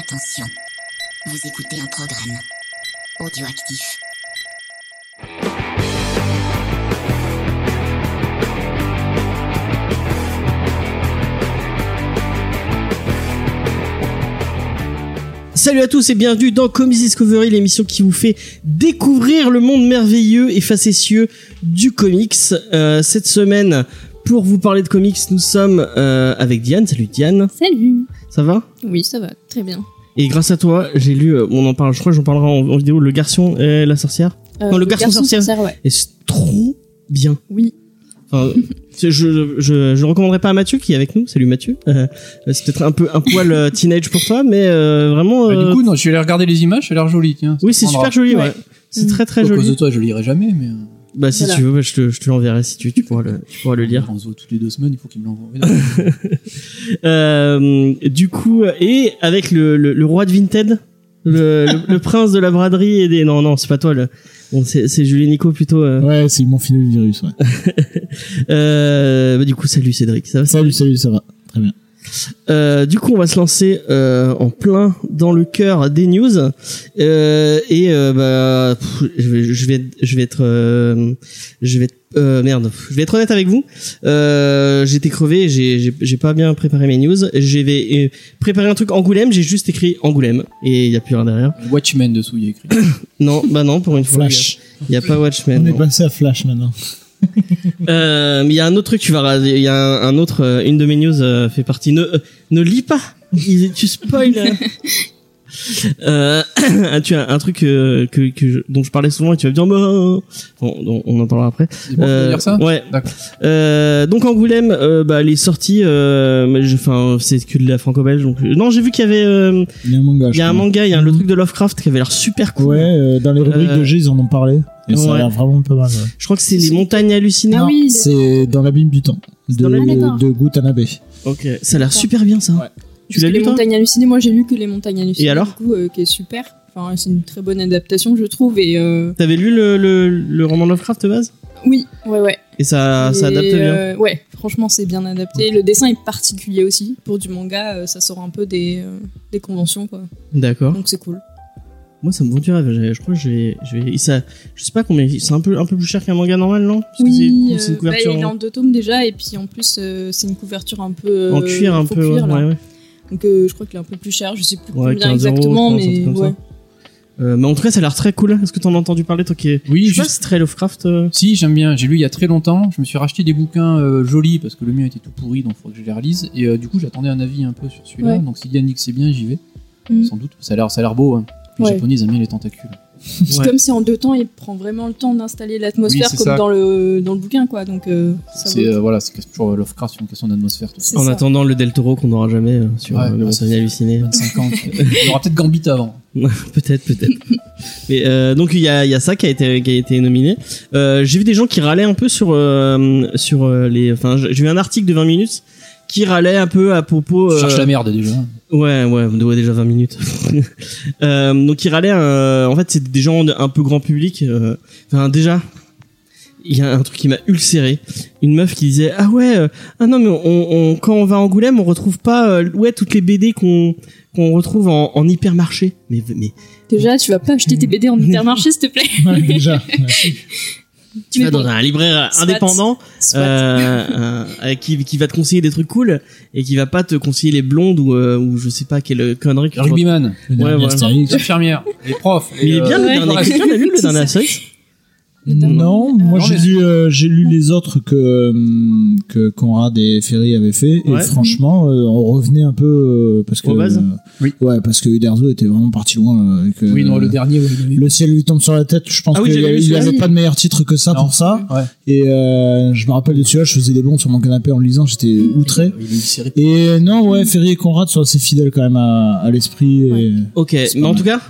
Attention, vous écoutez un programme audioactif. Salut à tous et bienvenue dans Comics Discovery, l'émission qui vous fait découvrir le monde merveilleux et facétieux du comics. Euh, cette semaine, pour vous parler de comics, nous sommes euh, avec Diane. Salut Diane, Salut ça va? Oui, ça va, très bien. Et grâce à toi, j'ai lu, euh, on en parle, je crois que j'en parlerai en, en vidéo, Le Garçon et la sorcière. Euh, Non, le garçon sorcière. ouais. Et c'est trop bien. Oui. Enfin, je, je, je, je recommanderais pas à Mathieu qui est avec nous. Salut Mathieu. Euh, c'est peut-être un peu un poil teenage pour toi, mais euh, vraiment. Bah, du coup, non, je vais aller regarder les images, ça a l'air joli, tiens. oui, c'est super joli. Ouais. Ouais. C'est très très À cause joli. de toi, je lirai jamais, mais. Bah si Voilà. tu veux, bah, je te, je te l'enverrai si tu, tu pourras le, tu pourras le lire. On se voit toutes les deux semaines, il faut qu'il me l'envoie. Euh, du coup, et avec le, le, le roi de Vinted, le, le, le prince de la braderie et des, non non, c'est pas toi le, bon c'est c'est Julie Nico plutôt. Euh, Ouais, c'est m'ont filé le virus, ouais. euh, bah, du coup, salut Cédric, ça va Salut, salut, ça va. Très bien. Euh, du coup, on va se lancer euh, en plein dans le cœur des news euh, et euh, bah pff, je vais je vais je vais être euh, je vais être euh, merde, je vais être honnête avec vous. Euh, J'étais crevé, j'ai j'ai j'ai pas bien préparé mes news. J'ai préparé un truc Angoulême, j'ai juste écrit Angoulême et il y a plus rien derrière. Watchmen dessous, il y a écrit. Non, bah non, pour une fois. Flash. Il y a, il y a pas Watchmen. On est non. passé à Flash maintenant. Euh, mais il y a un autre truc, tu vas raser. Il y a un, un autre, euh, une de mes news euh, fait partie. Ne, euh, ne lis pas. Il- tu spoil. euh, tu as un truc euh, que, que je- dont je parlais souvent et tu vas me dire, bah, bon, on- on en parlera après. Bon, tu Euh, veux dire ça Ouais. Euh, donc Angoulême, euh, bah, les sorties, euh, enfin, c'est que de la franco-belge. Donc, non, j'ai vu qu'il y avait, euh, Il y a un manga. il y a un manga, il y a le truc de Lovecraft qui avait l'air super cool. Ouais, euh, dans les rubriques Euh, de G, ils en ont parlé. Et ça a l'air vraiment pas mal. Ouais. Je crois que c'est les montagnes hallucinées. Ah oui, c'est dans l'abîme du temps. De, de Gutanabe. Ok, ça a l'air super bien ça. Ouais. Tu l'as lu les toi montagnes hallucinées, moi j'ai lu que les montagnes hallucinées. Et alors Du coup, euh, qui est super. Enfin, c'est une très bonne adaptation, je trouve. Et euh, T'avais lu le, le, le roman Lovecraft de base? Oui, ouais, ouais. Et ça, ça Et, adapte bien. euh, ouais, franchement, c'est bien adapté. Le dessin est particulier aussi. Pour du manga, ça sort un peu des, euh, des conventions, quoi. D'accord. Donc c'est cool. Moi, ça me vend du rêve. Je, je crois que je vais, je vais, ça, je sais pas combien, c'est un peu, un peu plus cher qu'un manga normal, non? Parce que Oui, c'est- c'est une euh, couverture bah, il est en, en deux tomes déjà, et puis en plus, euh, c'est une couverture un peu. euh, en cuir, un faux peu. cuir, ouais, là. ouais. Donc euh, je crois qu'il est un peu plus cher, je sais plus Ouais, combien 15 euros, exactement, un mais ouais. Euh, mais en tout cas, ça a l'air très cool. Est-ce que t'en as entendu parler, toi qui es... Oui, je sais juste- c'est très Lovecraft. euh, Si, j'aime bien. J'ai lu il y a très longtemps. Je me suis racheté des bouquins euh, jolis parce que le mien était tout pourri, donc il faudrait que je les relise. Et euh, du coup, j'attendais un avis un peu sur celui-là. Ouais. Donc si Diane dit que c'est bien, j'y vais. Mm. Sans doute. Ça a l'air, ça a l'air beau. Hein. Puis Ouais. Les Japonais, ils aiment bien les tentacules. Ouais. comme c'est en deux temps, il prend vraiment le temps d'installer l'atmosphère Oui, c'est comme ça. dans le dans le bouquin, quoi. Donc euh, ça C'est euh, voilà, c'est toujours Lovecraft, c'est une question d'atmosphère. c'est En ça. attendant le Del Toro qu'on n'aura jamais euh, sur Ouais, euh, le ouais, montagne c'est- halluciné. 25 ans. Il y aura peut-être Gambit avant. peut-être, peut-être. Mais euh, donc il y a, il y a ça qui a été qui a été nominé. Euh, j'ai vu des gens qui râlaient un peu sur euh, sur euh, les. Enfin, j'ai vu un article de 20 minutes qui râlait un peu à propos. Euh, cherche la merde déjà. Ouais, ouais, on doit déjà 20 minutes. euh, donc il râlait. euh, en fait, c'est des gens un peu grand public. euh, Enfin, déjà. Il y a un truc qui m'a ulcéré. Une meuf qui disait ah ouais euh, ah non mais on, on quand on va à Angoulême on retrouve pas euh, ouais toutes les BD qu'on qu'on retrouve en, en hypermarché. Mais mais Déjà, tu vas pas acheter tes BD en hypermarché, s'il te plaît. Ouais, déjà. tu Mais vas bon. dans un libraire indépendant Soit. euh, euh, euh, qui, qui va te conseiller des trucs cool et qui va pas te conseiller les blondes ou, euh, ou je sais pas quelle connerie. que rugbyman, l'infirmière, les profs. Mais il est bien euh, le Ouais. dernier. Ouais. Quelqu'un l'a lu le dernier Non, moi Non, j'ai lu, euh, j'ai lu les autres que hum, que Conrad et Ferry avaient fait Ouais. et franchement, euh, on revenait un peu euh, parce que Aux bases euh, Oui. ouais, parce que Uderzo était vraiment parti loin. euh, et que, Oui, non, le dernier, oui, il avait- le ciel lui tombe sur la tête. Je pense Ah oui, qu'il j'avais vu n'y celui-là. avait pas de meilleur titre que ça Non. pour ça. Ouais. Et euh, je me rappelle de celui-là, je faisais des bons sur mon canapé en le lisant, j'étais outré. Il. Et non, ouais, Ferry et Conrad sont assez fidèles quand même à, à l'esprit. Et... Ok, mais en mal. tout cas,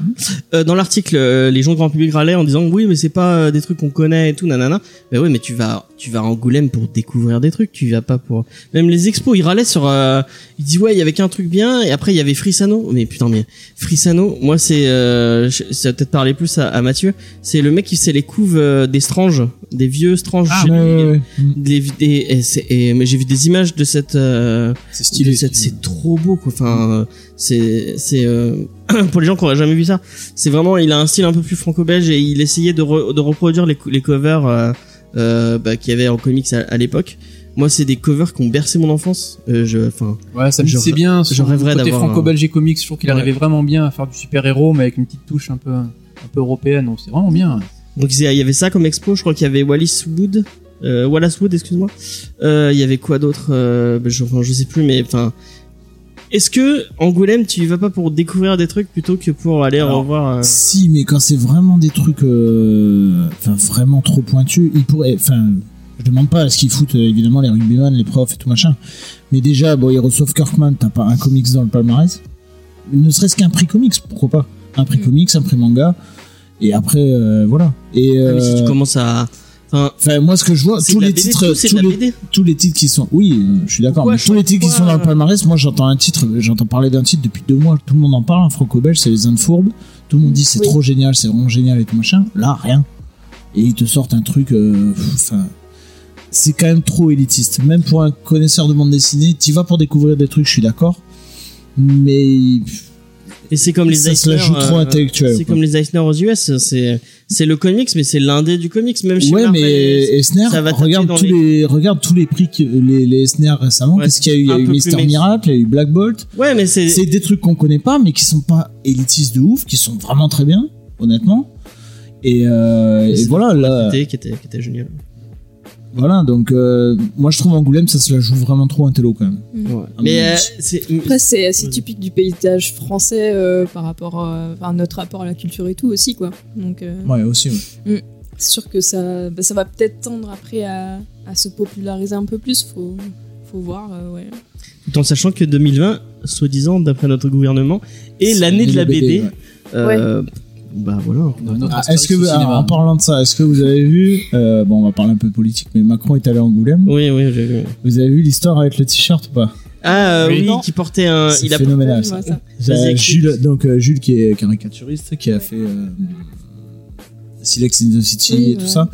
euh, dans l'article, euh, les gens grand public râlaient en disant oui, mais c'est pas euh, des trucs qu'on connaît et tout, nanana. Mais oui, mais tu vas, tu vas à Angoulême pour découvrir des trucs, tu vas pas pour. Même les expos, ils râlaient sur. Euh, ils disent ouais, il y avait qu'un truc bien, et après il y avait Frissano. Mais putain, mais Frissano, moi c'est, euh, ça va peut-être parler plus à, à Mathieu. C'est le mec qui fait les couves euh, des Stranges des vieux Strange. Ah, J'ai Ouais, vu- ouais, ouais. Des, des- et c'est- et- mais j'ai vu des images de cette euh, C'est de stylé. cette- c'est trop beau quoi enfin euh, c'est c'est euh, pour les gens qui auraient jamais vu ça c'est vraiment il a un style un peu plus franco-belge et il essayait de, re- de reproduire les, co- les covers euh, euh, bah, qu'il y avait en comics à, à l'époque moi c'est des covers qui ont bercé mon enfance je enfin Ouais, ça me c'est bien. je rêverais d'avoir franco-belge et comics, je trouve qu'il Ouais. arrivait vraiment bien à faire du super-héros, mais avec une petite touche un peu, un peu européenne. Donc c'est vraiment bien. donc il y avait ça comme expo je crois qu'il y avait Wallis Wood Wallace Wood excuse-moi il y avait quoi d'autre je, enfin, je sais plus mais enfin est-ce que Angoulême tu y vas pas pour découvrir des trucs plutôt que pour aller Alors, revoir euh, Si, mais quand c'est vraiment des trucs, euh, enfin vraiment trop pointus, ils pourraient, enfin, je demande pas à ce qu'ils foutent euh, évidemment les rugbyman, les profs et tout machin. Mais déjà, bon, ils reçoivent Kirkman, t'as pas un comics dans le palmarès. Ne serait-ce qu'un prix comics, pourquoi pas Un prix Mm. comics, un prix manga. Et après, euh, voilà. Et Ah, mais si tu commences à enfin moi, ce que je vois, tous les BD, titres, tous les, BD. tous les titres qui sont, oui, euh, je suis d'accord, mais tous les titres qui sont dans le pourquoi, palmarès, moi, j'entends un titre, j'entends parler d'un titre depuis deux mois, tout le monde en parle, un franco-belge, c'est les Indes Fourbes. Tout le monde dit c'est Oui. trop génial, c'est vraiment génial et tout machin. Là, rien. Et ils te sortent un truc, euh, enfin, c'est quand même trop élitiste. Même pour un connaisseur de bande dessinée, t'y vas pour découvrir des trucs, je suis d'accord. Mais Et c'est comme les Eisner. euh, intellectuel, C'est comme les Eisner aux US. C'est c'est le comics, mais c'est l'indé du comics, même chez ouais, Marvel. mais taper regarde tous les... regarde tous les prix que les, les Esner récemment. Ouais, Qu'est-ce qu'il y a eu? Il y un a eu peu Mister Miracle, il y a eu Black Bolt. Ouais, mais c'est C'est des trucs qu'on connaît pas, mais qui sont pas élitistes de ouf, qui sont vraiment très bien, honnêtement. Et, euh, et voilà, là, qui était, qui était, qui était génial. Voilà. Donc, euh, moi, je trouve Angoulême, ça se la joue vraiment trop un télo quand même. Ouais. Ah, Mais euh, c'est Après, c'est assez typique du paysage français euh, par rapport à enfin, notre rapport à la culture et tout aussi, quoi. Donc, euh, Ouais, aussi. ouais. c'est sûr que ça, bah, ça va peut-être tendre après à, à se populariser un peu plus. Faut, faut voir, euh, ouais. tout en sachant que 2020, soi-disant, d'après notre gouvernement, est l'année de la BD. ouais. Bah voilà. Ah, est-ce que, vous- alors, en parlant de ça, est-ce que vous avez vu, euh, bon, on va parler un peu politique, mais Macron est allé à Angoulême. Oui, oui, j'ai vu. Vous avez vu l'histoire avec le t-shirt ou pas? Ah euh, Oui. Non. qui portait un. C'est Il a phénoménal ça. ça. Euh. Jules, donc euh, Jules qui est caricaturiste, qui a Ouais. fait euh, Silex in the City Oui, et tout ouais. ça,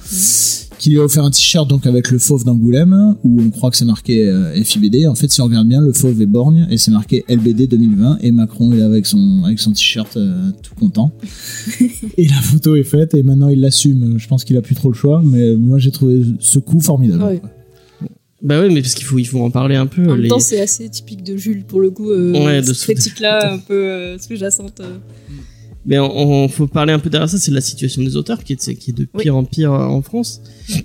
qui lui a offert un t-shirt donc avec le fauve d'Angoulême où on croit que c'est marqué euh, FIBD. En fait, si on regarde bien, le fauve est borgne et c'est marqué LBD 2020 et Macron est là avec son avec son t-shirt euh, tout content. et la photo est faite et maintenant il l'assume. Je pense qu'il a plus trop le choix, mais moi j'ai trouvé ce coup formidable. Ouais. Bah oui, mais parce qu'il faut, il faut en parler un peu. En même temps, c'est assez typique de Jules pour le coup. Euh, Ouais, de cette critique-là, un peu euh, sous-jacente. euh. Mais on, on- faut parler un peu derrière ça, c'est la situation des auteurs qui est, qui est de pire en pire euh, en France,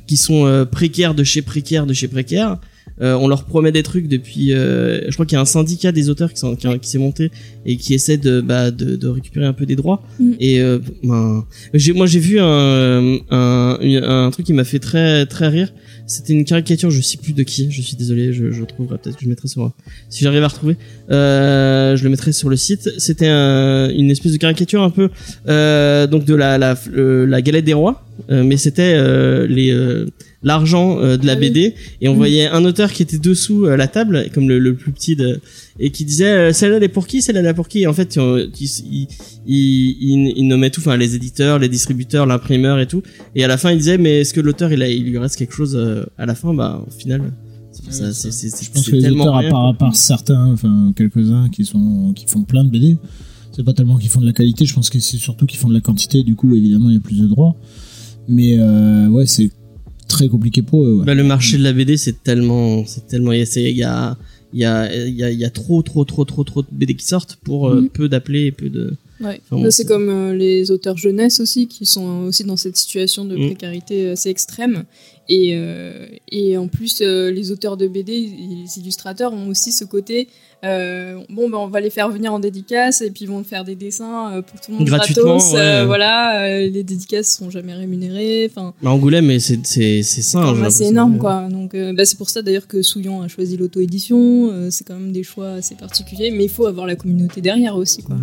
qui sont euh, précaires de chez précaires de chez précaires. Euh, on leur promet des trucs depuis. euh, je crois qu'il y a un syndicat des auteurs qui, sont- qui, qui s'est monté et qui essaie de, bah, de, de récupérer un peu des droits. Mm. Et ben, j'ai, moi j'ai vu un, un, une- un truc qui m'a fait très très rire. C'était une caricature, je sais plus de qui. Je suis désolé, je, je retrouverai peut-être que je mettrai sur si j'arrive à retrouver. Euh, je le mettrai sur le site. C'était un- une espèce de caricature un peu euh, donc de la la, le- la galette des rois, euh, mais c'était euh, les euh, l'argent euh, de la Ah. BD et on Mhm. voyait un auteur qui était dessous euh, la table comme le, le plus petit de, et qui disait euh, celle-là elle est pour qui? Celle-là elle est pour qui? Et en fait euh, il, il, il, il, nommait tout enfin les éditeurs les distributeurs l'imprimeur et tout et à la fin il disait mais est-ce que l'auteur il a il lui reste quelque chose euh, à la fin? Bah au final ça, c'est c'est c'est Je pense que les tellement auteurs, à part, à part certains, enfin quelques-uns qui sont qui font plein de BD, c'est pas tellement qu'ils font de la qualité. Je pense que c'est surtout qu'ils font de la quantité. Du coup, évidemment, il y a plus de droits. Mais euh, ouais, c'est très compliqué pour eux. ouais. Bah, le marché de la BD, c'est tellement, c'est tellement, il y a, il y a, il y a, y trop, trop, trop, trop, trop de BD qui sortent pour euh, Mhm. peu d'appelés et peu de. Ouais. C'est c'est- comme euh, les auteurs jeunesse aussi, qui sont aussi dans cette situation de Mm. précarité assez extrême. Et, euh, et en plus, euh, les auteurs de BD, les illustrateurs ont aussi ce côté. euh, bon, ben, on va les faire venir en dédicace et puis ils vont faire des dessins euh, pour tout le monde Gratuitement, gratos. ouais. euh, voilà, euh, les dédicaces sont jamais rémunérées. Enfin, Bah, Angoulême, c'est, c'est, c'est ça. l'impression. énorme, quoi. Donc, euh, bah, c'est pour ça d'ailleurs que Souillon a choisi l'auto-édition. euh, c'est quand même des choix assez particuliers, mais il faut avoir la communauté derrière aussi, quoi. Ouais.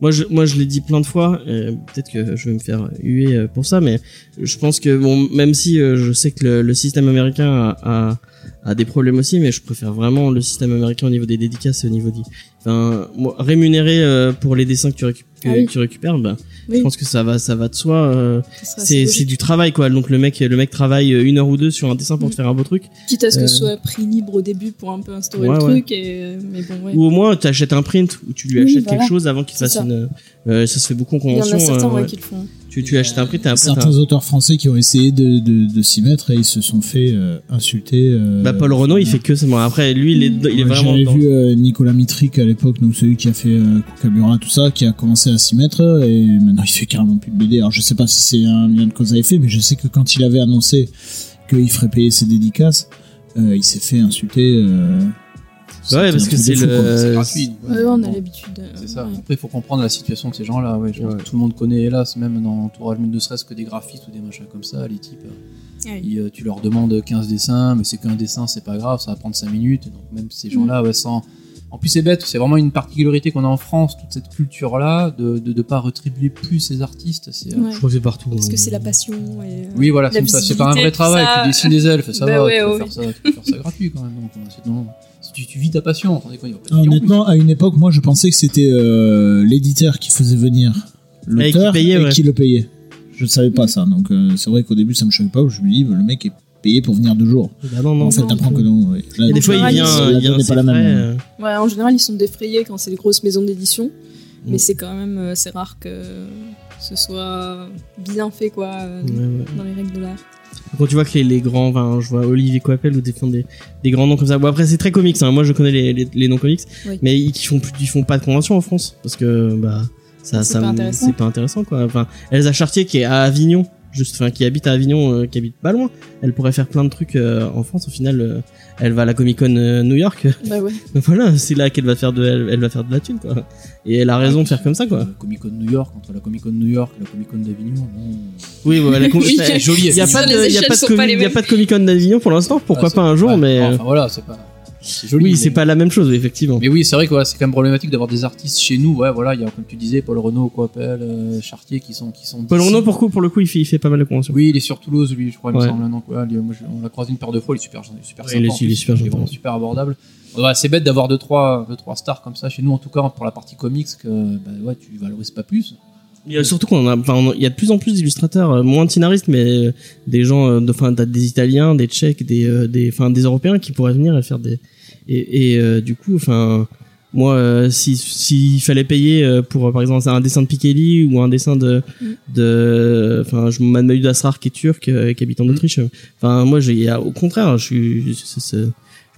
Moi, je, moi, je l'ai dit plein de fois. peut-être que je vais me faire huer euh, pour ça, mais je pense que bon, même si euh, je sais que le, le système américain a, a, a des problèmes aussi, mais je préfère vraiment le système américain au niveau des dédicaces et au niveau des, enfin, rémunérer euh, pour les dessins que tu, récup- que Ah oui. tu récupères, bah, Oui. je pense que ça va, ça va de soi. euh, c'est, du travail, quoi. Donc le mec, le mec travaille une heure ou deux sur un dessin pour Mm. te faire un beau truc. Quitte à ce que Euh, ce soit prix libre au début pour un peu instaurer Ouais, le ouais. truc, et, euh, mais bon, ouais. Ou au moins, tu achètes un print ou tu lui Oui, achètes voilà. quelque chose avant qu'il fasse ça. une. euh, ça se fait beaucoup en Il y en convention. a certains euh, ouais, ouais. qui le font. Tu, tu achètes un print, t'as un print. Certains auteurs français qui ont essayé de, de, de s'y mettre et ils se sont fait euh, insulter. euh, Bah Paul Renault, il fait que ça. Bon, après, lui, il est, il est vraiment. J'avais vu euh, Nicolas Mitric à l'époque, donc celui qui a fait euh, Kookaburra, tout ça, qui a commencé à s'y mettre et maintenant il fait carrément plus de BD. Alors je sais pas si c'est un lien de cause à effet, mais je sais que quand il avait annoncé qu'il ferait payer ses dédicaces, euh, il s'est fait insulter. Ouais, parce que c'est le. C'est gratuit. Ouais, on a l'habitude. C'est ça. ouais. Après, il faut comprendre la situation de ces gens-là. Ouais, je pense Ouais. que tout le monde connaît, hélas, même dans l'entourage, même ne serait-ce que des graphistes ou des machins comme ça, les types. euh, Ouais. ils, euh, tu leur demandes 15 dessins, mais c'est qu'un dessin, c'est pas grave, ça va prendre 5 minutes. Donc, même ces gens-là, ouais, sans. En plus, c'est bête, c'est vraiment une particularité qu'on a en France, toute cette culture-là, de ne pas rétribuer plus ces artistes. C'est, euh, Ouais. Je crois que c'est partout. Parce que c'est la passion. Et, euh, Oui, voilà, c'est ça. C'est pas un vrai travail. ça- Tu dessines des elfes, ça Bah va. ouais, tu, peux ouais. faire ça, tu peux faire ça gratuit quand même. Donc, c'est- non, si tu, tu vis ta passion, plus. Honnêtement, à une époque, moi je pensais que c'était euh, l'éditeur qui faisait venir Et qui l'auteur et, payait, ouais. qui le payait. Je ne savais pas ça, donc euh, c'est vrai qu'au début ça me choquait pas. Je me dis, bah, le mec est pour venir deux jours. Bah non, non. non, t'apprends non. que non. ouais. Là, Et des fois, il général, vient, ils- il vient pas la même. euh, Ouais, en général, ils sont défrayés quand c'est des grosses maisons d'édition. Mm. Mais c'est quand même euh, c'est rare que ce soit bien fait, quoi, euh, ouais, ouais. dans les règles de l'art. Quand tu vois que les, les grands, enfin, je vois Olivier Coppel ou des, des, des grands noms comme ça. Bon, après, c'est très comics, hein. Moi, je connais les, les, les noms comics. Oui. Mais ils, ils font plus, ils font pas de convention en France. Parce que, bah, ça, C'est ça, pas me- intéressant. c'est pas intéressant, quoi. Enfin, Elsa Chartier, qui est à Avignon, juste, enfin, qui habite à Avignon, euh, qui habite pas loin. Elle pourrait faire plein de trucs euh, en France. Au final, euh, elle va à la Comic Con euh, New York. Bah ouais. voilà, c'est là qu'elle va faire de, elle, elle va faire de la thune, quoi. Et elle a raison de faire comme ça, quoi. La Comic Con New York, entre la Comic Con New York et la Comic Con d'Avignon. Oui, ouais, la Oui. joli, Il y a pas de, Les il y a pas de, Comic Con d'Avignon pour l'instant. Pourquoi Ah, pas un jour, ouais, mais. Enfin voilà, c'est pas. Joli. oui, mais- c'est pas la même chose, effectivement. Mais oui, c'est vrai que ouais, c'est quand même problématique d'avoir des artistes chez nous. Ouais, voilà, il y a comme tu disais Paul Renault, Coppel, euh, Chartier qui sont qui sont. Paul. Renaud, pour, coup, pour le coup, il fait, il fait pas mal de conventions. Oui, il est sur Toulouse, lui, je crois, il Ouais. me semble. Moi, je- on l'a croisé une paire de fois, il est super, il est super Ouais, sympa. il est- il est super il gentil. vraiment super abordable. Ouais, c'est bête d'avoir deux trois, deux trois stars comme ça chez nous, en tout cas pour la partie comics, que bah, ouais, tu valorises pas plus. Surtout qu'on a, enfin, il y a de plus en plus d'illustrateurs, euh, moins de scénaristes, mais euh, des gens, euh, de- enfin, des Italiens, des Tchèques, des, des, enfin, des Européens qui pourraient venir et faire des, et, et euh, du coup, enfin, moi, euh, si s'il fallait payer euh, pour, par exemple, un dessin de Pikeli ou un dessin de, Mm. de, enfin, je Manuel Asrar qui est turc, euh, qui habite en Mm. Autriche. Enfin, moi, j'ai, au contraire, je suis,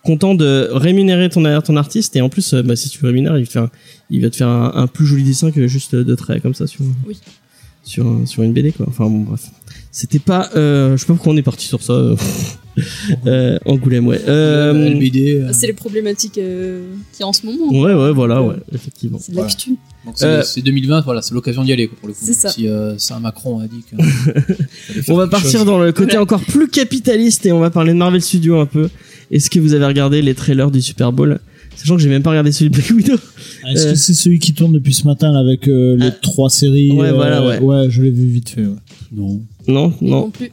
content de rémunérer ton ton artiste et en plus, euh, bah, si tu rémunères, il, fait un- il va te faire un, un plus joli dessin que juste deux traits comme ça sur Oui. sur sur une BD quoi. Enfin bon bref. C'était pas euh, je sais pas pourquoi on est parti sur ça. euh, Angoulême ouais. Euh, LBD. euh, C'est les problématiques euh, qu'il y a en ce moment. ouais ouais voilà ouais effectivement. C'est de l'actu. donc c'est Euh, c'est 2020, voilà, c'est l'occasion d'y aller quoi, pour le coup. C'est ça. Si euh, Saint Macron a dit que. On va partir chose. dans le côté encore plus capitaliste et on va parler de Marvel Studios un peu. Est-ce que vous avez regardé les trailers du Super Bowl? Sachant que j'ai même pas regardé celui de Black Widow. Est-ce Euh. que c'est celui qui tourne depuis ce matin là, avec euh, les Ah. trois séries Ouais, euh, voilà, ouais. Ouais, je l'ai vu vite fait. Ouais. Non. Non Non, non. plus.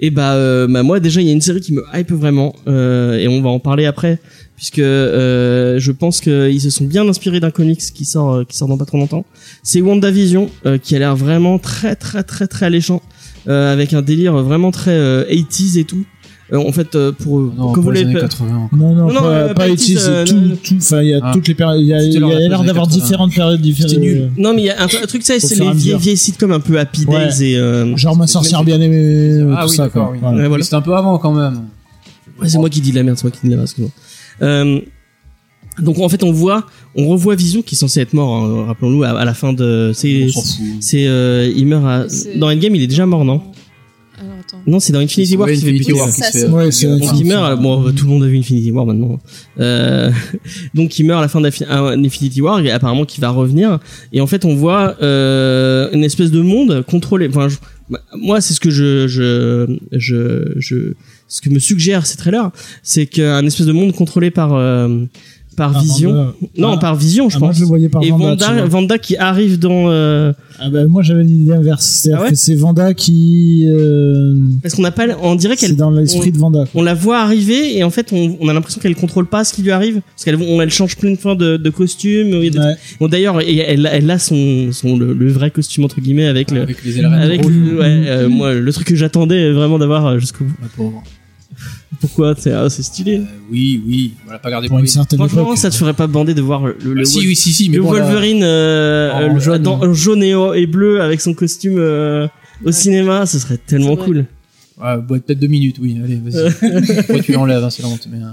Et bah, euh, bah moi déjà il y a une série qui me hype vraiment euh, et on va en parler après puisque euh, je pense qu'ils se sont bien inspirés d'un comics qui sort euh, qui sort dans pas trop longtemps. C'est WandaVision euh, qui a l'air vraiment très très très très alléchant euh, avec un délire vraiment très euh, 80s et tout. Euh, en fait euh, pour Non, comme vous pas les pas- 80 encore. Non, non, Non, non, pas, euh, pas pas Itis, euh, tout, enfin, il y a Ah. toutes les périodes, il y a, l'air d'avoir des 80. différentes périodes différentes. Nul. euh, Non mais il y a un, un truc ça c'est les vieilles, vieilles sitcoms un peu Happy Ouais. Days et euh, Genre ma sorcière bien aimée, euh, Ah tout oui, ça, d'accord, quoi. C'était un peu avant quand même. Ouais, c'est moi qui dis de la merde, c'est moi qui dis de la merde, excuse-moi. Euh, donc en fait on voit, on revoit Vision qui est censé être mort, hein, rappelons-nous à, à la fin de, c'est, c'est, euh, il meurt à, C'est- dans Endgame il est déjà mort non? Alors attends. Non c'est dans Infinity War Ouais, qu'il fait Infinity. War qui fait- Ouais, c'est- meurt, bon tout le monde a vu Infinity War maintenant. Euh, donc il meurt à la fin d'Infinity War et apparemment qu'il va revenir. Et en fait on voit euh, une espèce de monde contrôlé. Enfin je- bah, moi c'est ce que je je je je ce que me suggère ces trailers, c'est qu'un espèce de monde contrôlé par euh, par Par Vision. Vanda. Non, Ah. par Vision, je Ah, moi, pense. je le voyais par Et Vanda, Vanda, qui arrive dans euh, Ah bah, moi j'avais l'idée inverse. C'est-à-dire Ah ouais que c'est Vanda qui. euh, parce qu'on n'a pas, on dirait c'est qu'elle, dans l'esprit de Vanda. quoi. on la voit arriver et en fait on, on a l'impression qu'elle contrôle pas ce qui lui arrive parce qu'elle on, elle change plein de fois de, de costume. Ouais. Bon, d'ailleurs, elle, elle a son, son le, le vrai costume entre guillemets avec le, Avec les ailerons avec le- ouais, euh, moi le truc que j'attendais vraiment d'avoir euh, jusqu'au bout. Pourquoi C'est ah, c'est stylé. Euh, oui, oui, on l'a pas gardé Pour une certaine Franchement, époque. ça te ferait pas bander de voir le, le, Ah, si, oui, si, si, mais le bon, là- Wolverine euh, En le- jaune. dans- en jaune et, et bleu avec son costume euh, au Ouais. cinéma, ce serait tellement C'est vrai. cool. Ouais, bah, peut-être deux minutes, oui, allez, vas-y. Pourquoi tu l'enlèves, hein, c'est la honte, mais euh,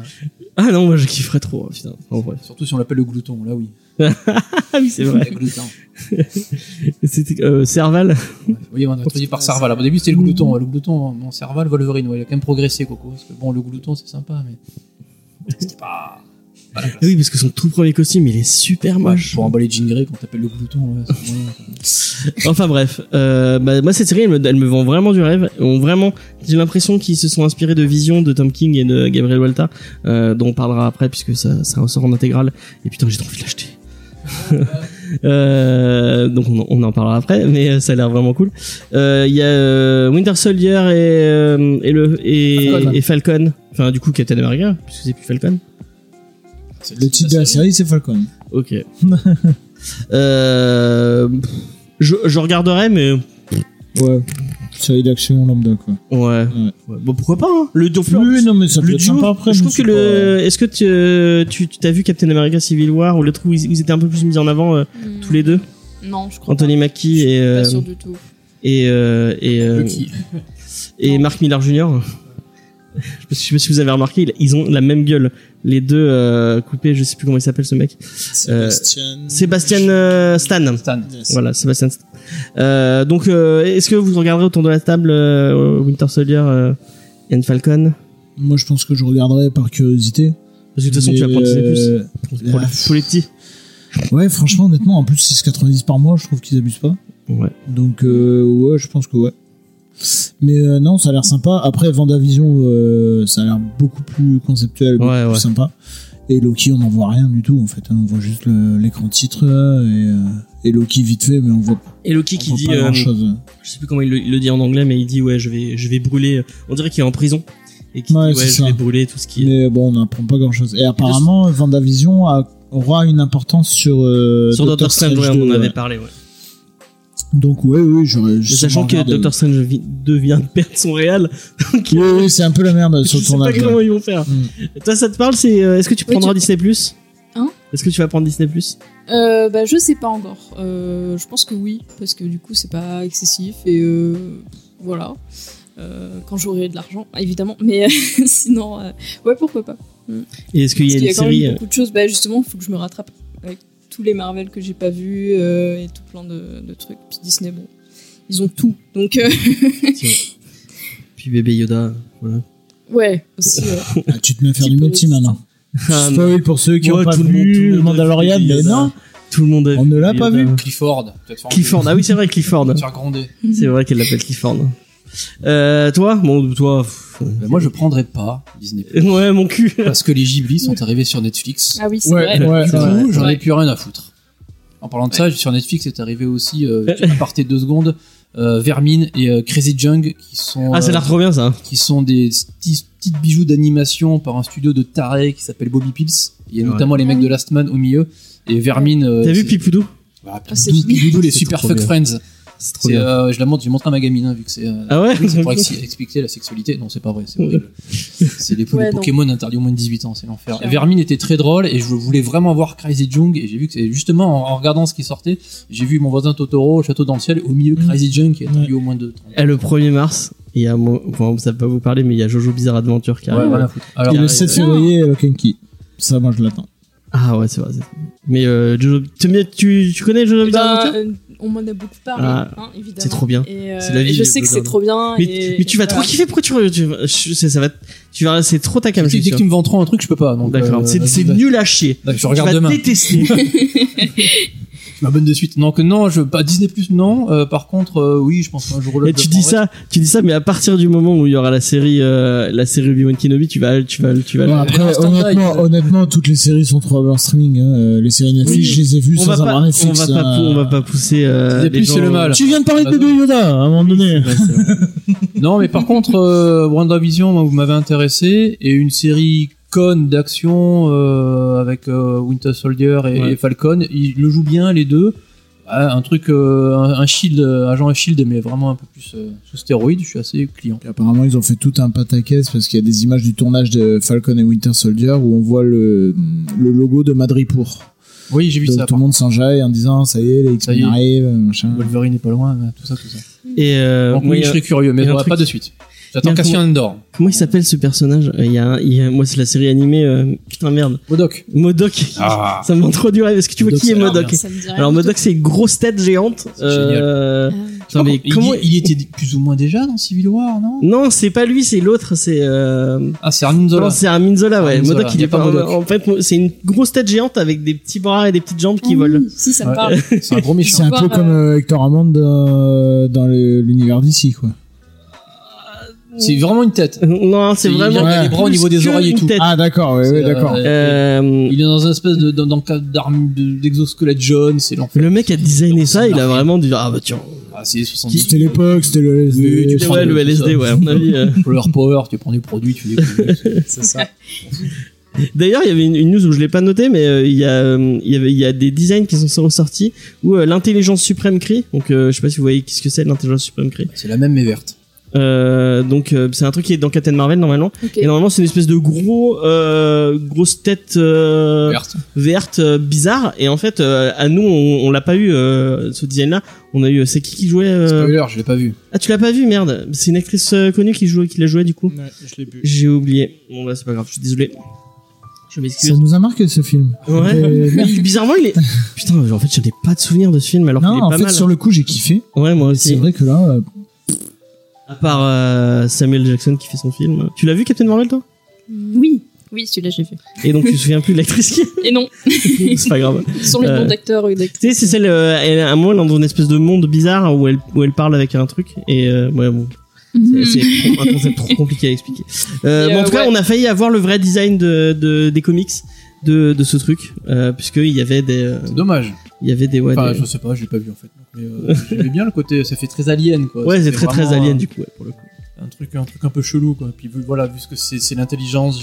Ah non, moi je kifferais trop, hein, putain. En vrai. surtout si on l'appelle le glouton, là oui. Oui, c'est vrai. C'était euh, Serval. Oui, on a introduit par Serval. Au début, c'était le glouton. ouais, Le glouton, mon Serval, Wolverine, ouais, il a quand même progressé, Coco. Parce que bon, le glouton, c'est sympa, mais c'était pas. pas la classe. Oui, parce que son tout premier costume, il est super Ouais, moche. pour emballer Jean Grey, quand t'appelles le glouton, ouais, moyen. Enfin bref, euh, bah, moi cette série, elle me, elle me vend vraiment du rêve. On, vraiment, j'ai l'impression qu'ils se sont inspirés de Vision, de Tom King et de Gabriel Walta, euh, dont on parlera après puisque ça, ça ressort en intégrale. Et putain, j'ai trop envie de l'acheter. Euh, donc on, en- on en parlera après, mais euh, ça a l'air vraiment cool. Euh, Il y a euh, Winter Soldier et, euh, et le et Falcon. et Falcon. Enfin du coup Captain America puisque c'est plus Falcon. C'est Le titre de la série, c'est Falcon. Ok. euh, je, je regarderai, mais Ouais. Série d'action lambda, quoi. ouais. Ouais. Bon pourquoi pas hein. Le duo Oui, non, mais ça peut le être duo, sympa après. je trouve que le. Est-ce que tu, euh, tu, tu t'as vu Captain America Civil War ou le truc où ils, ils étaient un peu plus mis en avant euh, Hmm. tous les deux, Non, je crois Anthony pas. Mackie Je suis et pas euh, sûr du tout. et euh, et euh, et. Mark Miller Jr. Je sais pas si vous avez remarqué, ils- ont la même gueule, les deux euh, coupés. Je sais plus comment il s'appelle ce mec. Sébastien. Sébastien euh, Stan. Stan. Yes. Voilà, Sébastien. Stan. Euh, donc, euh, est-ce que vous regarderez autour de la table euh, Winter Soldier euh, Falcon? Moi, je pense que je regarderai par curiosité. Parce que de toute façon, tu vas prendre Plus euh, pour, les- pour les petits. Ouais, franchement, honnêtement, en plus 6,90 par mois, je trouve qu'ils abusent pas. Ouais. Donc, euh, ouais, je pense que ouais. Mais euh, non, ça a l'air sympa. Après, Vendavision, euh, ça a l'air beaucoup plus conceptuel, beaucoup Ouais, plus ouais. sympa. Et Loki, on n'en voit rien du tout, en fait. hein. On voit juste l'écran titre là, et, euh, et Loki vite fait, mais on voit, Et Loki qui voit dit, pas euh, grand chose. je sais plus comment il le, il le dit en anglais, mais il dit ouais, je vais, je vais brûler. On dirait qu'il est en prison et qu'il Ouais, dit ouais, c'est je ça. vais brûler tout ce qui. Mais bon, on n'apprend pas grand chose. Et apparemment, Vendavision a, aura une importance sur, euh, Sur Doctor Strange, on en 2, avait parlé. Ouais. Donc, ouais, oui, j'aurais. Mais sachant que Doctor Strange vi- 2 vient de perdre son réal, donc Oui, oui, c'est un peu la merde sur je sais pas comment ils vont faire. Mm. Toi, ça te parle C'est euh, est-ce que tu Oui, prendras tu- Disney Plus? Hein? Est-ce que tu vas prendre Disney Plus? Euh, bah, je sais pas encore. Euh, je pense que oui, parce que du coup, c'est pas excessif et euh, voilà. Euh, quand j'aurai de l'argent, évidemment. Mais euh, sinon, euh, ouais, pourquoi pas. Et est-ce qu'il y y a quand série même euh, beaucoup de choses. Bah, justement, il faut que je me rattrape tous les Marvel que j'ai pas vus euh, et tout plein de, de trucs. Puis Disney, bon, ils ont tout. Donc, euh, Puis bébé Yoda, voilà. ouais, aussi. ouais. Ah, tu te mets à faire du multi maintenant. Ah. Spoil pour ceux qui Ouais, n'ont pas tout le monde- tout vu le Mandalorian, mais non, Tout le monde a on vu ne l'a pas vu. Clifford. Clifford, ah oui, c'est vrai, Clifford. C'est vrai qu'elle l'appelle Clifford. Euh, toi Bon, toi. Ben, moi, je prendrais pas Disney. Ouais, mon cul. Parce que les Ghibli sont arrivés sur Netflix. Ah oui, c'est Ouais, vrai. ouais, Du coup, ouais. j'en ai plus rien à foutre. En parlant de ça, sur Netflix est arrivé aussi, euh, à partir de deux secondes, euh, Vermine et euh, Crazy Jung, qui sont, Ah, ça a l'air euh, trop bien ça. qui sont des petits, petites bijoux d'animation par un studio de taré qui s'appelle Bobby Pills. Il y a Ouais. notamment les mecs de Last Man au milieu. Et Vermine. euh, T'as vu Pipoudou? Bah, Ah, c'est Pipoudou, les Super Fuck bien. Friends. C'est trop bien. euh, je la montre, je montre à ma gamine, hein, vu que c'est. euh, Ah ouais c'est pour ex- expliquer la sexualité. Non, c'est pas vrai, c'est horrible. C'est les, Ouais, les non. Pokémon interdits au moins de 18 ans, c'est l'enfer. Vermine était très drôle et je voulais vraiment voir Crazy Jung et j'ai vu que c'est justement en, en regardant ce qui sortait, j'ai vu mon voisin Totoro au château dans le ciel, au milieu Mm. Crazy Jung qui est interdit Ouais. au moins de 30 Eh, le 1er mars, il y a, enfin, ça va pas vous parler, mais il y a Jojo Bizarre Adventure qui Ouais, arrive. rien à foutre. Alors, Et le arrive. 7 février, euh, Kenki. Ça, moi, je l'attends. Ah ouais, c'est vrai. c'est vrai. Mais euh, Jojo, tu connais Jojo Bizarre Bah, Adventure? euh, on m'en a beaucoup parlé, Ah, hein, évidemment. c'est trop bien. Et, euh, C'est la vie et je sais que c'est trop bien. mais, et- mais tu vas trop kiffer, pourquoi tu, tu sais, ça va, tu verras, c'est trop ta cam, dès que tu me vends trop un truc, je peux pas. D'accord, euh, c'est nul à chier. Je Tu vas demain. détester. Tu m'abonnes de suite. Donc non, je pas Disney Plus non. Euh, par contre, euh, oui, je pense qu'un jour ou l'autre. Et tu je dis ça, tu dis ça, mais à partir du moment où il y aura la série, euh, la série Obi-Wan Kenobi, tu vas, tu vas, tu vas. Bon, après, honnêtement, ça. honnêtement, toutes les séries sont trop en streaming. Hein. Euh, Les séries Netflix, Oui. je les ai vues on sans va pas, avoir on Netflix. va pas, hein. on va pas pousser. Euh, Disney Plus, c'est le mal. Tu viens de parler de bébé Yoda à un moment donné. Non, mais par contre, euh, WandaVision, moi, vous m'avez intéressé et une série con d'action euh, avec euh, Winter Soldier et, Ouais. et Falcon, ils le jouent bien les deux. Ah, un truc, euh, un, un shield, agent shield, mais vraiment un peu plus euh, sous stéroïdes. Je suis assez client. Apparemment, ils ont fait tout un pataquès parce qu'il y a des images du tournage de Falcon et Winter Soldier où on voit le, le logo de Madripoor. Oui, j'ai vu Donc ça. tout le monde s'enjaille en disant ça y est, les X-Men arrivent, machin. Wolverine n'est pas loin, tout ça, tout ça. Et euh, Donc oui, il je serais curieux, mais il truc- pas de suite. J'attends a un Cassian Endor. comment il s'appelle ce personnage Euh, Il y a, il y a, moi, c'est la série animée. euh, putain merde, Modoc. Modoc. Ah. Ça me rend trop du rêve. Est-ce que tu vois Modoc, qui est Modoc Alors Modoc, c'est une grosse tête géante. C'est génial. Euh, Ah. Mais il, comment il était plus ou moins déjà dans Civil War, non? Non, c'est pas lui, c'est l'autre. C'est euh... Ah, c'est Armin Zola. non, c'est un Minzola, ouais. Armin Zola, Modoc, il est pas. Modoc. En fait, c'est une grosse tête géante avec des petits bras et des petites jambes qui volent. Si, ça me Ouais. parle. C'est un gros méchant. C'est un peu comme euh, euh, Hector Hammond dans, l'univers d'ici, quoi. C'est vraiment une tête. Non, c'est Il vraiment. vient avec les bras au niveau des oreilles et tout. tête. Ah, d'accord, ouais, ouais, C'est, d'accord. euh, Euh, Il est dans un espèce de dans, dans le cadre d'arme de- d'exosquelette jaune, c'est l'enfer. Le mec a designé ça, il a vraiment dit ah bah tiens. Ah, c'est 70. C'était l'époque, c'était le LSD. Oui, tu Ouais, le LSD, ouais, à mon avis. euh. Flower Power, tu prends des produits, tu les C'est ça. D'ailleurs, il y avait une, une news où je l'ai pas noté, mais euh, il y a, euh, il y avait, il y a des designs qui sont ressortis où euh, l'intelligence suprême crie. Donc, euh, je sais pas si vous voyez qu'est-ce que c'est l'intelligence suprême crie. C'est la même mais verte. Euh, donc, euh, c'est un truc qui est dans Captain Marvel normalement. Et normalement, c'est une espèce de gros, euh, grosse tête euh, Verte. verte euh, bizarre. Et en fait, euh, à nous, on, on l'a pas eu euh, ce design-là. On a eu, c'est qui qui jouait euh, Spoiler, je l'ai pas vu. Ah, tu l'as pas vu, merde. C'est une actrice euh, connue qui jouait, qui l'a joué du coup. je l'ai vu. J'ai oublié. Bon bah c'est pas grave, je suis désolé. Je m'excuse. Ça nous a marqué ce film. Ouais. Euh, Mais bizarrement, il est. Putain, en fait, j'en ai pas de souvenir de ce film alors qu'il Non, est en pas fait, mal. sur le coup, j'ai kiffé. Ouais, moi C'est aussi. vrai que là, euh, À part euh, Samuel Jackson qui fait son film. Tu l'as vu, Captain Marvel, toi? Oui, oui, celui-là j'ai vu. Et donc, tu te souviens plus de l'actrice qui Et non, C'est pas grave. sur les Euh, noms d'acteurs ou Tu sais, c'est celle. euh, elle, à un moment, elle est dans une espèce de monde bizarre où elle, où elle parle avec un truc. Et euh, ouais, bon. C'est un concept trop compliqué à expliquer. Euh, mais en euh, tout cas, on a failli avoir le vrai design de, de des comics de, de ce truc, euh, puisqu'il y avait des, euh, C'est dommage. il y avait des, ouais, Enfin, des- je sais pas, je l'ai pas vu en fait. Mais euh, j'aimais bien le côté, ça fait très alien quoi. ouais, c'est très très alien du coup, ouais, pour le coup. Un truc, un truc un peu chelou quoi. Puis voilà, vu ce que c'est, l'intelligence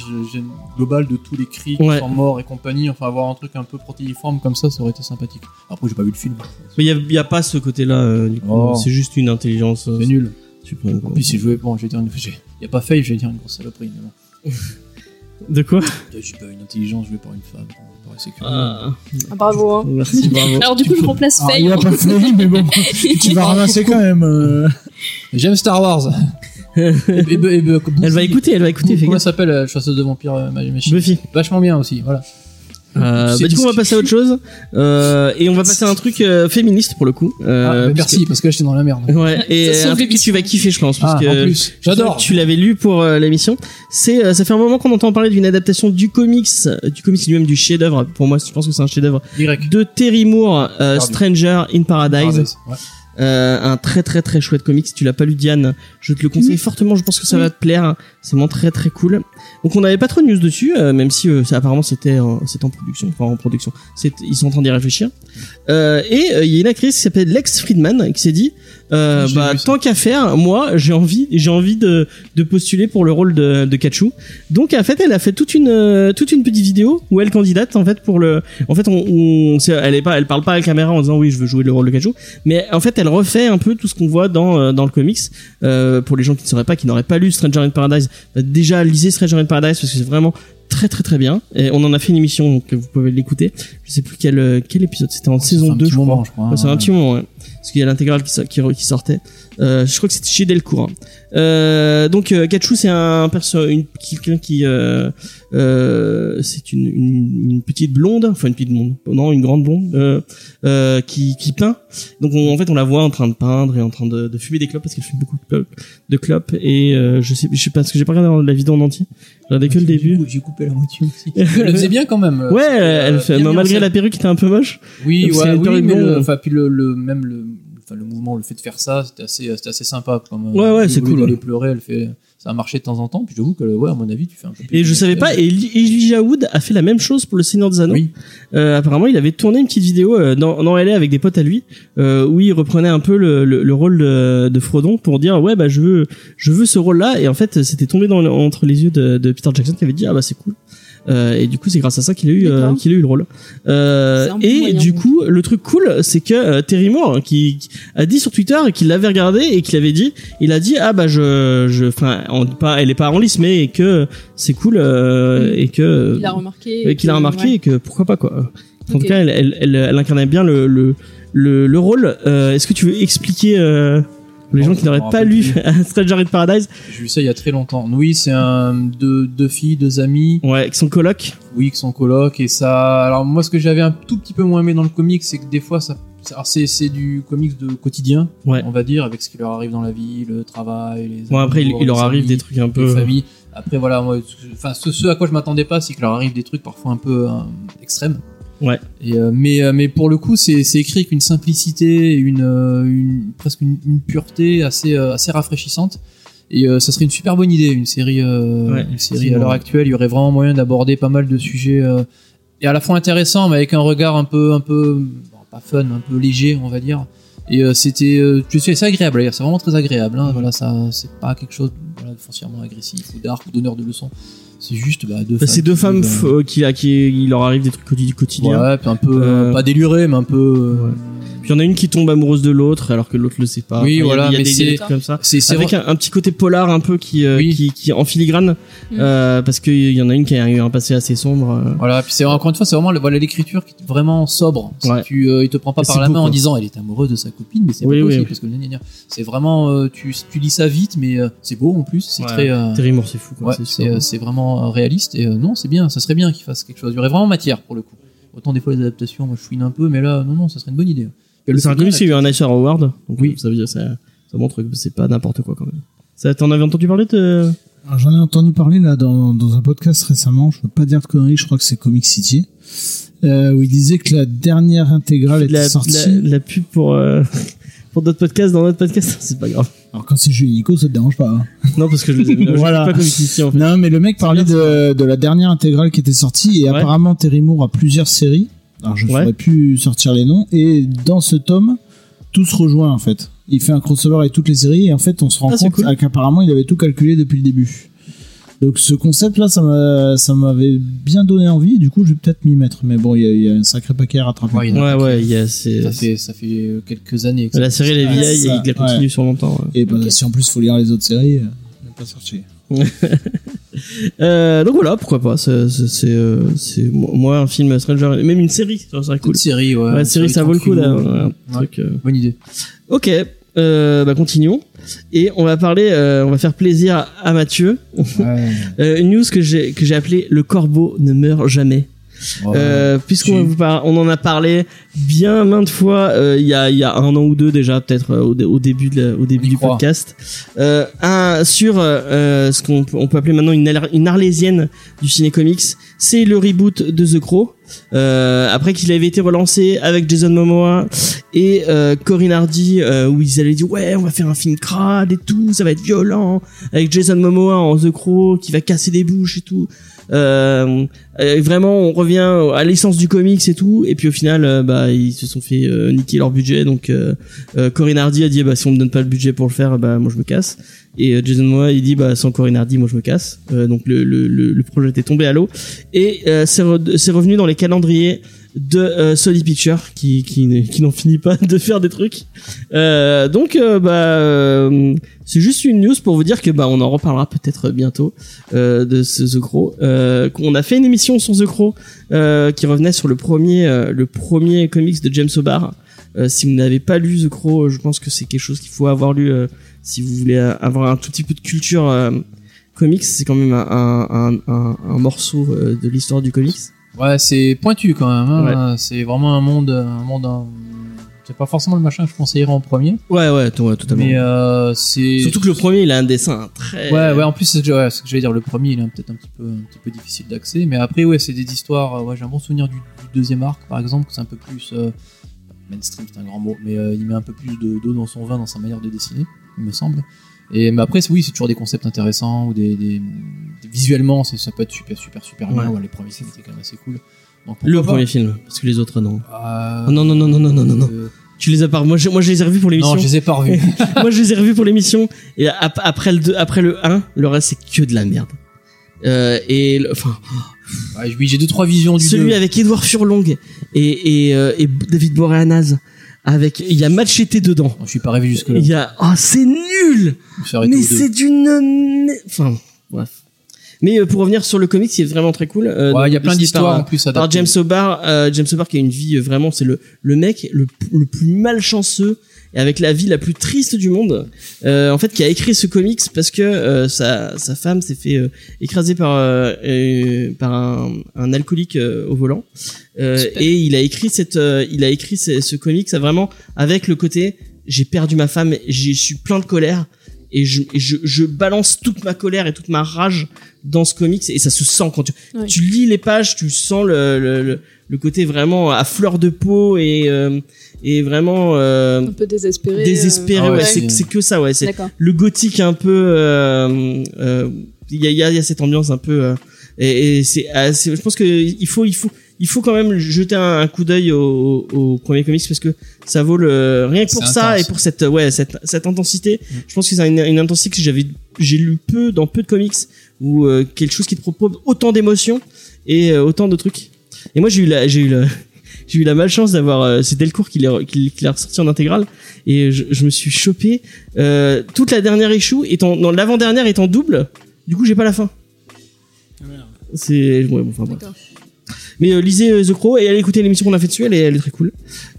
globale de tous les cris qui Ouais. sont morts et compagnie. Enfin, avoir un truc un peu protéiforme comme ça, ça aurait été sympathique. Après, j'ai pas vu le film. Mais il y a, il y a pas ce côté-là, euh, du coup. Oh. C'est juste une intelligence euh, C'est nul. quoi. Puis c'est joué, bon, dire une. j'ai- Y a pas fail, je vais dire une grosse saloperie. Mais bon. De quoi J'ai pas une intelligence jouée par une femme. ah, Ah, bravo. hein. Merci, bravo. Alors du coup, je remplace Faye. il a pas fait, mais bon, tu vas ramasser quand même. euh. J'aime Star Wars. et, et- et- et- Elle va écouter, elle va écouter, Comment s'appelle la chasseuse de vampires euh, machine Buffy. Vachement bien aussi, voilà. Euh, bah, du coup, on va passer à autre chose. Euh, et on va passer à un truc euh, féministe pour le coup. Ah, Euh, mais merci, parce que là j'étais dans la merde. Ouais, et un truc que tu vas kiffer, je pense. Parce Ah, que en plus, j'adore. Tu l'avais lu pour euh, l'émission. C'est, euh, ça fait un moment qu'on entend parler d'une adaptation du comics, du comics lui-même du chef-d'œuvre. Pour moi, je pense que c'est un chef-d'œuvre Y. de Terry Moore, euh. Stranger in Paradise. Paradise, ouais. Euh, un très très très chouette comics. Si tu l'as pas lu, Diane, je te le conseille fortement. Je pense que ça va te plaire. C'est vraiment très très cool. Donc on n'avait pas trop de news dessus, euh, même si euh, ça, apparemment c'était c'était en production, enfin en production. C'est ils sont en train d'y réfléchir. Euh, et euh, il y a une actrice qui s'appelle Lex Friedman qui s'est dit, euh, bah tant qu'à faire, moi j'ai envie j'ai envie de de postuler pour le rôle de de Kachu. Donc en fait elle a fait toute une euh, toute une petite vidéo où elle candidate en fait pour le en fait on, on c'est- elle est pas elle parle pas à la caméra en disant oui je veux jouer le rôle de Kachu mais en fait elle refait un peu tout ce qu'on voit dans euh, dans le comics euh, pour les gens qui ne sauraient pas qui n'auraient pas lu Stranger in Paradise déjà lisez Stranger in Paradise parce que c'est vraiment très très très bien et on en a fait une émission donc vous pouvez l'écouter je sais plus quel euh, quel épisode c'était en fait saison un 2 petit je crois je crois. Ouais, c'est un petit moment, ouais. Parce qu'il y a l'intégrale qui, sortait. Euh, je crois que c'était chez Delcourt. hein. Euh, donc euh, Kachu, c'est un perso, une quelqu'un qui, euh, euh, c'est une, une, une petite blonde, enfin une petite blonde, non, une grande blonde, euh, euh, qui, qui peint. Donc on- en fait, on la voit en train de peindre et en train de, de fumer des clopes parce qu'elle fume beaucoup de clopes, de clopes. Et euh, je sais, je sais pas parce que j'ai pas regardé la vidéo en entier. J'en ai que le J'ai- début. J'ai coupé la moitié aussi. Elle le faisait bien quand même. Ouais, euh, elle fait, bien mis en malgré la perruque qui était un peu moche. Oui, ouais, oui, perruque mais le, blonde. enfin, puis le, le, même le, enfin, le mouvement, le fait de faire ça, c'était assez, c'était assez sympa. Comme, euh, Ouais, ouais, c'est cool, d'aller ouais. pleurer, elle fait, ça a marché de temps en temps. Puis j'avoue que, ouais, à mon avis, tu fais un peu. Et je savais pas, et Eli- Elijah Wood a fait la même chose pour le Seigneur des Anneaux. Oui. Euh, apparemment, il avait tourné une petite vidéo euh, dans, dans LA avec des potes à lui, euh, où il reprenait un peu le, le, le rôle de, de Frodon pour dire ouais bah je veux je veux ce rôle-là et en fait c'était tombé dans, entre les yeux de, de Peter Jackson qui avait dit ah bah c'est cool. Euh, et du coup c'est grâce à ça qu'il a eu euh, qu'il a eu le rôle. Euh, et moyen, du coup le truc cool c'est que euh, Terry Moore qui, qui a dit sur Twitter qu'il l'avait regardé et qu'il avait dit il a dit ah bah je je enfin pas elle est pas en lice mais que c'est cool euh, et que Il a remarqué. et qu'il a remarqué ouais. et que pourquoi pas quoi. En tout cas, elle, elle, elle, elle incarnait bien le le le, le rôle. Euh, Est-ce que tu veux expliquer euh, pour les gens qui n'auraient pas lu Stranger in Paradise, J'ai vu ça il y a très longtemps. Oui, c'est un deux, deux filles, deux amis, ouais, qui sont coloc. oui, qui sont coloc et ça. Alors moi, ce que j'avais un tout petit peu moins aimé dans le comic, c'est que des fois, ça, c'est du comics de quotidien, Ouais. on va dire, avec ce qui leur arrive dans la vie, le travail, les. Bon après, il, leur arrive amis, des trucs un peu. familles. Après voilà, moi, enfin ce, ce à quoi je m'attendais pas, c'est que leur arrive des trucs parfois un peu euh, extrêmes. Ouais. Et euh, mais euh, mais pour le coup, c'est c'est écrit avec une simplicité, une, euh, une presque une, une pureté assez assez rafraîchissante. Et euh, ça serait une super bonne idée, une série, euh, Ouais, une série à l'heure actuelle. Il y aurait vraiment moyen d'aborder pas mal de sujets et à la fois intéressants, mais avec un regard un peu un peu bon, pas fun, un peu léger, on va dire. Et c'était, assez agréable. C'est vraiment très agréable. Hein. Voilà, ça, c'est pas quelque chose voilà, de foncièrement agressif ou dark ou donneur de leçons. C'est juste bah, deux Bah, c'est deux femmes f- euh, qui, qui il leur arrive des trucs quotidi- euh, quotidiens. Ouais, puis un peu Euh, pas déluré, mais un peu. euh, Ouais. Puis il y en a une qui tombe amoureuse de l'autre alors que l'autre le sait pas. Oui, Enfin, il y a- voilà, il y a mais des c'est- comme ça. C'est, c'est Avec un, un petit côté polar un peu qui euh, Oui. qui, qui en filigrane Mm. euh, parce qu'il y en a une qui a eu un passé assez sombre. euh. Voilà, puis c'est encore une fois, c'est vraiment le- voilà l'écriture qui est vraiment sobre. Si Ouais. tu, euh, il te prend pas Et par la main en disant elle est amoureuse de sa copine, mais c'est Oui, pas oui, possible oui. parce que c'est vraiment, euh, tu, tu lis ça vite, mais euh, c'est beau en plus, c'est Ouais. très. euh, Terry Moore, c'est fou. Quoi, Ouais, c'est c'est vraiment réaliste et euh, non, c'est bien, ça serait bien qu'il fasse quelque chose. Il y aurait vraiment matière pour le coup. Autant des fois les adaptations, moi je fouine un peu, mais là, non, non, ça serait une bonne idée. C'est un comics qui a eu un Nicer Award. Donc Oui. ça veut dire ça, ça montre que c'est pas n'importe quoi quand même. Ça, t'en avais entendu parler de... Alors, J'en ai entendu parler là dans, dans un podcast récemment, je veux pas dire de conneries, je crois que c'est Comic City, euh, où il disait que la dernière intégrale était la, sortie. la, la pub pour euh, pour d'autres podcasts dans notre podcast C'est pas grave. Alors quand c'est Julien Nico, ça te dérange pas. hein. Non parce que je bien. Voilà. Pas comme ici en fait. Non, mais le mec parlait bien, de, de la dernière intégrale qui était sortie et Ouais. apparemment Terry Moore a plusieurs séries. Alors je ne Ouais. saurais plus sortir les noms et dans ce tome, tout se rejoint en fait. Il fait un crossover avec toutes les séries et en fait on se rend Ah, compte cool. qu'apparemment il avait tout calculé depuis le début. Donc ce concept là, ça m'a- ça m'avait bien donné envie. Du coup, je vais peut-être m'y mettre. Mais bon, il y, a- il y a un sacré paquet à rattraper. Ouais, il Ouais pas ouais, qui- il y a c'est Ça fait, ça fait euh, quelques années. que la série elle est vieille et il la continue ouais. sur longtemps. ouais. Et bah, si en plus faut lire les autres séries, euh, il n'est pas sorti. Euh, donc voilà, pourquoi pas. C'est c'est c'est euh, moi un film Stranger, même une série, ça serait cool. Une série, ouais. Ouais, une série ça vaut le coup là. un Ouais, truc, euh. Bonne idée. Ok, euh, bah continuons. Et on va parler, euh, on va faire plaisir à Mathieu. Euh, une news que j'ai que j'ai appelée le corbeau ne meurt jamais. Euh, puisqu'on Tu- on en a parlé bien maintes fois euh, il y a y a un an ou deux déjà peut-être euh, au, dé- au début de la- au début du croit. podcast. Euh, un sur euh, ce qu'on peut, on peut appeler maintenant une, Ar- une arlésienne du ciné comics c'est le reboot de The Crow. Euh, après qu'il avait été relancé avec Jason Momoa et euh, Corinne Hardy euh, où ils allaient dire ouais on va faire un film crade et tout ça va être violent avec Jason Momoa en The Crow qui va casser des bouches et tout euh, vraiment on revient à l'essence du comics et tout. Et puis au final euh, bah ils se sont fait euh, niquer leur budget. Donc euh, euh, Corinne Hardy a dit bah si on me donne pas le budget pour le faire bah moi je me casse. Et euh, Jason Momoa il dit bah sans Corinne Hardy moi je me casse. Donc le, le, le, projet était tombé à l'eau. Et c'est revenu dans les calendriers de euh, Sony Pictures qui qui, qui n'en finit pas de faire des trucs euh, donc euh, bah euh, c'est juste une news pour vous dire que bah on en reparlera peut-être bientôt euh, de ce The Crow. Euh, qu'on a fait une émission sur The Crow qui revenait sur le premier le premier comics de James O'Barr. Si vous n'avez pas lu The Crow, je pense que c'est quelque chose qu'il faut avoir lu si vous voulez avoir un tout petit peu de culture comics. C'est quand même un, un, un, un morceau de l'histoire du comics. Ouais, c'est pointu quand même. Hein. C'est vraiment un monde, un monde, un- c'est pas forcément le machin que je conseillerais en premier, Ouais, ouais, to- ouais, totalement. mais euh, c'est Surtout que le premier, il a un dessin très. Ouais, ouais, en plus, c'est ce que, ouais, ce que je vais dire, le premier, il est peut-être un petit peu, un petit peu difficile d'accès, mais après, ouais, c'est des histoires, euh, ouais, j'ai un bon souvenir du, du deuxième arc, par exemple, que c'est un peu plus, euh, mainstream, c'est un grand mot, mais euh, il met un peu plus de- d'eau dans son vin, dans sa manière de dessiner, il me semble. Et mais après, oui, c'est toujours des concepts intéressants ou des, visuellement, ça peut être super, super, super bien. Les premiers films étaient quand même assez cool. Donc, le premier film, parce que les autres euh, ah, non. Non, non, non, non, non, non, non. Euh, tu les as pas moi je, moi je les ai revus pour l'émission. Non, je les ai pas revus. moi je les ai revus pour l'émission et après le après le 1, le reste c'est que de la merde. Euh, et enfin oui, j'ai deux trois visions du celui avec Edouard Furlong et et, et David Boreanaz avec, il y a Machete dedans. Je suis pas rêvé jusque-là. Il y a, oh, c'est nul! Mais c'est d'une, enfin, bref. Mais euh, pour revenir sur le comics, c'est vraiment très cool. Euh, Ouais, il y a plein d'histoires par, en plus par adaptées. James O'Barr, euh, James O'Barr qui a une vie euh, vraiment, c'est le le mec le, le plus malchanceux et avec la vie la plus triste du monde. Euh, en fait, qui a écrit ce comics parce que euh, sa sa femme s'est fait euh, écraser par euh, euh, par un, un alcoolique euh, au volant. Euh, et il a écrit cette euh, il a écrit ce, ce comics ça vraiment avec le côté j'ai perdu ma femme, j'ai je suis plein de colère et je, et je, je balance toute ma colère et toute ma rage dans ce comics et ça se sent quand tu, tu lis les pages, tu sens le, le, le, le côté vraiment à fleur de peau et, euh, et vraiment euh, Un peu désespéré. euh, désespéré. Ah ouais, ouais, c'est- c'est c'est que ça, ouais. C'est le gothique un peu. euh, euh, Il y, a, il y a- il y a cette ambiance un peu. euh, et et c'est, assez- je pense que il faut, il faut, il faut quand même jeter un, un coup d'œil au, au premier comics parce que ça vaut le rien que pour C'est ça intense. et pour cette, ouais, cette, cette intensité. Mm. Je pense que c'est une, une intensité que j'avais, j'ai lu peu dans peu de comics ou euh, quelque chose qui te propose autant d'émotions et euh, autant de trucs. Et moi j'ai eu la, j'ai eu la, j'ai eu la malchance d'avoir, euh, c'est Delcourt qui l'a, qui, qui l'a ressorti en intégrale et je, je me suis chopé euh, toute la dernière issue étant, non l'avant-dernière étant double. Du coup j'ai pas la fin. C'est, ouais, bon, enfin bref. D'accord. Mais euh, lisez euh, The Crow et allez écouter l'émission qu'on a fait dessus, elle est, elle est très cool.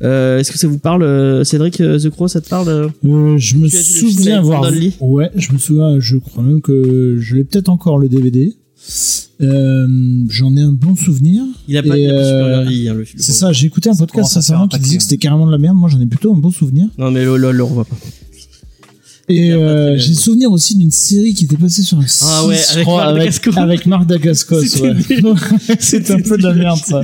Euh, Est-ce que ça vous parle, euh, Cédric euh, The Crow, ça te parle je me souviens Lee Ouais, je me souviens. Je crois même que je l'ai peut-être encore le DVD. Euh, J'en ai un bon souvenir. Il a pas, il a pas super euh, vieilli, hein, le film. C'est ça, j'ai écouté un podcast faire récemment qui disait que hein. c'était carrément de la merde. Moi, j'en ai plutôt un bon souvenir. Non mais le, le, le revoit pas. Et euh, j'ai souvenir aussi d'une série qui était passée sur un Ah ouais, avec crois, Marc avec, Dacascos. avec Marc Dacascos, ouais. C'est un peu de la merde, ça.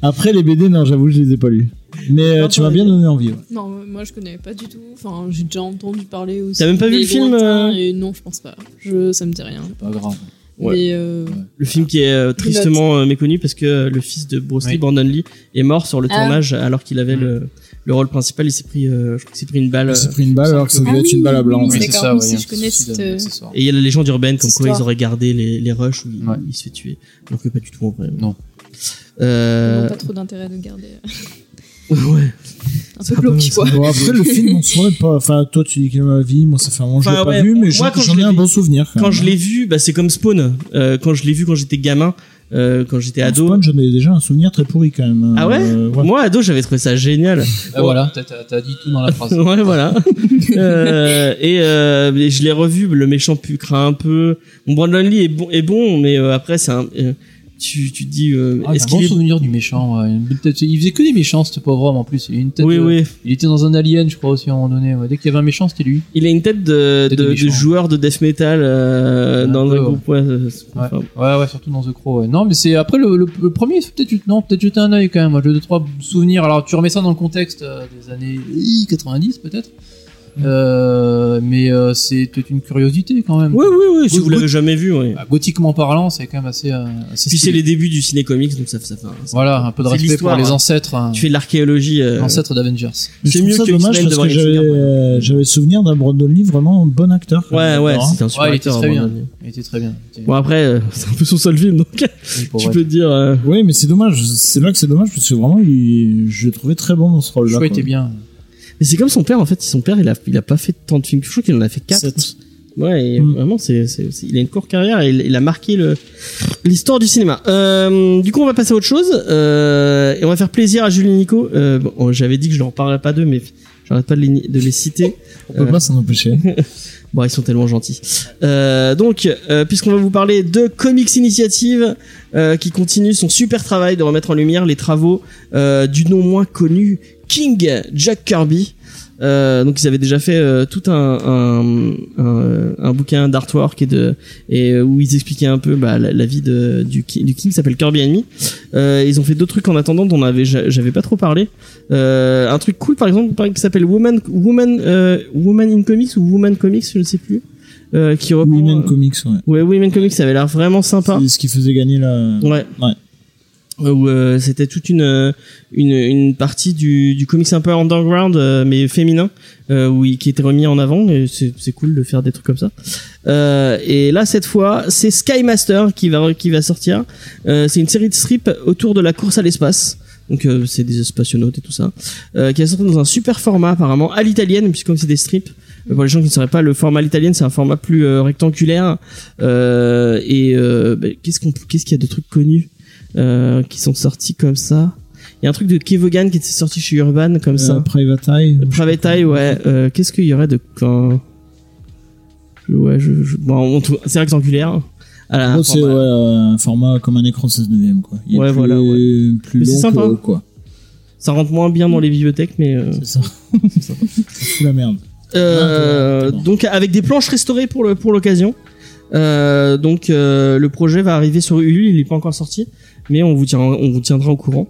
Après, les BD, non, j'avoue, je les ai pas lus. Mais euh, Non, tu m'as bien donné envie. ouais. Non, moi je connais pas du tout. Enfin, j'ai déjà entendu parler aussi. T'as même pas vu le film, euh et Non, je pense pas. Je, ça me dit rien. C'est pas grave. Ouais. Mais euh, Le film qui est euh, tristement euh, méconnu parce que euh, le fils de Bruce Lee, Oui. Brandon Lee, est mort sur le Ah. tournage alors qu'il avait Mm. le, le rôle principal. Il s'est pris, euh, je crois qu'il s'est pris une balle. Il s'est pris une balle alors que ça devait Ah être une balle à blanc. oui, c'est ça, si je connais cette. Et il y a la légende urbaine comme quoi histoire. ils auraient gardé les, les rushs où il, Ouais. il se fait tuer. Alors que pas du tout en vrai. Non. ils Euh, n'ont pas trop d'intérêt de garder. ouais. Un peu glauque, quoi. Bon, après, le film, on saurait pas. Enfin, toi, tu dis qu'il la vie. Moi, ça fait un moment que je l'ai Enfin, pas ouais, vu, mais moi, j'en quand je j'en ai un vu- bon souvenir. Quand même. je l'ai vu, bah, c'est comme Spawn. Euh, quand je l'ai vu quand j'étais gamin, euh, quand j'étais ado. Spawn, j'en ai déjà un souvenir très pourri quand même. Ah ouais, Euh, Moi, ado, j'avais trouvé ça génial. Ah, voilà, t'as- t'as t'as dit tout dans la phrase. ouais, voilà. euh, et euh, je l'ai revu, le méchant pu craint un peu. Bon, Brandon Lee est bon, est bon mais euh, après, c'est un. Tu, tu te dis. Euh, Ah, est-ce un bon est. souvenir du méchant. ouais. Il faisait que des méchants, ce pauvre homme en plus. Il a une tête. Oui, de- oui. Il était dans un alien, je crois aussi à un moment donné. ouais. Dès qu'il y avait un méchant, c'était lui. Il a une tête de, de, de joueur de death metal euh, dans peu, ouais. groupe. Ouais, surtout dans The Crow. Non, mais c'est après le, le, le premier, peut-être non, peut-être jeter un œil quand même. Deux trois souvenirs. Alors, tu remets ça dans le contexte euh, des années 90 peut-être. Euh, mais euh, c'est peut-être une curiosité quand même. Oui, oui, oui, si Oui, vous l'avez jamais vu, oui. Bah, gothiquement parlant, c'est quand même assez. euh, assez Puis c'est les débuts du ciné comics, donc ça, ça fait. Voilà, un peu de respect pour les hein. ancêtres, hein, Tu fais de l'archéologie. euh, ancêtres d'Avengers. C'est mieux ça que dommage parce que j'avais euh, j'avais souvenir d'un Brandon Lee vraiment bon acteur. Ouais, ouais, hein. c'était un super Ouais, il était acteur, très bien. Il était très bien. Bon, après, euh, c'est un peu son seul film, donc tu peux te dire. Oui, mais c'est dommage. C'est là que c'est dommage parce que vraiment, je l'ai trouvé très bon dans ce Le rôle-là. était bien. Mais c'est comme son père en fait. Son père, il a, il a pas fait tant de films. Je crois qu'il en a fait 4 Sept. Ouais, et Mm. vraiment, c'est, c'est, il a une courte carrière et il, il a marqué le, l'histoire du cinéma. Euh, du coup, on va passer à autre chose euh, et on va faire plaisir à Julie et Nico. Euh, bon, j'avais dit que je leur parlerais pas d'eux, mais j'arrête pas de les, de les citer. On peut Euh, pas s'en empêcher. Bon, ils sont tellement gentils. Euh, donc, euh, puisqu'on va vous parler de Comics Initiative, euh, qui continue son super travail de remettre en lumière les travaux euh, du non moins connu King Jack Kirby. Euh, donc ils avaient déjà fait euh, tout un, un, un, un bouquin d'artwork et de et euh, où ils expliquaient un peu bah, la, la vie de, du, du King s'appelle Kirby Enemy. Euh, ils ont fait d'autres trucs en attendant dont on avait j'a- j'avais pas trop parlé. Euh, un truc cool par exemple qui s'appelle Woman Woman euh, Woman in Comics ou Woman Comics je ne sais plus. Euh, qui reprend, Women Comics, ouais. Ouais, Women Comics, ça avait l'air vraiment sympa. C'est ce qui faisait gagner la. Ouais. Ouais. Euh, Où euh, c'était toute une, euh, une une partie du du comics un peu underground euh, mais féminin euh, où il, qui était remis en avant et c'est c'est cool de faire des trucs comme ça. Euh, et là cette fois, c'est Sky Master qui va qui va sortir. C'est une série de strips autour de la course à l'espace. Donc c'est des spationautes et tout ça, qui va sortir dans un super format apparemment à l'italienne puisque comme c'est des strips. Pour les gens qui ne sauraient pas, le format à l'italienne c'est un format plus rectangulaire. Et bah, qu'est-ce qu'on qu'est-ce qu'il y a de trucs connus? Euh, qui sont sortis comme ça Il y a un truc de Kevogan qui était sorti chez Urban comme Euh, ça. Private Eye. Private Eye, ouais. Euh, Qu'est-ce qu'il y aurait de quand Ouais, je, bon, c'est rectangulaire. En gros, c'est ouais, un format comme un écran 16 neuvième quoi. Il est Ouais, plus, voilà, plus Mais long sympa. que quoi. Ça rentre moins bien dans les bibliothèques, mais. euh, C'est ça. ça fout la merde. Euh, Ah, donc avec des planches restaurées pour le pour l'occasion. Euh, donc euh, le projet va arriver sur Ulule, il est pas encore sorti, mais on vous tient, on vous tiendra au courant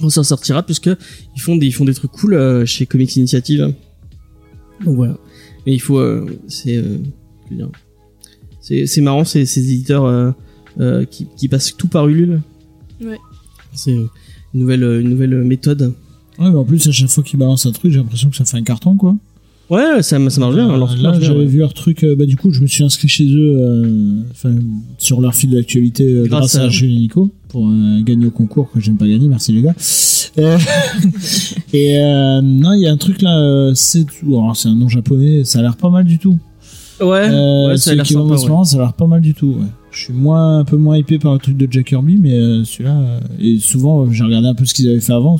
quand ça sortira, puisque ils font des ils font des trucs cool euh, chez Comics Initiative. Donc voilà. Mais il faut, euh, c'est, euh, c'est c'est marrant ces ces éditeurs euh, euh, qui qui passent tout par Ulule. Ouais. C'est une nouvelle une nouvelle méthode. Ouais, mais en plus, à chaque fois qu'ils balancent un truc, j'ai l'impression que ça fait un carton, quoi. Ouais, ça ça marche bien. Euh, alors, là, j'avais ouais. vu leur truc, euh, bah, du coup, je me suis inscrit chez eux, euh, sur leur fil d'actualité, euh, Grâce grâce, à, à- Jules et Nico, pour gagner au concours que j'aime pas gagner, merci les gars. Et non, il y a un truc là, c'est un nom japonais, ça a l'air pas mal du tout. Ouais, ouais, ça a l'air sympa. ouais. ça a l'air pas mal du tout. Ouais. Je suis moins, un peu moins hypé par le truc de Jack Kirby, mais celui-là, et souvent, j'ai regardé un peu ce qu'ils avaient fait avant,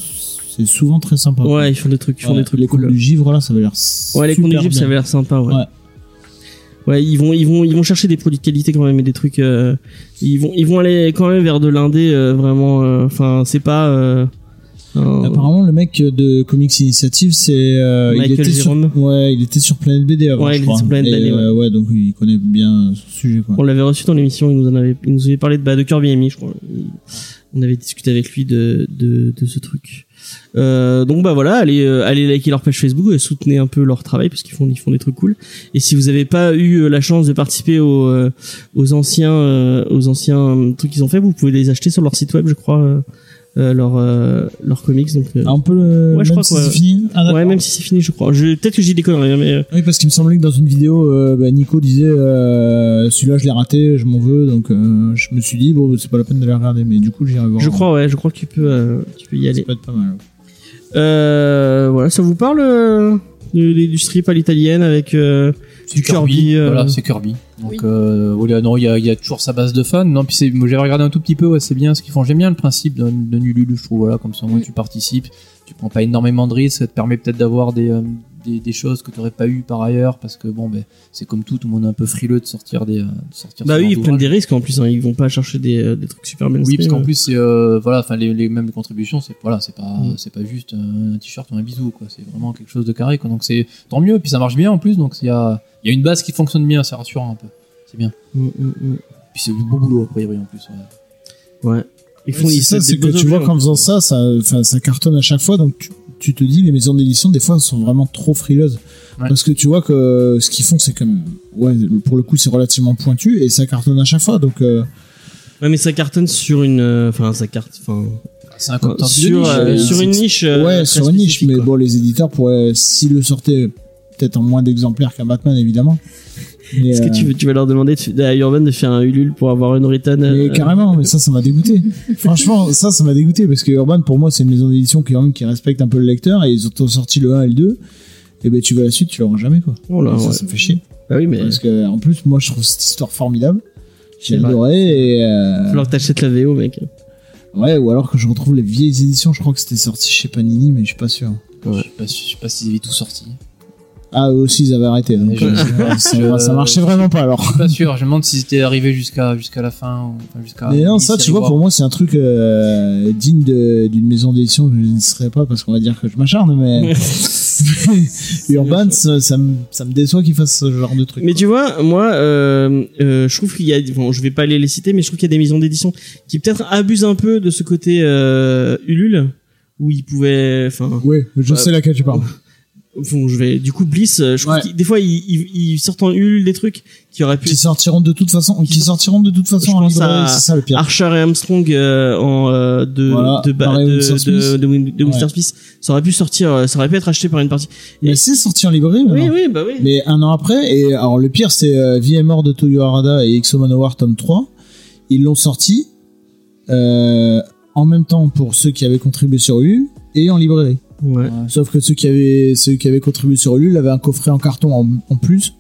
c'est souvent très sympa. Ouais, ils font des trucs, ils font Ouais, des trucs les cool. du givre là, ça avait l'air. Ouais, les super conduits Jeep, ça avait l'air sympa, ouais. Ouais. Ouais, ils vont, ils vont, ils vont chercher des produits de qualité quand même et des trucs. euh, ils vont, ils vont aller quand même vers de l'indé euh, vraiment. euh, Enfin, c'est pas. Apparemment, le mec de Comics Initiative, c'est il Michael était sur, ouais, il était sur Planète BD avant, Ouais, je il crois. était sur Planet Et, BD, ouais. ouais, donc il connaît bien son sujet, quoi. On l'avait reçu dans l'émission, il nous en avait, il nous avait parlé de, bah, de Kirby Amy, je crois. On avait discuté avec lui de, de, de ce truc. Euh, donc bah voilà, allez, euh, allez liker leur page Facebook et soutenez un peu leur travail parce qu'ils font, ils font des trucs cool. Et si vous avez pas eu euh, la chance de participer aux, euh, aux anciens, euh, aux anciens trucs qu'ils ont fait, vous pouvez les acheter sur leur site web, je crois, euh, euh, leur, euh, leur comics. Donc, euh, on peut le. Ouais, je même crois si que ouais. c'est fini. Ah, ouais, même si c'est fini, je crois. Je, peut-être que j'ai des conneries, hein, mais euh, Oui, parce qu'il me semblait que dans une vidéo, euh, bah, Nico disait euh, celui-là je l'ai raté, je m'en veux, donc euh, je me suis dit bon c'est pas la peine de le regarder, mais du coup j'irai voir. je crois, ouais, je crois que tu peux, euh, tu peux y Ça aller. peut être pas mal. Euh, voilà, ça vous parle du, du strip à l'italienne avec euh, C'est du Kirby, euh, Voilà, c'est Kirby. Donc, Oui. euh, voilà, non, il y a, il y a toujours sa base de fans. Non, puis c'est, moi, j'avais regardé un tout petit peu, ouais, c'est bien ce qu'ils font. J'aime bien le principe de, de Nululu, je trouve. Voilà, comme ça, au moins, tu participes. Tu prends pas énormément de risques. Ça te permet peut-être d'avoir des, euh, des, des choses que tu n'aurais pas eu par ailleurs. Parce que, bon, ben, c'est comme tout, tout le monde est un peu frileux de sortir des, euh, de sortir Bah oui, ils prennent des risques en plus. Hein, ils vont pas chercher des, euh, des trucs super bien. Oui, parce qu'en plus, c'est, euh, voilà, enfin, les, les mêmes contributions, c'est, voilà, c'est pas, Mm. c'est pas juste un t-shirt ou un bisou, quoi. C'est vraiment quelque chose de carré, quoi. Donc, c'est tant mieux. Puis ça marche bien, en plus. Donc, il y a, il y a une base qui fonctionne bien, c'est rassurant un peu. C'est bien. Mm, mm, mm. Puis c'est du beau boulot, a priori, en plus. ouais. Ouais. Ils font C'est ils ça, c'est que tu vois qu'en faisant ça, ça, enfin, ça cartonne à chaque fois, donc tu, tu te dis les maisons d'édition des fois sont vraiment trop frileuses Ouais. parce que tu vois que ce qu'ils font c'est comme ouais pour le coup c'est relativement pointu et ça cartonne à chaque fois donc euh, Ouais, mais ça cartonne sur une, euh, enfin, ça carte, enfin, un sur, euh, une niche. euh, ouais sur une niche mais quoi. bon les éditeurs pourraient s'ils le sortaient peut-être en moins d'exemplaires qu'un Batman évidemment mais, Est-ce que euh, tu, veux- tu vas leur demander de, à Urban de faire un Ulule pour avoir une mais euh, carrément mais ça ça m'a dégoûté franchement ça ça m'a dégoûté parce que Urban pour moi c'est une maison d'édition qui, respecte un peu le lecteur et ils ont sorti le 1 et le 2 et ben tu vas à la suite tu l'auras jamais quoi Oh là, ça, ouais. ça me fait chier Bah oui, mais Parce que en plus, moi, je trouve cette histoire formidable. J'ai adoré et euh, falloir que t'achètes la VO, mec. ouais, ou alors que je retrouve les vieilles éditions. Je crois que c'était sorti chez Panini, mais je suis pas sûr. Je sais pas, je sais pas s'ils avaient tout sorti. Ah, eux aussi, ils avaient arrêté. Donc, Je- euh, ça, je- ça marchait vraiment pas alors. Je suis pas sûr. Je me demande s'ils étaient arrivés jusqu'à jusqu'à la fin ou enfin, jusqu'à. Mais non, ça, tu vois, pour moi, c'est un truc euh, digne de- d'une maison d'édition que je ne serais pas parce qu'on va dire que je m'acharne, mais Urban, ça, ça me, ça me déçoit qu'ils fassent ce genre de truc. Mais quoi. tu vois, moi, euh, euh, je trouve qu'il y a, bon, je vais pas aller les citer, mais je trouve qu'il y a des maisons d'édition qui peut-être abusent un peu de ce côté euh, Ulule où ils pouvaient, enfin, Oui, je Ouais. sais laquelle tu parles. Bon, je vais, du coup, Bliss, euh, je trouve Ouais. des fois ils, ils, ils sortent en Ulule des trucs qui auraient pu Qui sortiront de toute façon, qui sortiront de toute Je façon en pense librairie, à c'est ça le pire. Archer et Armstrong euh, en euh, de Voilà, de, de, de, Smith. de, Winston Smith. ça aurait pu sortir euh, ça aurait pu être acheté par une partie Mais c'est sorti en librairie, oui oui bah oui Mais un an après, et alors le pire, c'est euh, Vie et mort de Toyo Harada et Exo Manowar tome 3. Ils l'ont sorti euh, en même temps pour ceux qui avaient contribué sur Ulule et en librairie. Ouais. Ouais. Sauf que ceux qui avaient, ceux qui avaient contribué sur Ulule avaient un coffret en carton en, en plus,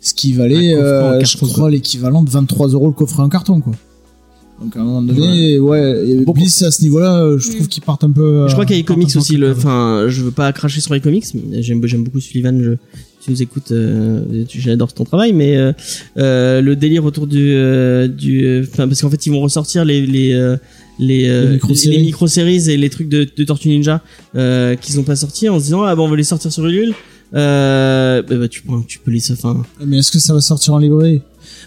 ce qui valait, euh, je crois, l'équivalent de 23 euros le coffret en carton, quoi. Donc à un moment donné, ouais, et Beaucoup. Bliss à ce niveau-là, euh, je trouve Mm. qu'ils partent un peu. je crois euh, qu'il y a les comics aussi le enfin je veux pas cracher sur les comics mais j'aime j'aime beaucoup Sullivan je tu nous écoutes euh, j'adore ton travail mais euh, euh, le délire autour du euh, du enfin parce qu'en fait ils vont ressortir les les euh, les, euh, Les micro-séries. les et les trucs de, de Tortue Ninja euh, qu'ils ont pas sortis en se disant ah bon on va les sortir sur Ulule euh, bah, bah, tu, tu peux les enfin Mais est-ce que ça va sortir en librairie?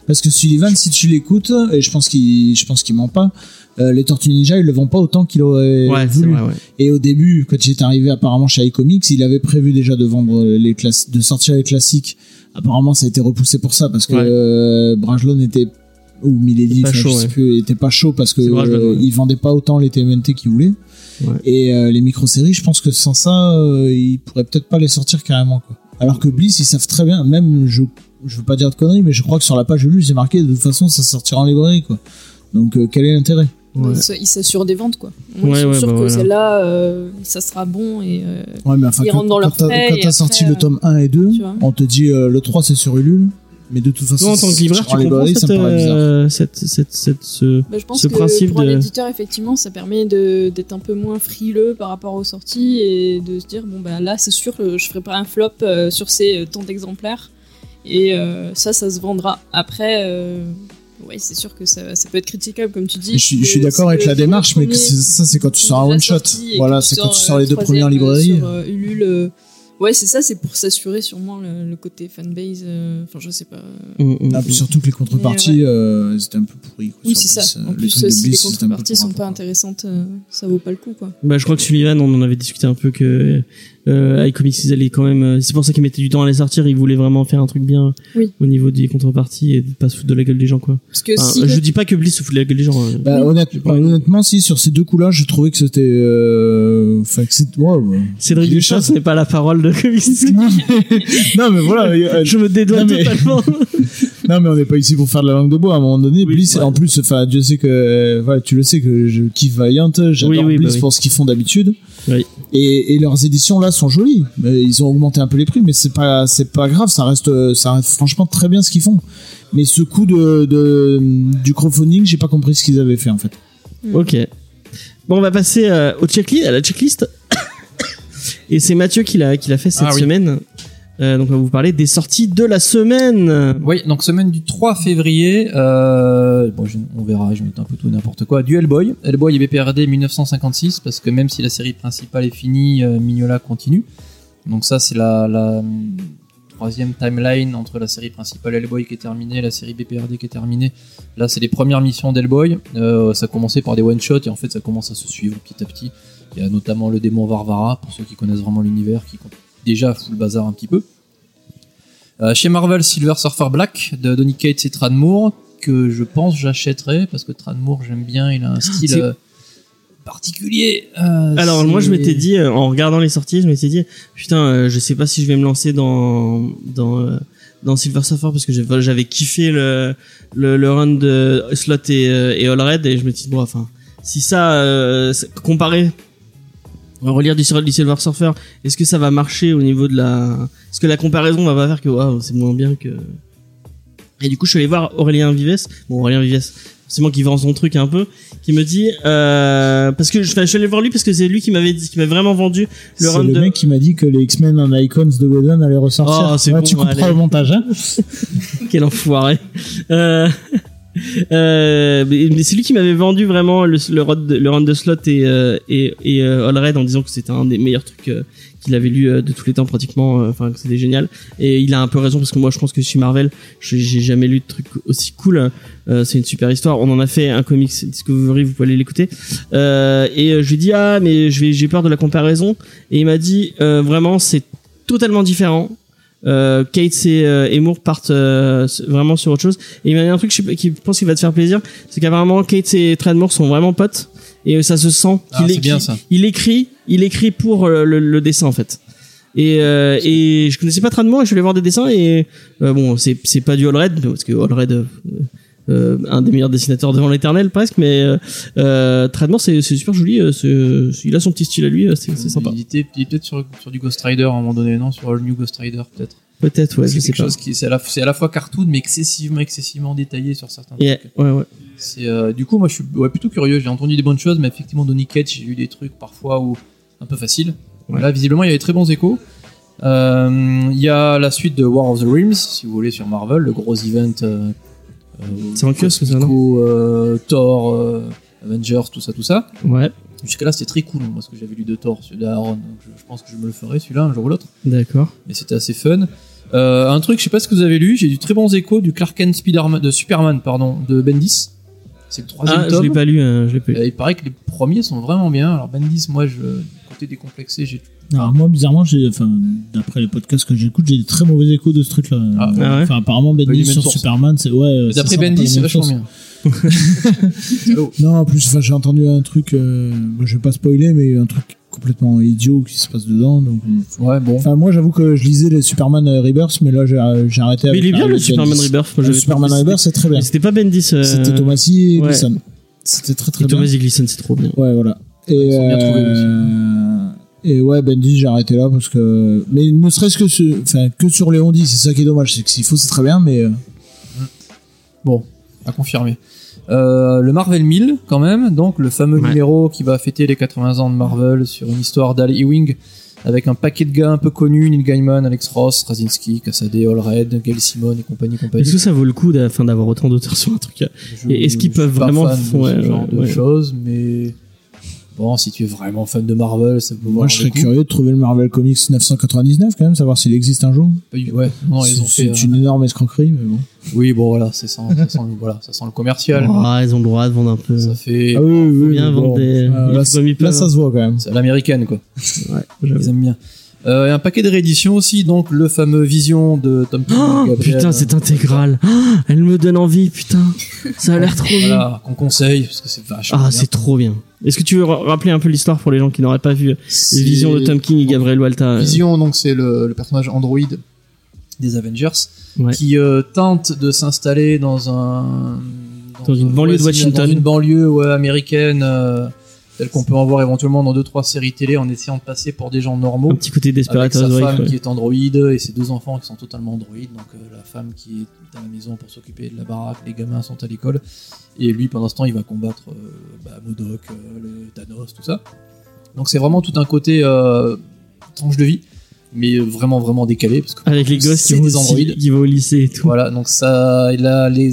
Parce que Sullivan, si tu l'écoutes, et je pense qu'il, je pense qu'il ment pas, euh, les Tortues Ninja, ils le vendent pas autant qu'il aurait ouais voulu. vrai ouais Et au début, quand est arrivé apparemment chez iComics, il avait prévu déjà de vendre les classes, de sortir les classiques. Apparemment, ça a été repoussé pour ça parce que Ouais. euh, Brajlon était ou Milady, Pas chaud, ouais. plus, était pas chaud parce que Brajlon, euh, ouais. il vendait pas autant les TMNT qu'il voulait. Ouais. Et euh, les micro-séries, je pense que sans ça, euh, ils pourraient peut-être pas les sortir carrément quoi. Alors que Bliss, ils savent très bien, même je je veux pas dire de conneries, mais je crois que sur la page de lu, c'est marqué de toute façon ça sortira en librairie quoi. Donc euh, quel est l'intérêt? Ouais. Ils Ils s'assurent des ventes, quoi. Ouais, ils sont ouais, sûrs bah que voilà. celle-là, euh, ça sera bon et. euh, Ouais, mais enfin, Ils quand, rentrent dans frais quand t'as sorti après, le tome 1 et 2, tu vois. on te dit euh, le 3 c'est sur Ulule, mais de toute façon, Toi, en tant que libraire, tu comprends cette, me paraît bizarre. euh, cette, cette, cette, ce... Bah, je pense Ce que principe pour un de- éditeur, effectivement, ça permet d'être un peu moins frileux par rapport aux sorties et de se dire bon bah là c'est sûr que je ferai pas un flop euh, sur ces euh, tant d'exemplaires et euh, ça ça se vendra. Après, euh, ouais c'est sûr que ça, ça peut être critiquable comme tu dis. Je suis, je suis que d'accord avec la démarche, mais que ça c'est quand tu sors un déjà one shot. sortis et Voilà, c'est quand tu euh, sors les deux troisième, premiers en euh, librairie. Sur, euh, Ulule, euh, Ouais, c'est ça, c'est pour s'assurer sûrement le, le côté fanbase. euh, Enfin, je sais pas. Mm, mm, Ah, mm. puis surtout que les contreparties, euh, c'était un peu pourri. quoi, Oui, c'est ça. Euh, En plus, si les contreparties sont pas intéressantes, euh, ça vaut pas le coup, quoi. Bah, je crois que Sullivan, on en avait discuté un peu que euh, iComics, ils allaient quand même. euh, c'est pour ça qu'ils mettaient du temps à les sortir. Ils voulaient vraiment faire un truc bien Oui. au niveau des contreparties et de pas se foutre de la gueule des gens, quoi. Parce que Enfin, si. je dis pas que Bliss se fout de la gueule des gens. hein. Bah, honnête- honnêtement, si sur ces deux coups-là, je trouvais que c'était. euh, Enfin, que c'est. ouais, ouais. Cédric Duchamp, ce n'est pas la parole de Comics. non, mais, non, mais voilà. je me dédouane totalement. Non, mais on n'est pas ici pour faire de la langue de bois. À un moment donné, Oui, Bliss, ouais. en plus, enfin, Dieu sait que, euh, voilà, tu le sais que je kiffe Valiant, j'adore Oui, oui, bah Bliss oui. pour ce qu'ils font d'habitude. Oui. Et, et leurs éditions là sont jolies. Mais ils ont augmenté un peu les prix, mais c'est pas, c'est pas grave. Ça reste, ça reste franchement très bien ce qu'ils font. Mais ce coup de, de du crowdfunding, j'ai pas compris ce qu'ils avaient fait en fait. Ok. Bon, on va passer euh, au checklist, à la checklist. Et c'est Mathieu qui l'a, qui l'a fait cette Ah oui. semaine. Euh, donc, on va vous parler des sorties de la semaine. Oui, donc semaine du 3 février, euh, bon, on verra, je mettre un peu tout n'importe quoi, du Hellboy, Hellboy et BPRD 1956, parce que même si la série principale est finie, euh, Mignola continue. Donc ça, c'est la, troisième timeline entre la série principale Hellboy qui est terminée, la série BPRD qui est terminée. Là, c'est les premières missions d'Hellboy. Ça a commencé par des one-shots et en fait, ça commence à se suivre petit à petit. Il y a notamment le démon Varvara, pour ceux qui connaissent vraiment l'univers, qui déjà fout le bazar un petit peu. Euh, chez Marvel, Silver Surfer Black de Donny Cates et Tran Moore, que je pense j'achèterai parce que Tran Moore, j'aime bien, il a un style C'est- euh, particulier. Euh, Alors, moi, je m'étais dit, en regardant les sorties, je m'étais dit, putain, je sais pas si je vais me lancer dans, dans, dans Silver Surfer parce que j'avais kiffé le, le, le run de Slot et, et All Red et je me dis, bon, enfin, si ça, comparé, relire du, du Silver Surfer, est-ce que ça va marcher au niveau de la, est-ce que la comparaison va pas faire que, waouh, c'est moins bien que, et du coup, je suis allé voir Aurélien Vives. Bon, Aurélien Vives, forcément qui vend son truc un peu, qui me dit euh, parce que je, je suis allé voir lui parce que c'est lui qui m'avait dit, qui m'a vraiment vendu le C'est run le de. mec qui m'a dit que les X-Men en Icons de Godin allaient ressortir. Oh, c'est bon, tu comprends allez. le montage, hein Quel enfoiré. Euh, euh, mais c'est lui qui m'avait vendu vraiment le, le, le run de slot et, euh, et, euh, All Red en disant que c'était un des meilleurs trucs euh, qu'il avait lu de tous les temps pratiquement, enfin que c'était génial. Et il a un peu raison parce que moi je pense que chez Marvel, j'ai jamais lu de truc aussi cool. C'est une super histoire. On en a fait un comics Discovery, vous pouvez aller l'écouter. Et je lui dit ah mais j'ai peur de la comparaison. Et il m'a dit vraiment c'est totalement différent. Euh, Kate et, euh, et Moore partent euh, vraiment sur autre chose. Et il m'a dit un truc je sais pas- qui pense qu'il va te faire plaisir, c'est qu'apparemment Kate et Trad Moore sont vraiment potes et ça se sent. Ah, qu'il écrit- bien, ça. Il écrit, il écrit pour euh, le, le dessin en fait. Et, euh, et je connaissais pas Trad Moore et je allé voir des dessins et euh, bon c'est c'est pas du All Red parce que All Red euh, euh, un des meilleurs dessinateurs devant l'éternel presque mais euh, euh, c'est super joli euh, il a son petit style à lui euh, c'est sympa Il était, peut-être sur, sur du Ghost Rider à un moment donné, non Sur le New Ghost Rider, peut-être. peut-être ouais c'est je sais quelque pas chose qui c'est à, à la fois cartoon, mais excessivement, excessivement détaillé sur certains Et- trucs. ouais ouais C'est, euh, du coup, moi, je suis ouais, plutôt curieux. J'ai entendu des bonnes choses, mais effectivement, Donny Cates, j'ai lu des trucs parfois où un peu faciles. Ouais. Là, visiblement, il y avait très bons échos. Euh, Il y a la suite de War of the Realms, si vous voulez, sur Marvel, le gros event. Euh, euh, C'est en kiosque, ça, non euh, Thor, euh, Avengers, tout ça, tout ça. ouais Jusqu'à là, c'était très cool, moi, ce que j'avais lu de Thor, celui d'Aaron. Je, je pense que je me le ferai, celui-là, un jour ou l'autre. d'accord Mais c'était assez fun. Euh, un truc, je sais pas ce que vous avez lu, j'ai du très bons échos du Clark Kent Spiderman, de Superman, pardon, de Bendis. C'est le troisième ah je tome. l'ai pas lu euh, je l'ai pas lu Euh, il paraît que les premiers sont vraiment bien. Alors Bendis, moi, je, côté décomplexé, j'ai Alors moi, bizarrement, j'ai, enfin, d'après les podcasts que j'écoute, j'ai des très mauvais échos de ce truc-là. Ah, ah ouais Enfin, apparemment, Bendis sur. Superman, c'est ouais. D'après Bendis, c'est vachement bien. Non, en plus, enfin, j'ai entendu un truc, euh, je vais pas spoiler, mais un truc complètement idiot qui se passe dedans. Donc, euh, Ouais, bon. enfin, moi, j'avoue que je lisais les Superman Rebirth, mais là, j'ai, j'ai arrêté. mais avec il est bien le Superman. Rebirth moi, Le Superman Rebirth, c'est très bien. mais c'était pas Bendis euh, C'était Thomasy et ouais. Gleason. C'était très très et bien. Thomas Gleason c'est trop bien Ouais, voilà. Et, Ils sont bien trouvés euh, et ouais, Bendy, j'ai arrêté là parce que, mais ne serait-ce que ce, enfin, que sur les c'est ça qui est dommage, c'est que s'il faut, c'est très bien, mais euh, Bon, à confirmer. Euh, le Marvel 1000, quand même, donc le fameux Ouais. numéro qui va fêter les 80 ans de Marvel sur une histoire d'Al Ewing avec un paquet de gars un peu connus, Neil Gaiman, Alex Ross, Krasinski, Cassaday, Allred, Gail Simone et compagnie, compagnie. est-ce que ça vaut le coup d'avoir autant d'auteurs sur un truc? Est-ce qu'ils peuvent vraiment fan de f- ouais, ce genre ouais, de ouais. choses, mais bon, si tu es vraiment fan de Marvel, ça peut moi, je serais coup. curieux de trouver le Marvel Comics 999 quand même, savoir s'il existe un jour. Ouais, non, ils ont c'est fait. c'est euh, une énorme escroquerie, mais bon. Oui, bon, voilà, ça sent, ça sent, le- voilà, ça sent le commercial. Ah, ils ont le droit de vendre un peu Ça fait Ah oui, oui, oui, bien vendre des- il là, ça se voit quand même. c'est à l'américaine, quoi. ouais. Ils aiment bien. Euh, et un paquet de rééditions aussi, donc le fameux Vision de Tom King. Oh, Gabriel, putain, cette intégrale. Oh, elle me donne envie, putain. Ça a l'air trop bien. Voilà, qu'on conseille, parce que c'est vachement Ah, c'est trop bien. Est-ce que tu veux ra- rappeler un peu l'histoire pour les gens qui n'auraient pas vu visions de Tom King et Gabriel Walta euh, Vision, donc c'est le, le personnage Android des Avengers Ouais. qui euh, tente de s'installer dans un Dans une un- banlieue de Washington. dans une banlieue ouais, américaine euh, telle qu'on peut en voir éventuellement dans deux trois séries télé en essayant de passer pour des gens normaux Un petit côté avec Desperate sa Housewives. femme ouais. qui est androïde et ses deux enfants qui sont totalement androïdes donc euh, la femme qui est à la maison pour s'occuper de la baraque les gamins sont à l'école et lui pendant ce temps il va combattre euh, bah, Modok euh, le Thanos tout ça donc c'est vraiment tout un côté euh, tranche de vie mais vraiment vraiment décalé parce que Avec les gosses qui vont, des androïdes qui vont au lycée et tout. voilà, donc ça, là, les,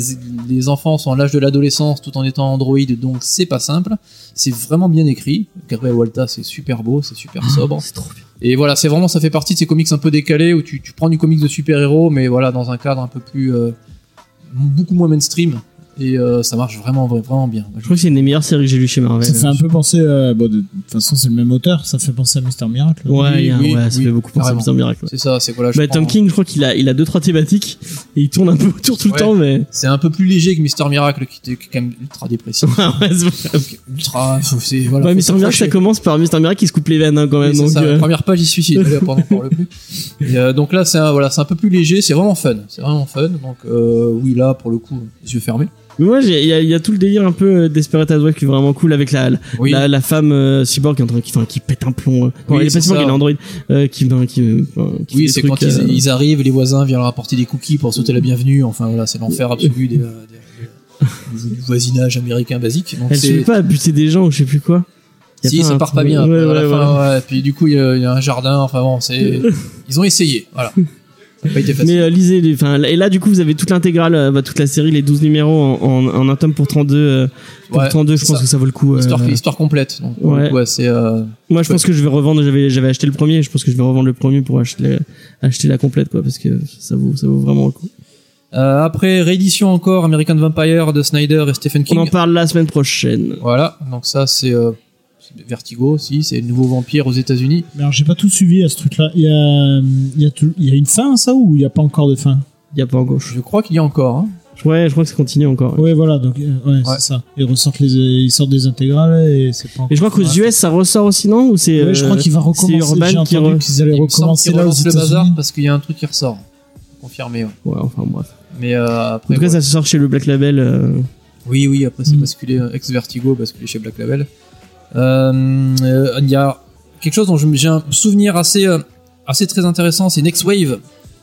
les enfants sont à l'âge de l'adolescence tout en étant Android, donc c'est pas simple. C'est vraiment bien écrit. Gabriel Walta, c'est super beau, c'est super sobre. C'est trop bien. Et voilà, c'est vraiment, ça fait partie de ces comics un peu décalés où tu, tu prends du comics de super-héros, mais voilà, dans un cadre un peu plus, euh, beaucoup moins mainstream. Et euh, ça marche vraiment, vraiment bien. Je crois que c'est une des meilleures séries que j'ai lues chez Marvel. Ça fait un peu penser, euh, bon, de toute façon, c'est le même auteur, ça fait penser à Mister Miracle. Ouais, Oui, ouais, ça oui, fait beaucoup penser à. Mister Miracle. ouais. C'est ça, c'est voilà. je Bah, Tom King, je crois qu'il a, il a deux trois thématiques et il tourne un peu autour tout le temps, mais C'est un peu plus léger que Mister Miracle qui était quand même ultra dépressif. ouais, c'est ultra, c'est voilà. Ouais, Mister Miracle, ça commence par Mister Miracle qui se coupe les veines hein, quand même. Donc, ça, euh, la première page, il se suicide. Plus. Et, euh, donc là, c'est un, voilà, c'est un peu plus léger, c'est vraiment fun. C'est vraiment fun. Donc euh, oui, là, pour le coup, les yeux fermés. Mais moi, j'ai- il y, a- il y a tout le délire un peu euh, Desperate Housewives qui est vraiment cool avec la, la, Oui. la, la femme euh, cyborg en train- qui, enfin, qui pète un plomb. euh. Non, Oui, elle est pas cyborg, elle est android. Euh, qui, ben, qui, oui, c'est quand ils, ils arrivent, les voisins viennent leur apporter des cookies pour souhaiter la bienvenue. Enfin voilà, c'est l'enfer absolu des, des- du voisinage américain basique. Donc Elle met pas buter des gens ou je sais plus quoi. Si ça part pas bien. Ouais, ouais, fin, ouais. ouais. Puis du coup il y, a il y a un jardin. Enfin bon, c'est ils ont essayé. Voilà. Mais euh, lisez, les- enfin, et là du coup vous avez toute l'intégrale, euh, bah, toute la série, les 12 numéros en, en, en un tome pour 32. euh, pour Ouais, 32, je c'est pense ça. que ça vaut le coup. euh, Histoire, histoire complète. Donc, pour le Ouais. coup, ouais, c'est euh, Moi, je pense que je vais revendre. J'avais, j'avais acheté le premier. Je pense que je vais revendre le premier pour acheter, acheter la complète, quoi, parce que ça vaut, ça vaut vraiment le coup. euh, après réédition encore American Vampire de Snyder et Stephen On King. en parle la semaine prochaine. Voilà. Donc ça c'est euh, c'est Vertigo aussi. C'est le nouveau vampire aux États-Unis. Mais alors, j'ai pas tout suivi à ce truc-là. Il y a, il y a, tout- il y a une fin à ça ou il y a pas encore de fin? Il y a pas encore. Je crois qu'il y a encore. Hein. Ouais, je crois que ça continue encore. Ouais, voilà. Donc, euh, ouais, Ouais. c'est ça. Ils ressortent les, ils sortent des intégrales et c'est pas. Et je crois qu'aux US, ça ressort aussi, non Ou c'est Ouais, je crois euh, qu'il va recommencer. c'est Urban J'ai qui entendu re- qu'ils allaient Il recommencer là aux le bazar États-Unis. parce qu'il y a un truc qui ressort. Confirmé. Ouais. Ouais, enfin bref. Mais euh, En après. tout cas, ouais. ça sort chez le Black Label. euh, Oui, oui, après c'est Mm. basculé, euh, ex-Vertigo, basculé chez Black Label. Euh, euh, Il y a quelque chose dont j'ai un souvenir assez, euh, assez très intéressant, c'est Next Wave.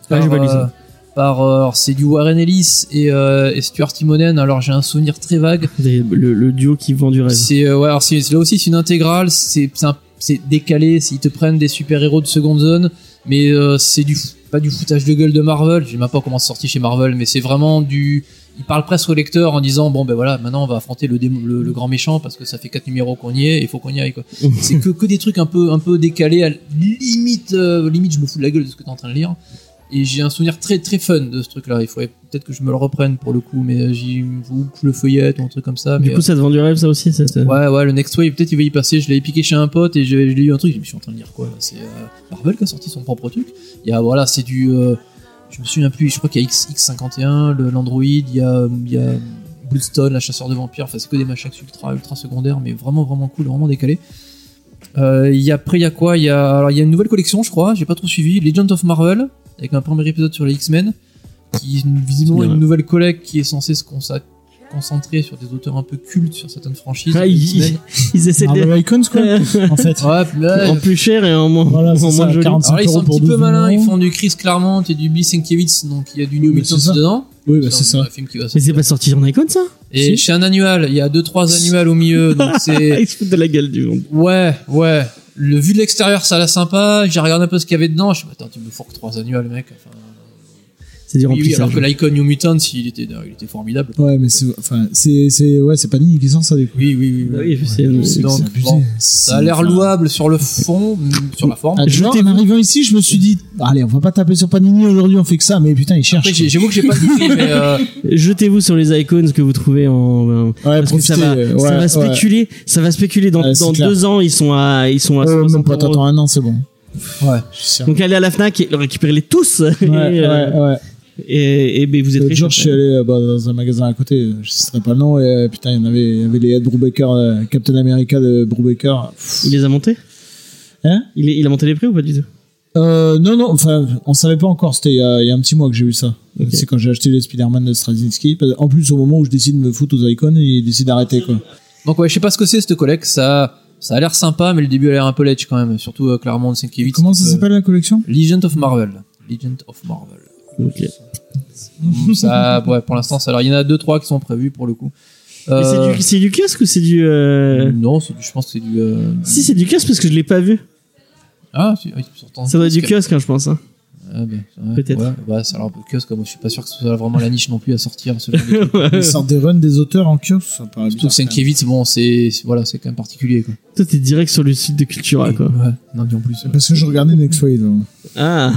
Ah, par, c'est du Warren Ellis et, et Stuart Timonen, alors j'ai un souvenir très vague. le, le duo qui vend du rêve. C'est ouais, alors là aussi c'est une intégrale, c'est décalé, ils te prennent des super-héros de seconde zone, mais c'est du pas du foutage de gueule de Marvel, je sais même pas comment c'est sorti chez Marvel, mais c'est vraiment du ils parlent presque au lecteur en disant bon ben voilà, maintenant on va affronter le, démo- le, le grand méchant parce que ça fait quatre numéros qu'on y est, il faut qu'on y aille quoi. c'est que que des trucs un peu un peu décalés, à limite euh, limite je me fous de la gueule de ce que t'es en train de lire. Et j'ai un souvenir très très fun de ce truc-là. Il faudrait peut-être que je me le reprenne pour le coup, mais euh, j'y que je le feuillette ou un truc comme ça. Du mais, coup, ça te vend du rêve, ça aussi cette... euh, ouais, ouais, le Next Wave, peut-être il va y passer. Je l'avais piqué chez un pote et je, je l'ai eu un truc. Je me suis en train de lire quoi là C'est euh, Marvel qui a sorti son propre truc. Il y a voilà, c'est du. Je me souviens plus. Je crois qu'il y a X, X51, le- l'Android. Il y a il y a Bullstone, la chasseur de vampires. Enfin, c'est que des machins ultra ultra secondaires, mais vraiment vraiment cool, vraiment décalé. Euh, il y a, après, il y a quoi? Il y a, alors, il y a une nouvelle collection, je crois. J'ai pas trop suivi. Legend of Marvel, avec un premier épisode sur les X-Men, qui visiblement une nouvelle collecte qui est censée se consa- concentrer sur des auteurs un peu cultes sur certaines franchises. Ah, ils- essaient de Marvel Icons, quoi, en fait. Ouais, ouais. en plus cher et en moins, Voilà, en moins ça, joli. 45 Alors là, ils sont un petit peu 12 malins, ils font du Chris Claremont et du Bliss Sienkiewicz, donc il y a du New Oui, Mutants dedans. Oui, bah, c'est ça. un film qui va Mais c'est pas sorti en icon ça? Et Si. chez un annual, il y a deux trois annuals au milieu, donc c'est Ils se foutent de la gueule du monde. ouais, ouais. Le vu de l'extérieur, ça a l'air sympa. J'ai regardé un peu ce qu'il y avait dedans. Je me suis dit, attends, tu me fourques trois annuals, mec. Enfin, C'est du oui, oui, alors que l'icon New Mutants, il était, il était formidable. Ouais, mais c'est, enfin, c'est, c'est, ouais, c'est pas Nini qui sort ça, du coup. Oui, oui, oui. Oui. oui, c'est- C'est, donc, c'est abusé. bon, C'est- Ça a l'air louable sur le fond, mm, sur la forme. Ah, en arrivant ici, je me suis dit, allez, on va pas taper sur Panini aujourd'hui, on fait que ça, mais putain, ils cherchent. J'avoue que j'ai pas compris, mais euh, Jetez-vous sur les icons que vous trouvez en. Ouais, parce que ça va, ça ouais, va ouais. spéculer, ça va spéculer dans, Ouais, dans deux ans ils sont à ils sont à Euh, 60 même pas, t'attends un an, c'est bon. ouais. Je suis sûr. Donc allez à la Fnac et récupérez-les tous Ouais, euh, ouais, et, et, ben, vous êtes L'autre riches. jour, je suis allé euh, bah, dans un magasin à côté, je citerai pas le nom, et euh, putain, il y en avait, il y avait les Ed Brubaker, euh, Captain America de Brubaker. Pff. Il les a montés? Hein? Il, il a monté les prix ou pas du tout? Euh, non, non, enfin, on savait pas encore, c'était il y, a- il y a un petit mois que j'ai vu ça. C'est quand j'ai acheté les Spider-Man de Straczynski. En plus, au moment où je décide de me foutre aux icons, il décide d'arrêter, quoi. Donc ouais, je sais pas ce que c'est cette collecte. Ça, ça a l'air sympa, mais le début a l'air un peu ledge quand même. Surtout euh, Claremont, Sienkiewicz. Comment ça euh, s'appelle la collection? Legend of Marvel. Legend of Marvel. Ok. Et ça, ouais, pour l'instant. Alors, il y en a deux, trois qui sont prévus pour le coup. Euh, c'est du, c'est du kiosque ou c'est du. euh, Non, du- je pense que c'est du. euh, Si, c'est du kiosque parce que je l'ai pas vu. Ah, oui, Ça doit être du kiosque, hein, je pense. hein. Ah, ben, ouais, Peut-être. Ouais, bah, ça a l'air un peu kiosque. Moi, je suis pas sûr que ce soit vraiment la niche non plus à sortir. Ce genre de truc. Ils sortent des runs des auteurs en kiosque, ça paraît Surtout que Sienkiewicz, bon, c'est voilà, c'est quand même particulier. Quoi. Toi, t'es direct sur le site de Cultura, quoi. Ouais, non, en plus. Parce que je regardais Next Wave. Ah.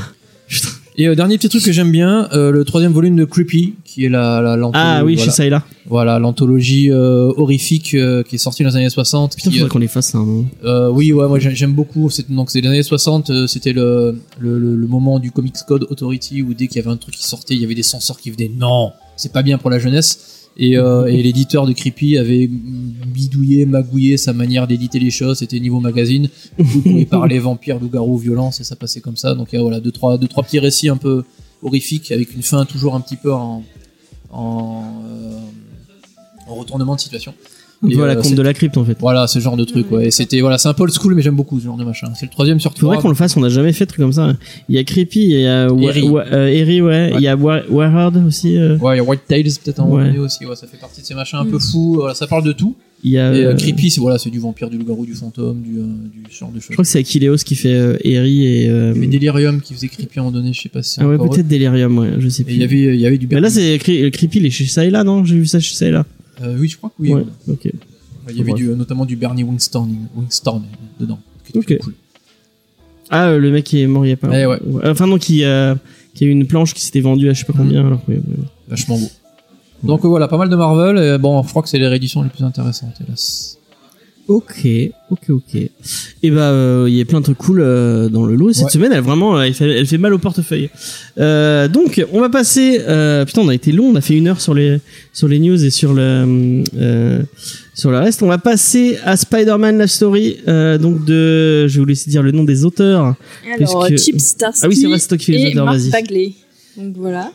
Et euh, dernier petit truc que j'aime bien, euh, le troisième volume de Creepy, qui est la, la l'anthologie- Ah oui, voilà, chez là. voilà l'anthologie euh, horrifique qui est sortie dans les années 60. Putain, qui, faudrait qu'on les fasse, ça. Euh, oui, ouais, moi j'ai- j'aime beaucoup. Donc, c'est les années 60, euh, c'était le, le, le, le moment du Comics Code Authority où dès qu'il y avait un truc qui sortait, il y avait des censeurs qui venaient non, c'est pas bien pour la jeunesse. Et, euh, et l'éditeur de Creepy avait bidouillé, magouillé sa manière d'éditer les choses. C'était niveau magazine. Vous pouvez parler vampires, loups-garous, violence, et ça passait comme ça. Donc, il y a voilà, deux trois, deux, trois petits récits un peu horrifiques avec une fin toujours un petit peu en, en, euh, en retournement de situation. Un peu à la compte de la crypte en fait. Voilà, ce genre de truc, ouais. Et c'était, voilà, c'est un peu old school, mais j'aime beaucoup ce genre de machin. C'est le troisième sur Faudrait trois. qu'on le fasse, on n'a jamais fait de truc comme ça. Il y a Creepy, il y a. Wa- euh, ouais. Ouais. Il y a Warhard aussi. euh. Ouais, il y a White Tales peut-être en Ouais. aussi, ouais, ça fait partie de ces machins un peu fous, voilà, ça parle de tout. Il y a. Et euh, euh, Creepy, c'est voilà, c'est du vampire, du loup-garou, du fantôme, du, euh, du genre de Je choses. crois que c'est Akileos qui fait euh, et. euh, avait Delirium qui faisait Creepy à un moment donné, je sais pas si c'est Ah ouais, peut-être Delirium, ouais, je sais plus. il y avait, il y avait du Mais là, c'est Cre- Creepy, il est chez là, non? J'ai vu ça chez là. Euh, oui, je crois que oui. Ouais, ok. Il y avait du, notamment du Bernie Winston dedans. Ok. cool. Ah, euh, le mec qui est mort il y a pas. Eh ouais. Enfin, non, qui, euh, qui a eu une planche qui s'était vendue à je sais pas combien. Alors, ouais. Vachement beau. Donc euh, voilà, pas mal de Marvel. Et, bon, je crois que c'est les rééditions les plus intéressantes, hélas. Ok, ok, ok. Et bah, euh, il y a plein de trucs cool euh, dans le lot. Et Cette Ouais. semaine, elle vraiment, elle fait, elle fait mal au portefeuille. Euh, donc, on va passer. Euh, putain, on a été long. On a fait une heure sur les sur les news et sur le euh, sur le reste. On va passer à Spider-Man Love Story. Euh, donc de, je vais vous laisser dire le nom des auteurs. Alors, Puisque- Chip Starsky Ah oui, c'est vrai, c'est toi qui fais les et auteurs. Mark Vas-y. Bagley. Donc voilà.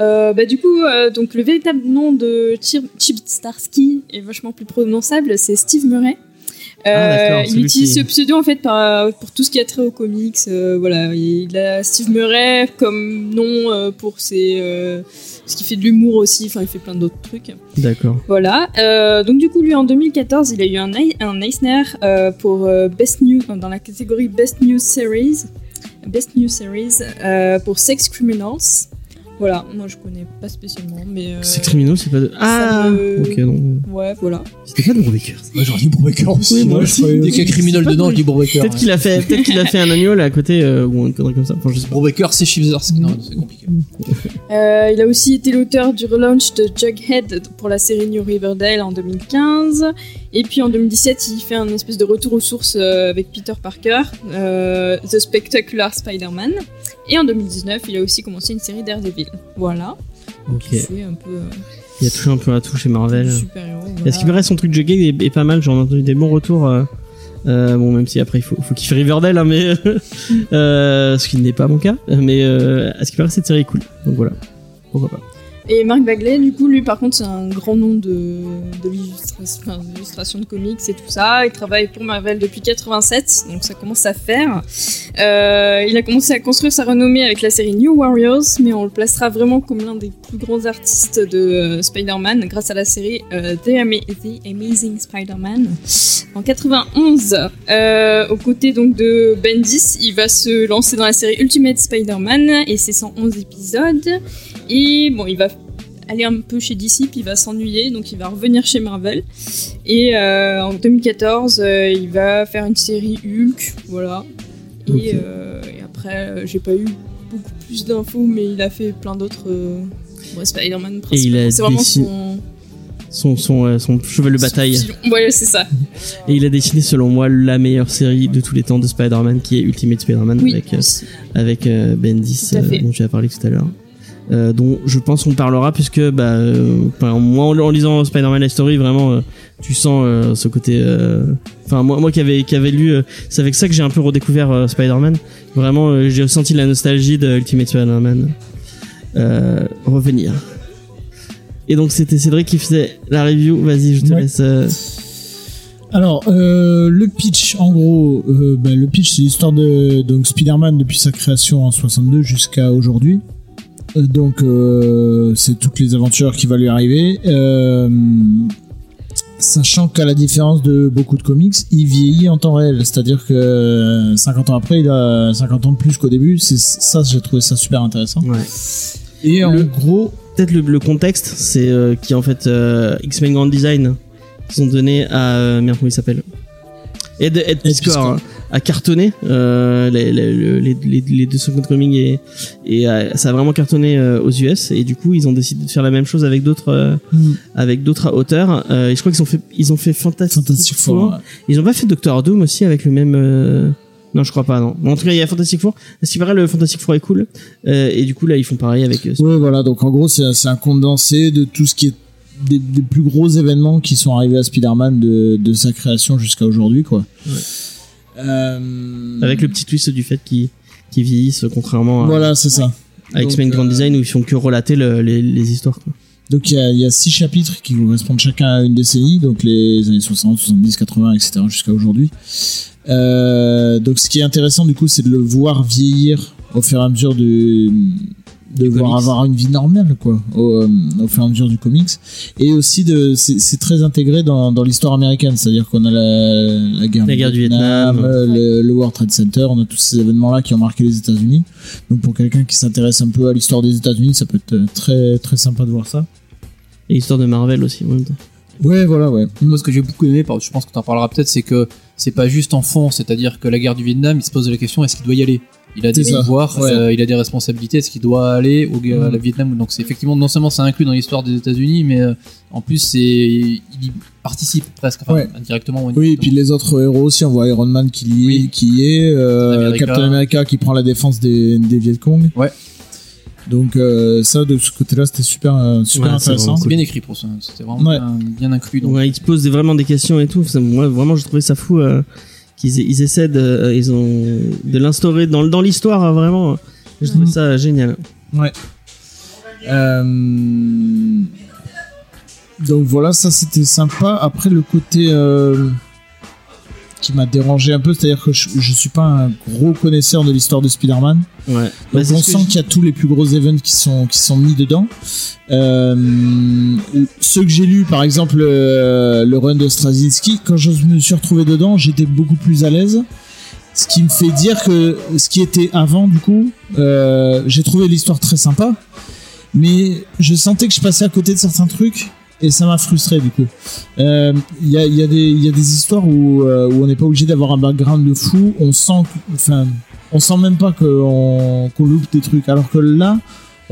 Euh, bah, du coup, euh, donc, le véritable nom de Chip, Chip Starsky est vachement plus prononçable, c'est Steve Murray. Euh, Ah, d'accord, il utilise qui- ce pseudo en fait par- pour tout ce qui a trait aux comics. euh, voilà, il a Steve Murray comme nom euh, pour ses, euh, ce qui fait de l'humour aussi. Enfin, il fait plein d'autres trucs. D'accord. Voilà. Euh, donc du coup, lui en 2014, il a eu un, Ei- un Eisner euh, pour euh, Best New dans la catégorie Best New Series, Best New Series euh, pour Sex Criminals. Voilà. Moi, je connais pas spécialement, mais euh, Sex Criminal, c'est pas de. Ah, me- ok, non. ouais, voilà. C'était pas de Brubaker. Ouais, j'aurais dit Brubaker aussi. Oui, moi aussi. Dès qu'il y a criminel C'est dedans, je dis Brubaker. Peut-être qu'il a fait, peut-être qu'il a fait un agneau à côté euh, ou une connerie comme ça. Enfin, je sais pas. Brubaker, c'est Chip Zdarsky. Non, c'est compliqué. Euh, il a aussi été l'auteur du relaunch de Jughead pour la série New Riverdale en 2015. Et puis en 2017, il fait un espèce de retour aux sources euh, avec Peter Parker, euh, The Spectacular Spider-Man. Et en 2019, il a aussi commencé une série Daredevil. Voilà. Ok. Il fait un peu euh, Il a touché un peu à tout chez Marvel. super-héros. Est-ce voilà. qu'il me reste son truc de gag est, est pas mal, j'en ai entendu des bons retours. euh, euh, bon, même si après il faut, faut qu'il fait Riverdale, hein, mais euh, ce qui n'est pas mon cas. Mais euh, à ce qui paraît, cette série est cool? Donc voilà, pourquoi pas. Et Mark Bagley, du coup, lui, par contre, c'est un grand nom de, de l'illustration de comics et tout ça. Il travaille pour Marvel depuis 87, donc ça commence à faire. Euh, il a commencé à construire sa renommée avec la série New Warriors, mais on le placera vraiment comme l'un des plus grands artistes de euh, Spider-Man grâce à la série euh, The, The Amazing Spider-Man en 91. Euh, aux côtés donc de Bendis, il va se lancer dans la série Ultimate Spider-Man et ses 111 épisodes. Et bon, il va aller un peu chez DC, puis il va s'ennuyer, donc il va revenir chez Marvel. Et euh, en 2014, euh, il va faire une série Hulk, voilà. Et, Ok. euh, et après, j'ai pas eu beaucoup plus d'infos, mais il a fait plein d'autres. Ouais, Spider-Man, Et il a principalement. C'est vraiment son. Son, son, euh, son cheval de bataille. Ouais, c'est ça. Et il a dessiné, selon moi, la meilleure série de tous les temps de Spider-Man, qui est Ultimate Spider-Man, Oui, avec, euh, avec euh, Bendis, dont tu as parlé tout à l'heure. Euh, dont je pense qu'on parlera puisque bah euh, enfin, moi en, en lisant Spider-Man la story vraiment euh, tu sens ce côté enfin moi moi qui avait qui avait lu c'est avec ça que j'ai un peu redécouvert Spider-Man vraiment j'ai ressenti la nostalgie de Ultimate Spider-Man revenir et donc c'était Cédric qui faisait la review vas-y je te Ouais. laisse Alors, euh, le pitch, en gros, euh, bah, le pitch, c'est l'histoire de donc Spider-Man depuis sa création en 62 jusqu'à aujourd'hui. Euh, donc, euh, c'est toutes les aventures qui vont lui arriver. Euh, sachant qu'à la différence de beaucoup de comics, il vieillit en temps réel. C'est-à-dire que euh, 50 ans après, il a 50 ans de plus qu'au début. C'est ça, j'ai trouvé ça super intéressant. ouais Et en Le- gros, peut-être le, le contexte, c'est euh, qui en fait X-Men Grand Design qu'ils ont donné à merde comment il s'appelle? Ed, Ed Piscor Piscor. A cartonné euh, les, les, les, les, les deux secondes coming et, et euh, ça a vraiment cartonné euh, aux US et du coup ils ont décidé de faire la même chose avec d'autres euh, Hmm. avec d'autres auteurs et je crois qu'ils ont fait ils ont fait Fantastic, Fantastic Four. Ouais. ils ont pas fait Doctor Doom aussi avec le même non je crois pas non en tout cas il y a Fantastic Four ce qui paraît le Fantastic Four est cool et du coup là ils font pareil avec Ouais, voilà. Donc en gros, c'est un condensé de tout ce qui est des, des plus gros événements qui sont arrivés à Spider-Man de, de sa création jusqu'à aujourd'hui, quoi. Euh, avec le petit twist du fait qu'ils vieillissent contrairement à, Voilà, c'est ça. à X-Men Grand euh, Design où ils font que relater le- les, les histoires quoi. Donc il y a, il y a six chapitres qui correspondent chacun à une décennie, donc les années 60, 70, 80, etc. jusqu'à aujourd'hui. Euh, donc ce qui est intéressant du coup, c'est de le voir vieillir au fur et à mesure du de Du voir comics. avoir une vie normale quoi au, euh, au fur et à mesure du comics. Et aussi de c'est c'est très intégré dans, dans l'histoire américaine. C'est-à-dire qu'on a la, la guerre, La guerre du Vietnam. euh, le, le World Trade Center. On a tous ces événements là qui ont marqué les États-Unis. Donc pour quelqu'un qui s'intéresse un peu à l'histoire des États-Unis ça peut être euh, très très sympa de voir ça. Et l'histoire de Marvel aussi, en même temps. ouais voilà ouais. Moi, ce que j'ai beaucoup aimé, par- je pense que tu en parleras peut-être, c'est que c'est pas juste en fond, c'est-à-dire que la guerre du Vietnam, il se pose la question est-ce qu'il doit y aller? Il a des pouvoirs, ouais. euh, il a des responsabilités, est-ce qu'il doit aller au Mm. à la Vietnam Donc c'est effectivement non seulement ça inclut dans l'histoire des États-Unis, mais euh, en plus c'est il y participe presque, enfin, Ouais. indirectement. ou Oui, et puis les autres héros aussi, on voit Iron Man qui y Oui. qui y est euh, Captain America. Captain America qui prend la défense des, des Viet Cong. Ouais. Donc euh, ça, de ce côté-là, c'était super, euh, super Ouais, intéressant. c'est bien écrit pour ça, c'était vraiment Ouais. bien, bien inclus. Donc. Ouais, ils te posent des- vraiment des questions et tout. Moi, vraiment, j'ai trouvé ça fou euh, qu'ils ils essaient de, euh, ils ont de l'instaurer dans, dans l'histoire. hein, vraiment, j'ai trouvé Mhm. ça génial. Ouais. Euh, Donc voilà, ça c'était sympa. Après le côté euh, qui m'a dérangé un peu, c'est-à-dire que je, je suis pas un gros connaisseur de l'histoire de Spider-Man. Ouais. Donc Bah, on sent je- qu'il y a tous les plus gros events qui sont qui sont mis dedans. Euh, ceux que j'ai lus, par exemple euh, le run de Straczynski, quand je me suis retrouvé dedans, j'étais beaucoup plus à l'aise. Ce qui me fait dire que ce qui était avant, du coup, euh, j'ai trouvé l'histoire très sympa, mais je sentais que je passais à côté de certains trucs et ça m'a frustré du coup. Euh, Il y, a, il y, a des- il y a des histoires où, euh, où on n'est pas obligé d'avoir un background de fou, on sent, enfin, on sent même pas qu'on qu'on loupe des trucs, alors que là,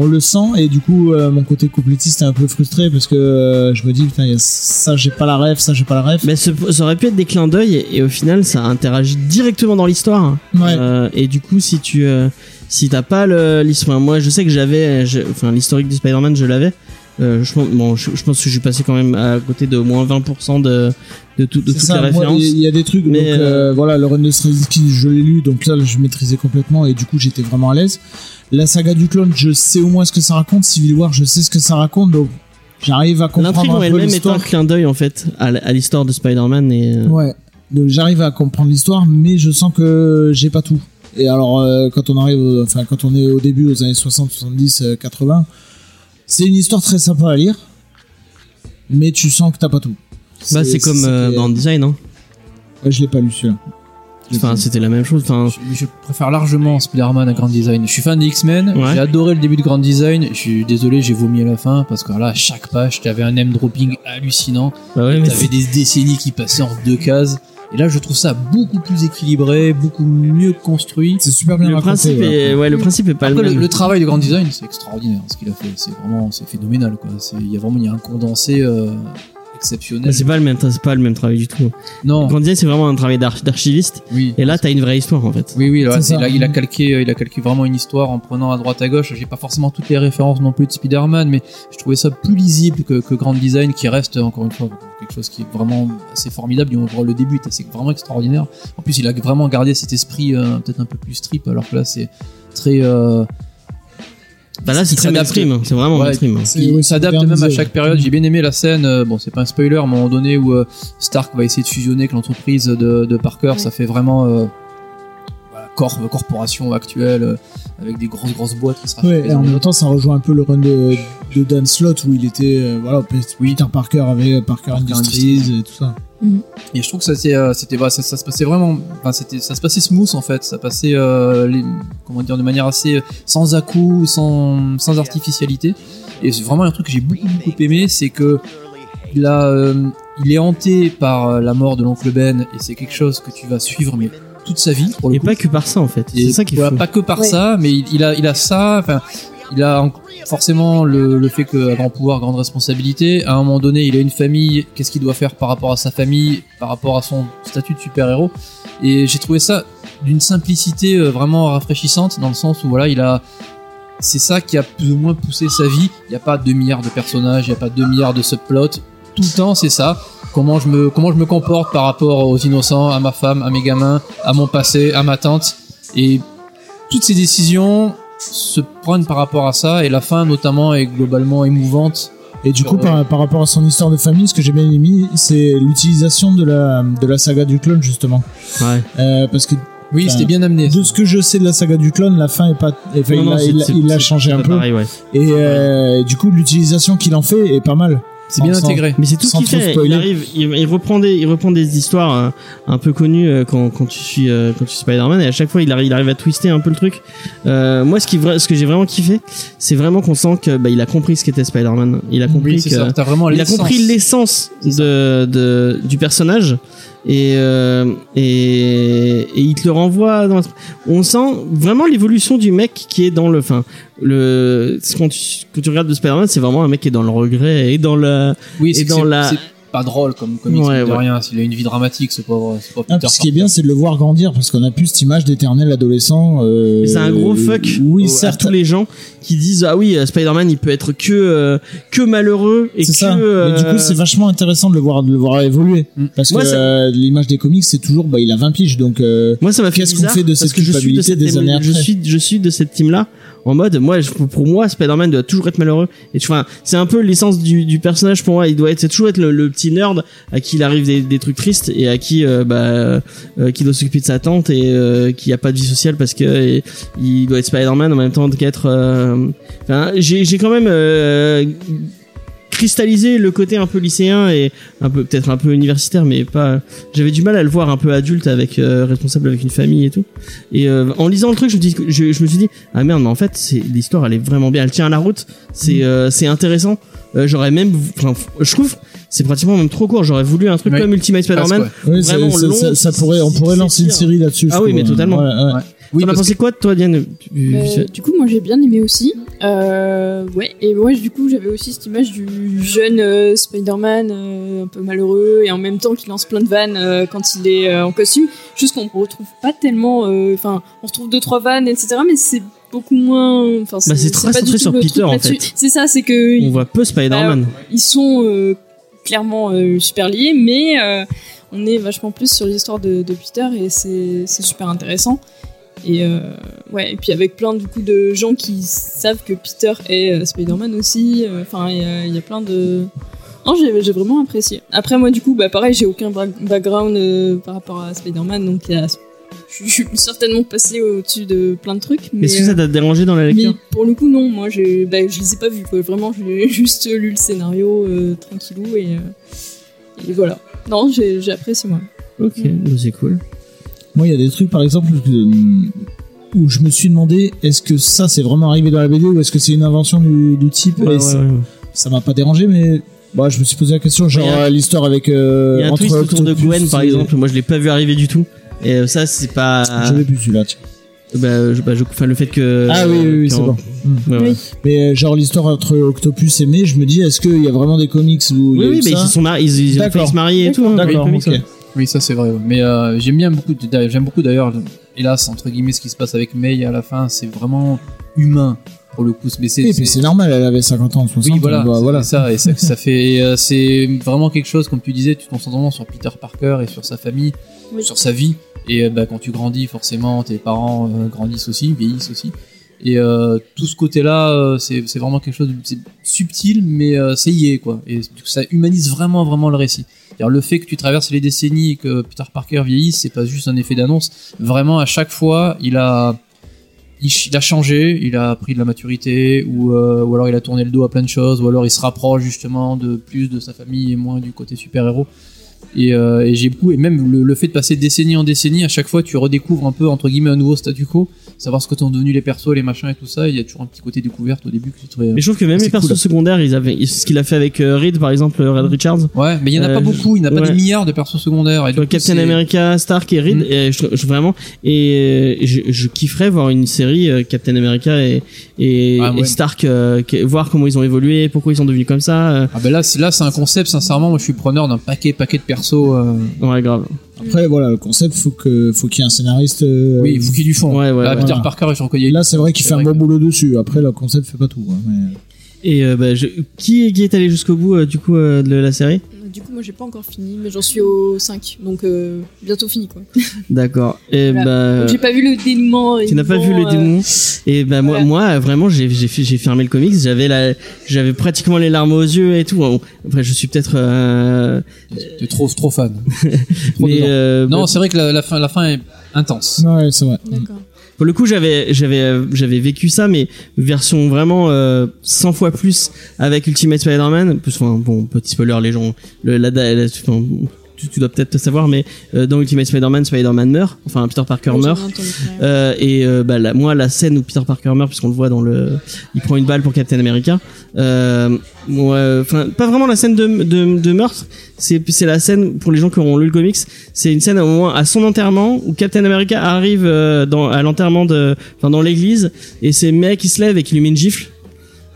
on le sent et du coup, euh, mon côté complétiste est un peu frustré parce que euh, je me dis putain, y a ça j'ai pas la rêve, ça j'ai pas la rêve. Mais ce- ça aurait pu être des clins d'œil et, et au final, ça interagit directement dans l'histoire. Ouais. Euh, et du coup, si tu euh, si t'as pas l'histoire, moi, je sais que j'avais, enfin, l'historique du Spider-Man, je l'avais. Euh, je, pense, bon, je, je pense que je suis passé quand même à côté de moins 20% de de, tout, de C'est toutes ça, les références. Il y a des trucs, Mais, donc euh, voilà, le run de Straczynski, je l'ai lu, donc là, je maîtrisais complètement et du coup, j'étais vraiment à l'aise. La saga du clone, je sais au moins ce que ça raconte. Civil War, je sais ce que ça raconte, donc j'arrive à L'intrigue comprendre en un peu elle-même est un clin d'œil en fait à, l'histoire de Spider-Man et euh, Ouais, donc j'arrive à comprendre l'histoire, mais je sens que j'ai pas tout. Et alors, euh, quand on arrive, enfin, quand on est au début, aux années 60, 70, euh, 80, c'est une histoire très sympa à lire, mais tu sens que t'as pas tout. bah c'est comme ça euh, Grand Design, hein. Ouais, je l'ai pas lu celui-là. Enfin, c'était la même chose. Enfin, Je, je préfère largement Spider-Man à Grand Design. Je suis fan des X-Men, Ouais. j'ai adoré le début de Grand Design. Je suis désolé, j'ai vomi à la fin parce que là, à chaque page, t'avais un name dropping hallucinant. bah ouais, mais T'avais des décennies qui passaient en deux cases. Et là, je trouve ça beaucoup plus équilibré, beaucoup mieux construit. C'est super bien le raconté. principe ouais. est, ouais, le principe est pas Après, le le, même. le travail de Grand Design, c'est extraordinaire ce qu'il a fait. C'est vraiment, c'est phénoménal, quoi. C'est- Il y a vraiment, il y a un condensé euh, exceptionnel. C'est pas le même, c'est pas le même travail du tout. Non, Grand Design, c'est vraiment un travail d'arch- d'archiviste. oui. Et là, t'as une vraie histoire en fait. Oui, oui, là, C'est c'est- il a calqué, euh, il a calqué vraiment une histoire en prenant à droite à gauche. J'ai pas forcément toutes les références non plus de Spider-Man, mais je trouvais ça plus lisible que, que Grand Design, qui reste encore une fois quelque chose qui est vraiment assez formidable. Et on voit le début, est assez vraiment extraordinaire. En plus, il a vraiment gardé cet esprit euh, peut-être un peu plus strip, alors que là, c'est très. Euh, Bah là, c'est très mainstream. C'est vraiment Ouais. mainstream. Il s'adapte même à chaque période. J'ai bien aimé la scène. euh, bon, c'est pas un spoiler, à un moment donné où euh, Stark va essayer de fusionner avec l'entreprise de, de Parker. Ouais. Ça fait vraiment euh, voilà, corp- corporation actuelle euh, avec des grosses grosses boîtes qui Ouais, et en même temps, ça rejoint un peu le run de, de Dan Slott où il était, euh, voilà, Peter Parker avait Parker, Parker Industries Industries. et tout ça. Et je trouve que ça, euh, c'était, voilà, ça, ça se passait vraiment, enfin, c'était, ça se passait smooth en fait. Ça passait, euh, les, comment dire, de manière assez euh, sans à sans, sans artificialité. Et c'est vraiment un truc que j'ai beaucoup beaucoup aimé, c'est que euh, il est hanté par la mort de l'oncle Ben et c'est quelque chose que tu vas suivre mais toute sa vie pour le Et coup. pas que par ça en fait. Et C'est ça qui est voilà, pas que par Ouais. ça, mais il, il a, il a ça. Enfin, il a en- forcément le, le fait que grand pouvoir, grande responsabilité. À un moment donné, il a une famille. Qu'est-ce qu'il doit faire par rapport à sa famille, par rapport à son statut de super héros Et j'ai trouvé ça d'une simplicité euh, vraiment rafraîchissante dans le sens où voilà, il a c'est ça qui a plus ou moins poussé sa vie. Il n'y a pas 2 milliards de personnages, il n'y a pas 2 milliards de subplots. Tout le temps, c'est ça. Comment je me, comment je me comporte par rapport aux innocents, à ma femme, à mes gamins, à mon passé, à ma tante. Et toutes ces décisions se prennent par rapport à ça. Et la fin, notamment, est globalement émouvante Et du coup, euh, par, par rapport à son histoire de famille, ce que j'ai bien aimé, c'est l'utilisation de la, de la saga du clone, justement. Ouais. Euh, parce que Oui, c'était bien amené. de ce que je sais de la saga du clone, la fin est pas. Enfin, Non, il non, a- il il changé un peu. Pareil, ouais. Et euh, du coup, l'utilisation qu'il en fait est pas mal. C'est bien intégré. Mais c'est tout ce qu'il fait. spoiler. Il arrive, il, il reprend des, il reprend des histoires euh, un peu connues euh, quand, quand tu suis, euh, quand tu suis Spider-Man, et à chaque fois il arrive, il arrive à twister un peu le truc. Euh, moi, ce qui, ce que j'ai vraiment kiffé, c'est vraiment qu'on sent que bah, il a compris ce qu'était Spider-Man. Il a compris Oui, c'est que, ça. T'as vraiment il a l'essence. compris l'essence de, de du personnage et euh, et et il te le renvoie dans on sent vraiment l'évolution du mec qui est dans le enfin le quand tu, quand tu regardes de Spider-Man c'est vraiment un mec qui est dans le regret et dans le Oui, et dans la- pas drôle comme comme Ouais, de ouais. rien. S'il a une vie dramatique, ce pauvre, ce pauvre Ah, Peter ce qui est bien, c'est de le voir grandir parce qu'on a plus cette image d'éternel adolescent. Euh, Mais c'est un gros fuck Oui, à tous les gens qui disent ah oui euh, Spider-Man il peut être que euh, que malheureux et C'est que ça. euh, Mais du coup, c'est vachement intéressant de le voir, de le voir évoluer. Mm. Parce Moi, que ça- euh, l'image des comics, c'est toujours, bah, il a 20 piges, donc. euh, moi ça m'a fait Qu'est-ce qu'on fait de cette que je suis de culpabilité cette des années je après? suis je suis de cette team là en mode moi pour moi Spider-Man doit toujours être malheureux. Et tu c'est un peu l'essence du, du personnage pour moi. Il doit être c'est toujours être le, le petit nerd à qui il arrive des, des trucs tristes et à qui euh, bah euh, qui doit s'occuper de sa tante et euh, qui a pas de vie sociale parce que euh, il doit être Spider-Man en même temps qu'être euh, enfin j'ai j'ai quand même cristallisé le côté un peu lycéen et un peu peut-être un peu universitaire mais pas j'avais du mal à le voir un peu adulte avec euh, responsable avec une famille et tout et euh, en lisant le truc je me, dis, je, je me suis dit ah merde mais en fait c'est l'histoire elle est vraiment bien elle tient à la route c'est euh, c'est intéressant Euh, j'aurais même enfin je trouve c'est pratiquement même trop court j'aurais voulu un truc Oui. comme Ultimate Spider-Man oui, Vraiment long, ça, ça pourrait, on pourrait lancer une série là-dessus. Ah oui, mais totalement. Ouais, ouais. Ouais. Oui, T'en as pensé quoi toi Diane Euh, du coup, moi j'ai bien aimé aussi. Euh, ouais, et moi du coup j'avais aussi cette image du jeune euh, Spider-Man euh, un peu malheureux et en même temps qui lance plein de vannes euh, quand il est euh, en costume. Juste qu'on retrouve pas tellement. euh, Enfin, on retrouve deux trois vannes, etc. Mais c'est beaucoup moins. Enfin, Bah, c'est très pas du centré sur Peter, en fait. C'est ça, c'est que on voit peu Spider-Man ils sont euh, clairement euh, super liés, mais euh, on est vachement plus sur l'histoire de, de Peter et c'est c'est super intéressant. Et euh, ouais, et puis avec plein du coup de gens qui savent que Peter est euh, Spider-Man aussi. euh, Enfin, il y a- plein de. Non, j'ai vraiment apprécié. Après, moi, du coup, bah pareil, j'ai aucun background par rapport à Spider-Man, donc je suis certainement passé au-dessus de plein de trucs. Mais, est-ce que ça t'a dérangé dans la mais lecture? pour le coup, non. Moi, bah, je les ai pas vus. Quoi. Vraiment, j'ai juste lu le scénario tranquillou et, et voilà. Non, j'ai, apprécié moi. ok bah, c'est cool Moi, il y a des trucs, par exemple, que- où je me suis demandé est-ce que ça, c'est vraiment arrivé dans la BD ou est-ce que c'est une invention du, du type Ouais, Et ouais, ça- ouais. Ça m'a pas dérangé, mais bah, je me suis posé la question, genre a- euh, l'histoire avec. Euh, Il y a un twist autour de Gwen par exemple moi je l'ai pas vu arriver du tout et euh, ça c'est pas Je l'ai plus celui-là. tiens. bah, je, bah, je- enfin le fait que Ah oui, oui, oui, c'est bon. Hmm. Ouais, ouais. Oui. Mais euh, genre l'histoire entre Octopus et May, je me dis, est-ce qu'il y a vraiment des comics où il y oui a oui bah, ils se sont mariés ils, ils ont failli D'accord. se marier et tout hein, D'accord, Oui, ça c'est vrai. Mais euh, j'aime bien beaucoup. de- J'aime beaucoup d'ailleurs. Hélas, entre guillemets, ce qui se passe avec May à la fin, c'est vraiment humain pour le coup. Mais c'est puis c'est normal, elle avait 50 ans, 60 Oui, voilà, ans. bah, c'est voilà. ça, et ça, ça fait, euh, c'est vraiment quelque chose, comme tu disais, tu te concentres vraiment sur Peter Parker et sur sa famille, Oui. sur sa vie, et euh, bah, quand tu grandis, forcément, tes parents euh, grandissent aussi, vieillissent aussi, et euh, tout ce côté-là, euh, c'est c'est vraiment quelque chose de subtil, mais euh, c'est y est, quoi, et ça humanise vraiment, vraiment le récit. C'est-à-dire, le fait que tu traverses les décennies et que Peter Parker vieillisse, c'est pas juste un effet d'annonce. Vraiment, à chaque fois, il a, il, il a changé, il a pris de la maturité, ou, euh, ou alors il a tourné le dos à plein de choses, ou alors il se rapproche justement de plus de sa famille et moins du côté super-héros. Et, euh, et j'ai beaucoup, et même le, le fait de passer de décennie en décennie, à chaque fois tu redécouvres un peu entre guillemets un nouveau statu quo, savoir ce que sont devenus les persos, les machins et tout ça. Il y a toujours un petit côté découverte au début que j'ai trouvé. mais je trouve que même les persos cool. secondaires ils avaient ce qu'il a fait avec euh, Reed par exemple Red Richards Ouais, mais il y en a Euh, pas beaucoup, il n'y en a pas des milliards de persos secondaires. Et Tu Captain America, Stark et Reed, Mm. et je, je- vraiment, et euh, je, je kifferais voir une série euh, Captain America et, et, Ah, ouais. et Stark, euh, voir comment ils ont évolué, pourquoi ils sont devenus comme ça. euh, Ah ben là, c'est là, c'est un concept. Sincèrement, moi, je suis preneur d'un paquet, paquet de persos. Euh, ouais, grave. Après, voilà, le concept, faut que, faut qu'il y ait un scénariste. euh, Oui, il faut qu'il y ait du fond. Ouais, ouais, là, ouais. Peter Voilà. Parker. Là, c'est vrai qu'il fait un bon que- boulot dessus. Après, le concept fait pas tout. hein, mais- Et euh, bah, je- qui, qui est allé jusqu'au bout euh, du coup euh, de la série Du coup, moi, j'ai pas encore fini, mais j'en suis au 5, donc euh, bientôt fini, quoi. D'accord. Et Voilà. bah, j'ai pas vu le dénouement. tu n'as pas vu le euh, démon Et ben moi, voilà. moi vraiment j'ai fermé le comics. J'avais la, j'avais pratiquement les larmes aux yeux et tout. Bon, Après je suis peut-être. Euh, T'es trop, trop fan. Trop mais euh, non, bah, c'est vrai que la, la fin, la fin est intense. Ouais, c'est vrai. D'accord. Pour le coup j'avais j'avais j'avais vécu ça, mais version vraiment euh, 100 fois plus avec Ultimate Spider-Man. Enfin bon petit spoiler les gens. Le, la, la- la- tu, tu dois peut-être le savoir, mais euh, dans Ultimate Spider-Man, Spider-Man meurt. Enfin Peter Parker meurt. Euh, et euh, bah, la- moi, la scène où Peter Parker meurt, puisqu'on le voit dans le, il prend une balle pour Captain America. Euh, moi, enfin, pas vraiment la scène de, de, de meurtre. C'est, c'est la scène pour les gens qui auront lu le comics. C'est une scène au moins à son enterrement où Captain America arrive euh, dans, à l'enterrement de, enfin, dans l'église et c'est mec qui se lève et qui lui met une gifle.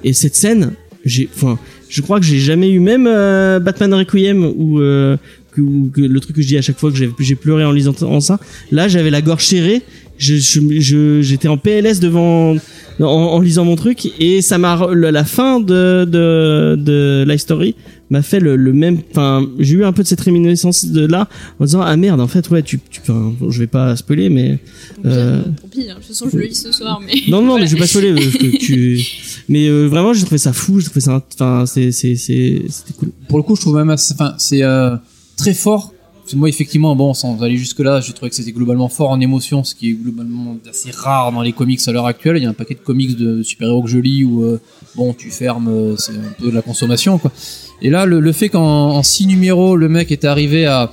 Et cette scène, j'ai, enfin, je crois que j'ai jamais eu même euh, Batman Requiem ou euh, que, que le truc que je dis à chaque fois que j'ai, j'ai pleuré en lisant en ça. Là, j'avais la gorge serrée. Je, je, je- j'étais en PLS devant, en, en lisant mon truc et ça m'a, la fin de de de Life Story m'a fait le, le même. Enfin, j'ai eu un peu de cette réminiscence de là en disant ah merde en fait ouais tu, tu enfin, je vais pas spoiler mais pis, euh, hein, tant pis, hein. de toute façon, je le lis ce soir, mais. non non Voilà. mais je vais pas spoiler parce que tu mais euh, vraiment j'ai trouvé ça fou j'ai trouvé ça enfin c'est c'est c'est c'était cool Pour le coup, je trouve même, assez- enfin, c'est euh, très fort. Parce que Moi, effectivement, bon, sans aller jusque là, j'ai trouvé que c'était globalement fort en émotion, ce qui est globalement assez rare dans les comics à l'heure actuelle. Il y a un paquet de comics de super-héros que je lis où, euh, bon, tu fermes, euh, c'est un peu de la consommation, quoi. Et là, le, le fait qu'en en six numéros, le mec est arrivé à,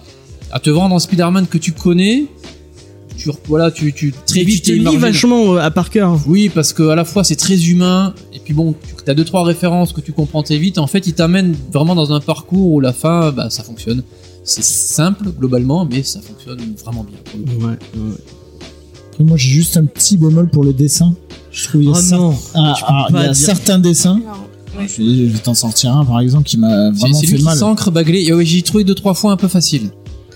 à te vendre un Spider-Man que tu connais, tu, voilà, tu, tu, très vite, tu lis vachement euh, à Parker Oui, parce que à la fois c'est très humain, et puis bon, tu as deux trois références que tu comprends très vite. En fait, il t'amène vraiment dans un parcours où la fin, bah, ça fonctionne. C'est simple globalement, mais ça fonctionne vraiment bien. pour le ouais, ouais. Après, moi, j'ai juste un petit bémol pour le dessin. Je trouve il y a, oh cer- non Ah, tu peux ah, il y a certains dessins. Ouais. Je vais, t'en sortir un, par exemple, qui m'a vraiment fait mal. s'ancre baglé. J'ai trouvé deux trois fois un peu facile.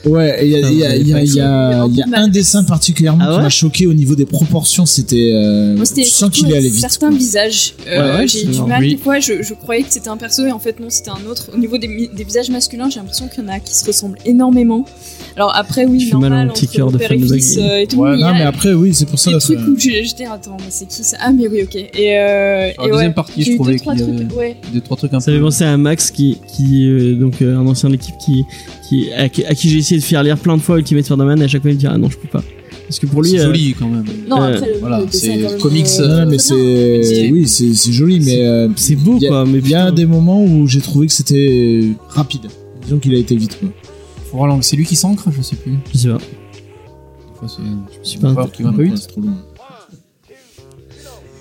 Ouais, il y a, il y a, il y a, il y a- il y a un dessin particulièrement Ah qui m'a choqué au niveau des proportions. C'était, euh, Moi, c'était sens qu'il allé vite. certains quoi. visages. Euh, Ouais, ouais, j'ai du mal Oui. des fois. Je, je croyais que c'était un perso et en fait non, c'était un autre. Au niveau des, des visages masculins, j'ai l'impression qu'il y en a qui se ressemblent énormément. Alors après, oui, normal, mal à mon petit cœur de fan de euh, et tout. Ouais, mais il y Non, a mais après, oui, c'est pour ça. des ça- trucs où j'ai- j'étais attends, mais c'est qui ça? Ah mais oui, ok. Et, euh, En et deuxième ouais, partie, je trouvais qu'il y trucs, avait- ouais. Deux trois trucs un Ça fait peu. penser à Max qui, qui euh, donc euh, un ancien de l'équipe qui, qui, à, qui- à qui j'ai essayé de faire lire plein de fois Ultimate Spider-Man et à chaque fois il me dit ah non je peux pas. Parce que pour lui, C'est euh, joli quand même. Non, Euh, après, le- voilà, c'est comics, euh, mais c'est, oui, c'est c'est joli, mais euh, c'est beau il y a- quoi. Mais il y a des moments où j'ai trouvé que c'était rapide. Disons qu'il a été vite, quoi. C'est lui qui s'ancre, je sais plus. Je sais pas. Des fois, c'est suis c'est pas qui va un peu vite. C'est trop loin.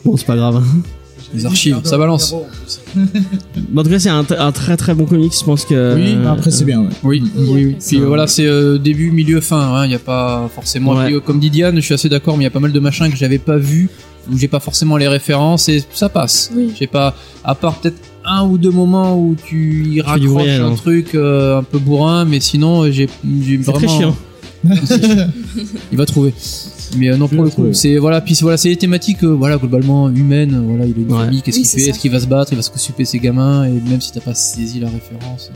Bon c'est pas grave. hein. Les archives, ça balance. Bon, en tout cas c'est un, un très très bon comic. Je pense que. Oui, euh, Après, c'est bien, ouais. Oui, oui, oui. C'est Puis euh, voilà, c'est euh, début, milieu, fin. Il n'y a pas forcément. Ouais. Puis, euh, comme dit Diane, je suis assez d'accord, mais il y a pas mal de machins que j'avais pas vu, où j'ai pas forcément les références, et ça passe. Oui. J'ai pas, à part peut-être un ou deux moments où tu raccroches bruit, un alors. truc euh, un peu bourrin, mais sinon, euh, j'ai vraiment. très chiant. Il va trouver. Mais euh, non, pour le coup, c'est voilà, puis voilà, c'est des thématiques, euh, voilà, globalement humaines. Voilà, il a une Ouais. famille, qu'est-ce Oui, qu'il fait, est-ce qu'il va se battre, il va se s'occuper de ses gamins, et même si t'as pas saisi la référence,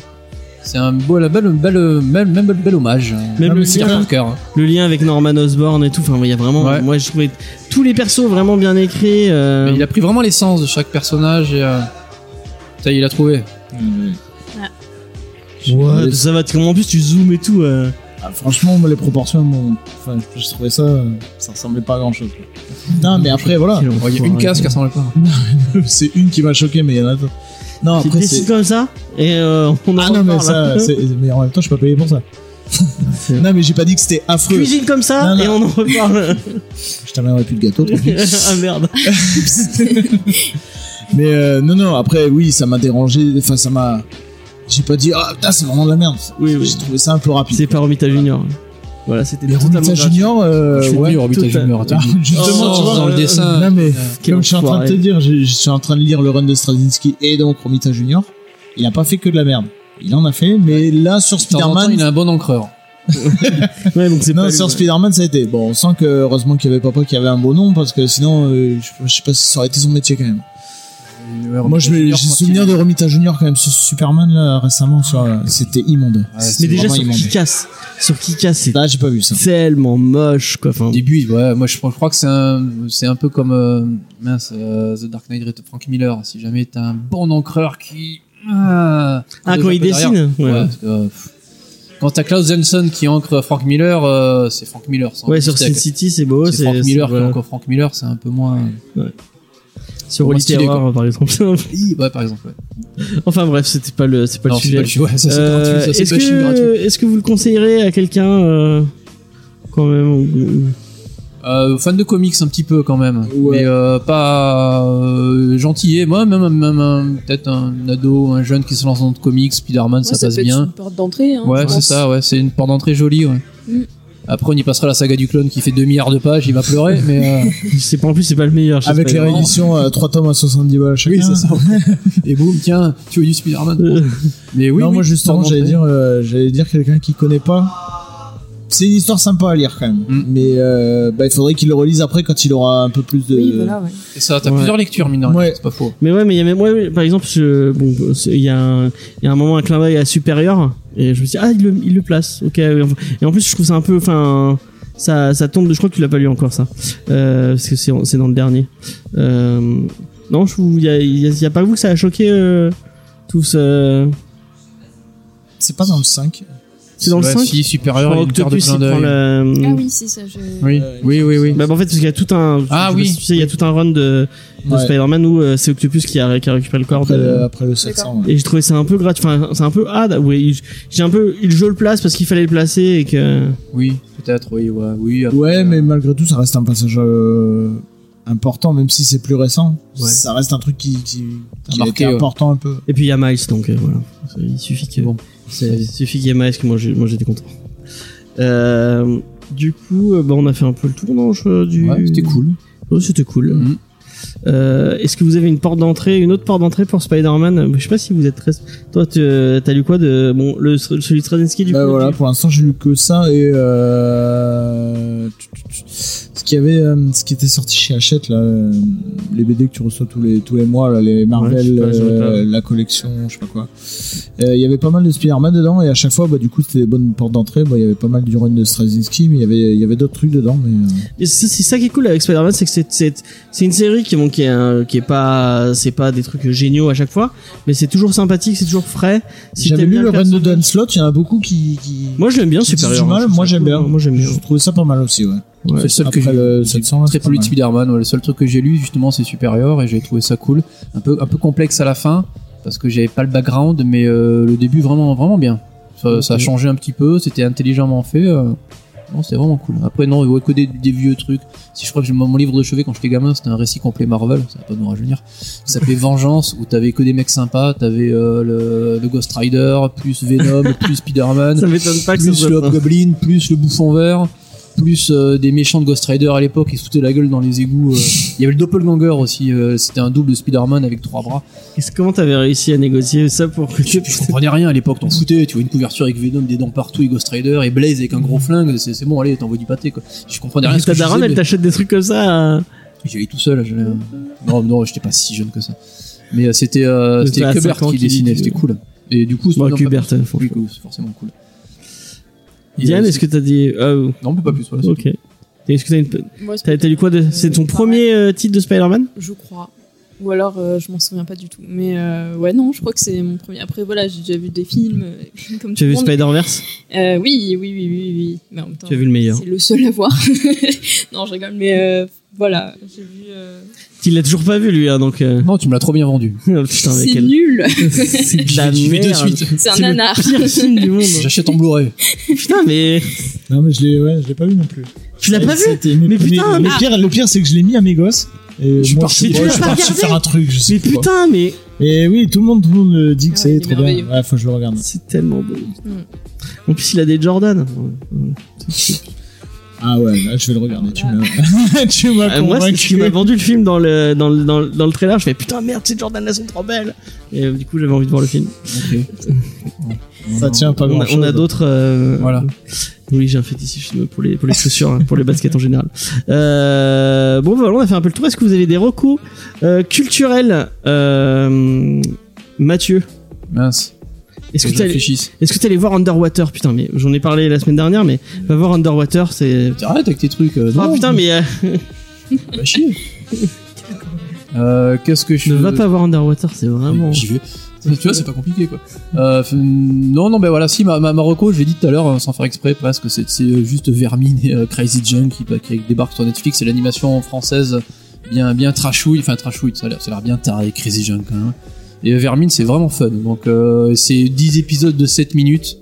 c'est un beau, la belle, belle, même, même bel, hommage. Même Non, le lien, hein. le lien avec Norman Osborn et tout. Enfin il y a vraiment. Ouais. Moi je trouvais tous les persos vraiment bien écrits. euh, Mais il a pris vraiment l'essence de chaque personnage et ça y est, il a trouvé. Ouais, ça va. En plus tu zoomes et tout. euh. Ah, franchement, moi, les proportions, bon, enfin, je trouvais ça, euh, ça ressemblait pas à grand chose. Non, mais après, voilà. Il y a une case qui ressemble pas. c'est une qui m'a choqué, mais il y en a d'autres. Non, Tu après, décides c'est. comme ça et euh, on en Ah non, mais reparle. ça, c'est- mais en même temps, je suis pas payé pour ça. Non, mais j'ai pas dit que c'était affreux. Cuisine comme ça Non, non. et on en reparle. Je t'amènerai plus de gâteau, tant pis. ah merde. Mais euh, non, non, après, oui, ça m'a dérangé. Enfin, ça m'a. J'ai pas dit, ah putain, c'est vraiment de la merde. Oui, oui. J'ai trouvé ça un peu rapide. C'est pas Romita Junior. Voilà, c'était totalement Romita. Junior, euh, Je suis ouais. total. Junior, Ah. Justement, Oh, tu vois. dans le euh, dessin. Non, mais comme je suis en train de te dire, je, je suis en train de lire le run de Straczynski et donc Romita Junior. Il a pas fait que de la merde. Il en a fait, mais là, sur Spider-Man. il a un bon encreur. Ouais, donc c'est Non, pas sur Spider-Man, ça a été. Bon, on sent que heureusement qu'il y avait papa qui avait un beau nom parce que sinon, euh, je, je sais pas si ça aurait été son métier quand même. Ouais, Moi, j'ai souvenir de Romita Junior quand même sur Superman là récemment. sur- C'était immonde. Ouais, Mais c'est déjà sur immonde. Kick-Ass, sur Kick-Ass, c'est Là, j'ai pas vu ça. tellement moche quoi. Enfin, Au début, ouais, moi je, je crois que c'est un, c'est un peu comme euh, mince, euh, The Dark Knight de Frank Miller. Si jamais t'as un bon encreur qui. Ah, ah quand il derrière. dessine, ouais. Euh, quand t'as Klaus Jensen qui encre Frank Miller, euh, c'est Frank Miller. Ouais, sur. Sin City, c'est beau. C'est Frank Miller qui Frank Miller, c'est un peu moins. Sur Holy stylé, Terror, par exemple. Ouais, par exemple. Ouais. enfin bref, c'était pas le, c'est pas non, le c'est sujet. pas le sujet. Ouais, ça c'est Euh, gratuit. Ça c'est est-ce bashing gratuit. que, est-ce que vous le conseillerez à quelqu'un euh, quand même Euh, fan de comics un petit peu quand même, Ouais. mais euh, pas euh, gentillet. Moi, même, même peut-être un ado, un jeune qui se lance dans le comics, Spider-Man, Ouais, ça, passe bien. une porte d'entrée. Hein, Ouais, c'est ça, ouais, c'est une porte d'entrée jolie, ouais. Mm. Après, on y passera la saga du clone qui fait 2 milliards de pages, il va pleurer, mais. euh, C'est pas en plus, c'est pas le meilleur. je sais Avec les rééditions, euh, 3 tomes à 70 balles chacun. oui, c'est ça. Et boum, tiens, tu veux du Spider-Man Euh, Mais oui, non, oui, moi justement, j'allais dire, euh, j'allais dire quelqu'un qui connaît pas. C'est une histoire sympa à lire quand même, Mm. mais euh, bah, il faudrait qu'il le relise après quand il aura un peu plus de. Oui, voilà, ouais. C'est ça, t'as Ouais. plusieurs lectures, mine de rien, Ouais. c'est pas faux. Mais ouais, mais il y a même, ouais, par exemple, je- bon, il y a un, il y a un moment un clin d'œil à Supérieur et je me dis ah il le, il le place, ok. Et en plus, je trouve ça un peu, enfin, ça, ça tombe. de- Je crois que tu l'as pas lu encore ça, euh, parce que c'est, c'est dans le dernier. Euh, non, il y a, y a- il y a pas vous que ça a choqué euh, tous. euh, C'est pas dans le 5. C'est dans le Ouais, 5 Si, supérieur, il y a une de clin d'œil. Ah oui, c'est ça. Je... Oui, Euh, oui, oui, oui. Bah, en fait, parce qu'il y a tout un. Ah oui. si il y a tout un run de, de Ouais. Spider-Man où euh, c'est Octopus qui a, qui a récupéré le corps Après, de. le, après le 700. ouais. Et j'ai trouvé ça un peu gratuit. Enfin, c'est un peu ah oui. il- J'ai un peu, il je le place parce qu'il fallait le placer et que. Oui, peut-être, oui, ouais, oui. après, Ouais, euh, mais malgré tout, ça reste un passage euh, important, même si c'est plus récent. Ouais. Ça reste un truc qui, qui, qui a marqué, été ouais. important un peu. Et puis il y a Miles donc euh, voilà. Il suffit que. Bon. C'est- il suffit qu'il y ait Miles que moi j'étais content. Euh, du coup, euh, bah, on a fait un peu le tour non je- du. Ouais, c'était cool. Oh, c'était cool. Mhm. Euh, est-ce que vous avez une porte d'entrée, une autre porte d'entrée pour Spider-Man Je sais pas si vous êtes très. Toi, tu as lu quoi de bon le celui de Straczynski du Bah coup voilà, pour l'instant, j'ai lu que ça et euh, ce qui avait, euh, ce qui était sorti chez Hachette là, euh, les BD que tu reçois tous les tous les mois là, les Marvel, Ouais, euh, la collection, je sais pas quoi. Euh, Il y avait pas mal de Spider-Man dedans et à chaque fois, bah du coup, c'était des bonnes portes d'entrée. Bah il y avait pas mal du run de Straczynski, mais il y avait il y avait d'autres trucs dedans, mais euh, c'est ça qui est cool avec Spider-Man, c'est que c'est c'est c'est une série qui bon, qui est un- qui est pas c'est pas des trucs géniaux à chaque fois, mais c'est toujours sympathique, c'est toujours frais. Si j'avais t'aimes lu le run de Dan Slott, il y en a beaucoup qui, qui Moi je l'aime bien du mal, hein, moi j'aime bien. Moi j'aime bien. Je trouvais ça pas mal aussi, ouais. Ouais. C'est le seul que j'ai le j'ai 700, là, très de. Spider-Man. ouais, le seul truc que j'ai lu, justement, c'est Supérieur et j'ai trouvé ça cool. Un peu, un peu complexe à la fin parce que j'avais pas le background, mais euh, le début vraiment, vraiment bien. Ça, ça a changé un petit peu, c'était intelligemment fait. euh, non, c'était vraiment cool. Après, non, il voit que des, des vieux trucs. Si je crois que j'ai- mon livre de chevet quand j'étais gamin, c'était un récit complet Marvel, ça va pas nous rajeunir. Ça s'appelait Vengeance, où t'avais que des mecs sympas. T'avais euh, le, le Ghost Rider, plus Venom, plus Spider-Man Ça m'étonne pas que ça plus le. Hobgoblin, plus le bouffon vert, plus euh, des méchants de Ghost Rider à l'époque qui se foutaient la gueule dans les égouts. euh. Il y avait le Doppelganger aussi, euh, c'était un double Spider-Man avec trois bras. Comment t'avais réussi à négocier ça pour que Je, tu je comprenais rien à l'époque, t'en foutais, tu vois une couverture avec Venom, des dents partout et Ghost Rider et Blaze avec un gros flingue, c'est bon, allez, t'envoies du pâté quoi. Je comprenais rien. ta daronne elle t'achète des trucs comme ça euh, J'y allais tout seul. Non, non, j'étais pas si jeune que ça. Mais c'était Kubert qui dessinait, c'était cool. Et du coup, Kubert, c'est forcément cool. Diane, euh, est-ce que t'as dit oh, Non, mais pas plus. Voilà, Ok. Est-ce que t'as une... T'as lu quoi de... C'est ton Euh, premier euh, titre de Spider-Man? Je crois. Ou alors, euh, je m'en souviens pas du tout. Mais euh, ouais, non, je crois que c'est mon premier. Après, voilà, j'ai déjà vu des films. euh, comme Tu as tout vu le monde. Spider-Verse? Euh, oui, oui, oui, oui, oui. Mais en même temps, Tu as vu le meilleur. C'est le seul à voir. non, je rigole. Mais euh, voilà, j'ai vu. Euh, Il l'a toujours pas vu lui, hein, donc. euh, Non, tu me l'as trop bien vendu. oh, putain, mais C'est quel... nul. C'est de la vais de merde. suite. C'est un C'est le nanar. pire film du monde. J'achète en Blu-ray. Putain, mais Non, mais je l'ai, ouais, je l'ai pas vu non plus. tu l'as pas vu C'était Mais putain, le pire, le pire, c'est que je l'ai mis à mes gosses. Et Je suis moi, parti- je, tu ouais, l'as je suis pas parti regardé faire un truc, je sais Mais quoi. putain, mais Et oui, tout le monde, tout le monde me dit que Ah c'est est trop bien. merveilleux. Ouais, faut que je le regarde. c'est tellement beau. Mm. En plus, il a des Jordan. Ouais, ouais. Ah ouais, là, je vais le regarder. Tu m'as, tu m'as Euh, moi, c'est ce qui m'a vendu le film dans le, dans le, dans le, dans le trailer. Je fais putain, merde, ces Jordan, elles sont trop belles. Et euh, du coup, j'avais envie de voir le film. Ça tient pas On grand a, on a d'autres. euh, Voilà. Oui, j'ai un fétichisme pour les pour les chaussures, hein, pour les baskets en général. Euh, bon, voilà, on a fait un peu le tour. Est-ce que vous avez des recos euh, culturels, euh, Mathieu? Mince. Est-ce que je tu allé, réfléchisse. est-ce que t'es allé voir Underwater? Putain, mais j'en ai parlé la semaine dernière, mais va voir Underwater, c'est. Arrête avec tes trucs. euh, Ah non, putain, mais Va chier. Euh, Qu'est-ce que je ne va pas voir Underwater, c'est vraiment. J'y vais. Tu vois, c'est pas compliqué quoi. Euh, non, non, ben voilà, si ma, ma Marocco, je l'ai dit tout à l'heure, euh, sans faire exprès, parce que c'est c'est, juste Vermine et euh, Crazy Junk qui, qui débarquent sur Netflix. C'est l'animation française bien, bien trashouille, enfin trashouille, ça a l'air ça a l'air bien taré, Crazy Junk. Hein. Et Vermine, c'est vraiment fun. Donc, euh, c'est 10 épisodes de 7 minutes.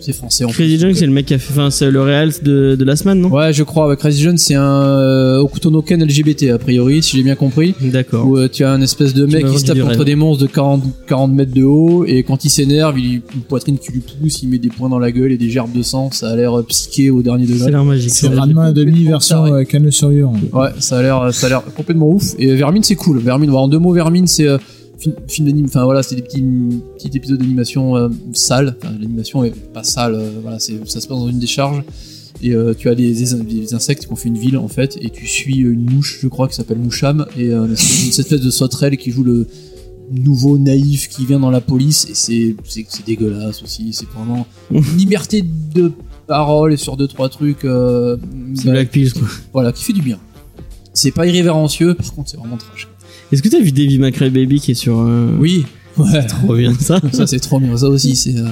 C'est français en Crazy. Junk, c'est le mec qui a fait, enfin, c'est le réal de, de la semaine, non? Ouais, je crois. ouais, Crazy Junk, c'est un euh, Okutonoken LGBT, a priori, si j'ai bien compris. D'accord. Où euh, tu as un espèce de mec qui se tape contre des monstres de 40, 40 mètres de haut et quand il s'énerve, il une poitrine qui lui pousse, il met des points dans la gueule et des gerbes de sang, ça a l'air euh, psyché au dernier C'est degré. l'air magique. C'est ça. Ranma demi complètement version taré. euh, canne sur Ur. Ouais, ça a l'air ça a l'air complètement ouf et Vermine c'est cool. Vermine, en deux mots Vermine c'est euh, film, film d'anime enfin voilà, c'est des petits petits épisodes d'animation euh, sale, enfin l'animation est pas sale, euh, voilà, c'est ça se passe dans une décharge. Et euh, tu as des, des, des insectes qui ont fait une ville en fait, et tu suis une mouche, je crois, qui s'appelle Moucham, et euh, une espèce de sauterelle qui joue le nouveau naïf qui vient dans la police, et c'est c'est c'est dégueulasse aussi. C'est vraiment une liberté de parole et sur deux trois trucs. C'est bah, Black quoi. voilà, qui fait du bien. C'est pas irrévérencieux, par contre, c'est vraiment trash. Est-ce que t'as vu Davy McRae Baby qui est sur. euh, Oui, ouais. Trop bien ça. ça c'est trop bien. Ça aussi, c'est euh,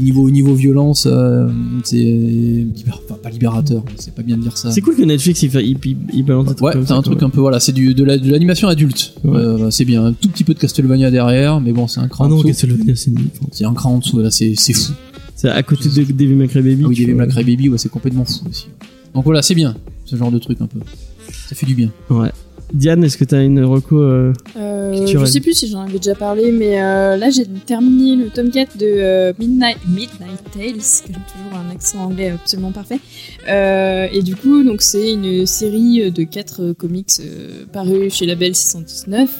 niveau niveau violence, euh, c'est libér- enfin, pas libérateur. C'est pas bien de dire ça. C'est cool que Netflix il, fait, il, il, il balance des trucs Ouais, comme t'as ça, un quoi. truc un peu voilà, c'est du de la- de l'animation adulte. Ouais. Euh, c'est bien, un tout petit peu de Castlevania derrière, mais bon, c'est un cran Ah en non, dessous. Castlevania, c'est nul. C'est un cran en dessous, là, c'est c'est fou. C'est à côté de Davy McRae Baby. Ah oui, tu Devil vois. May Cry Baby, ouais, c'est complètement fou aussi. Donc voilà, c'est bien, ce genre de truc un peu. Ça fait du bien. Ouais. Diane, est-ce que t'as une reco euh, Euh, je sais plus si j'en avais déjà parlé, mais euh, là j'ai terminé le tome 4 de euh, Midnight, Midnight Tales, que j'ai toujours un accent anglais absolument parfait. Euh, et du coup, donc c'est une série de 4 comics parus chez Label 619.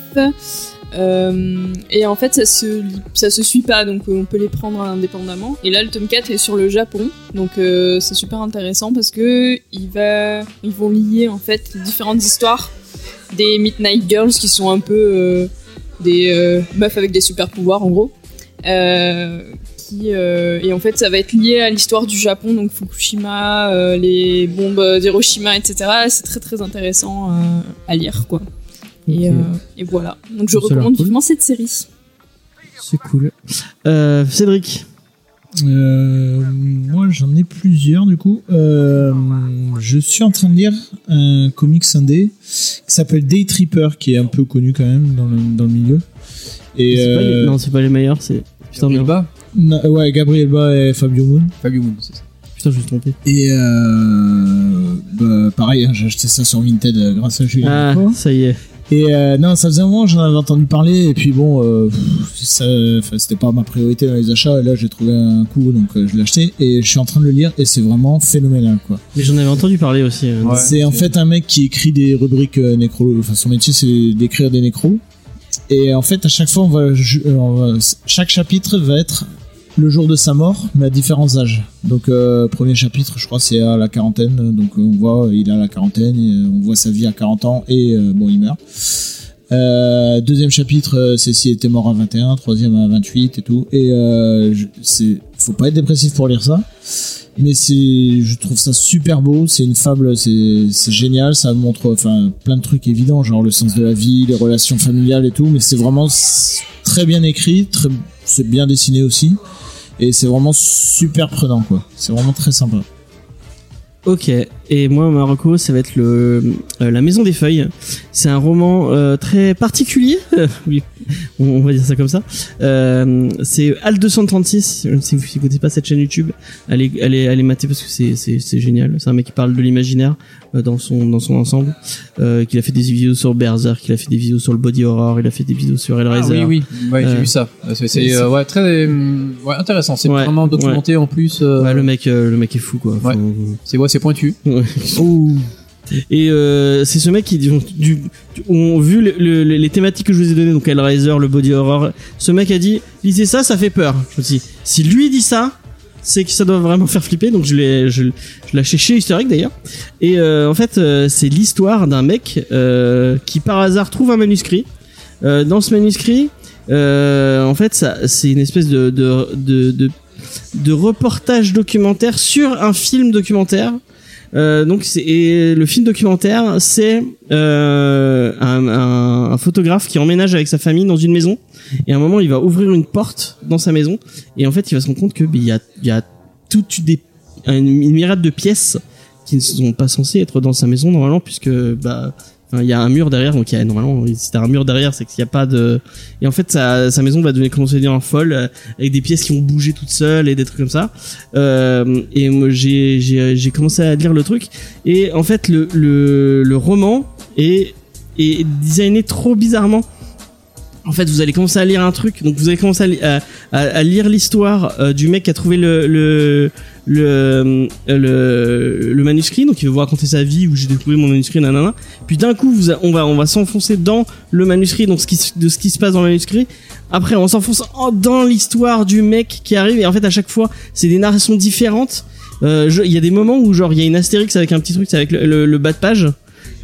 Euh, et en fait, ça se, ça se suit pas, donc on peut les prendre indépendamment. Et là, le tome 4 est sur le Japon, donc euh, c'est super intéressant parce que il va, ils vont lier en fait les différentes histoires des Midnight Girls qui sont un peu euh, des euh, meufs avec des super pouvoirs en gros. Euh, qui, et en fait, ça va être lié à l'histoire du Japon, donc Fukushima, les bombes d'Hiroshima, etc. C'est très très intéressant à lire, quoi. Et, voilà. Donc je recommande cool. vivement cette série. C'est cool. Cédric. Euh, moi, j'en ai plusieurs du coup. Euh, je suis en train de lire un comics indé qui s'appelle Day Tripper, qui est un peu connu quand même dans le, dans le milieu. Et C'est pas les- euh, Non, c'est pas les meilleurs, c'est. Putain, Gabriel na- ouais, Gabriel Ba et Fabio Moon. Fabio Moon, c'est ça. Putain, je me suis trompé. Et euh, bah, pareil, hein, j'ai acheté ça sur Vinted grâce à Julien. Ah, ça y est. Et euh, non, ça faisait un moment que j'en avais entendu parler, et puis bon, euh, c'était pas ma priorité dans les achats, et là j'ai trouvé un coup, donc euh, je l'ai acheté, et je suis en train de le lire, et c'est vraiment phénoménal, quoi. Mais j'en avais entendu parler aussi. hein. Ouais. c'est en fait un mec qui écrit des rubriques euh, nécro, enfin son métier c'est d'écrire des nécros, et en fait à chaque fois on va, ju- euh, on va- chaque chapitre va être le jour de sa mort, mais à différents âges. Donc euh, premier chapitre, je crois c'est à la quarantaine, donc on voit il à la quarantaine, euh, on voit sa vie à 40 ans, et euh, bon il meurt. Deuxième chapitre, c'est s'il était mort à 21, troisième à 28 et tout. Et c'est, faut pas être dépressif pour lire ça, mais je trouve ça super beau. C'est une fable, c'est, génial. Ça montre, enfin, plein de trucs évidents, genre le sens de la vie, les relations familiales et tout. Mais c'est vraiment très bien écrit, c'est bien dessiné aussi, et c'est vraiment super prenant quoi. C'est vraiment très sympa. Ok, et moi, Marocco, ça va être le euh, La Maison des Feuilles. C'est un roman euh, très particulier, oui, on, va dire ça comme ça. Euh, c'est Al 236. Je ne sais si vous écoutez pas cette chaîne YouTube, allez, allez, allez mater parce que c'est c'est c'est génial. C'est un mec qui parle de l'imaginaire euh, dans son dans son ensemble. Euh, qu'il a fait des vidéos sur Berserk, qu'il a fait des vidéos sur le body horror, il a fait des vidéos sur Ah, Hellraiser. oui, oui, ouais, j'ai Euh, vu ça. Euh, C'est, c'est, euh, ouais, très euh, ouais, intéressant. C'est vraiment documenté en plus. euh, Ouais, le mec, le mec est fou quoi. Enfin, c'est ouais, c'est pointu. Ouais. Et euh, c'est ce mec qui ont vu le- le- les thématiques que je vous ai données, donc Hellraiser, le body horror. Ce mec a dit lisez ça, ça fait peur. Si lui dit ça, c'est que ça doit vraiment faire flipper. Donc je l'ai, je, acheté chez Historique d'ailleurs. Et euh, en fait, euh, c'est l'histoire d'un mec qui par hasard trouve un manuscrit. Dans ce manuscrit, en fait, c'est une espèce de reportage documentaire sur un film documentaire. Euh, donc c'est le film documentaire, c'est euh, un, un, un photographe qui emménage avec sa famille dans une maison. Et à un moment il va ouvrir une porte dans sa maison. Et en fait il va se rendre compte que ben, il y a y a toute des une, une myriade de pièces qui ne sont pas censées être dans sa maison normalement puisque bah il y a un mur derrière donc il y a normalement si t'as un mur derrière c'est qu'il n'y a pas de et en fait sa, maison va devenir commencer à devenir folle euh, avec des pièces qui vont bouger toutes seules et des trucs comme ça. Euh, et j'ai j'ai commencé à lire le truc. Et en fait le le, le roman est est designé trop bizarrement en fait, vous allez commencer à lire un truc, donc vous allez commencer à, li- à, à- à lire l'histoire euh, du mec qui a trouvé le le euh, le le manuscrit, donc il veut vous raconter sa vie où j'ai découvert mon manuscrit, nanana. Puis d'un coup, on va on va s'enfoncer dans le manuscrit, donc ce qui de ce qui se passe dans le manuscrit. Après, on s'enfonce en- dans l'histoire du mec qui arrive, et en fait, à chaque fois, c'est des narrations différentes. Euh, Il y a des moments où genre il y a une astérix avec un petit truc, c'est avec le, bas de page.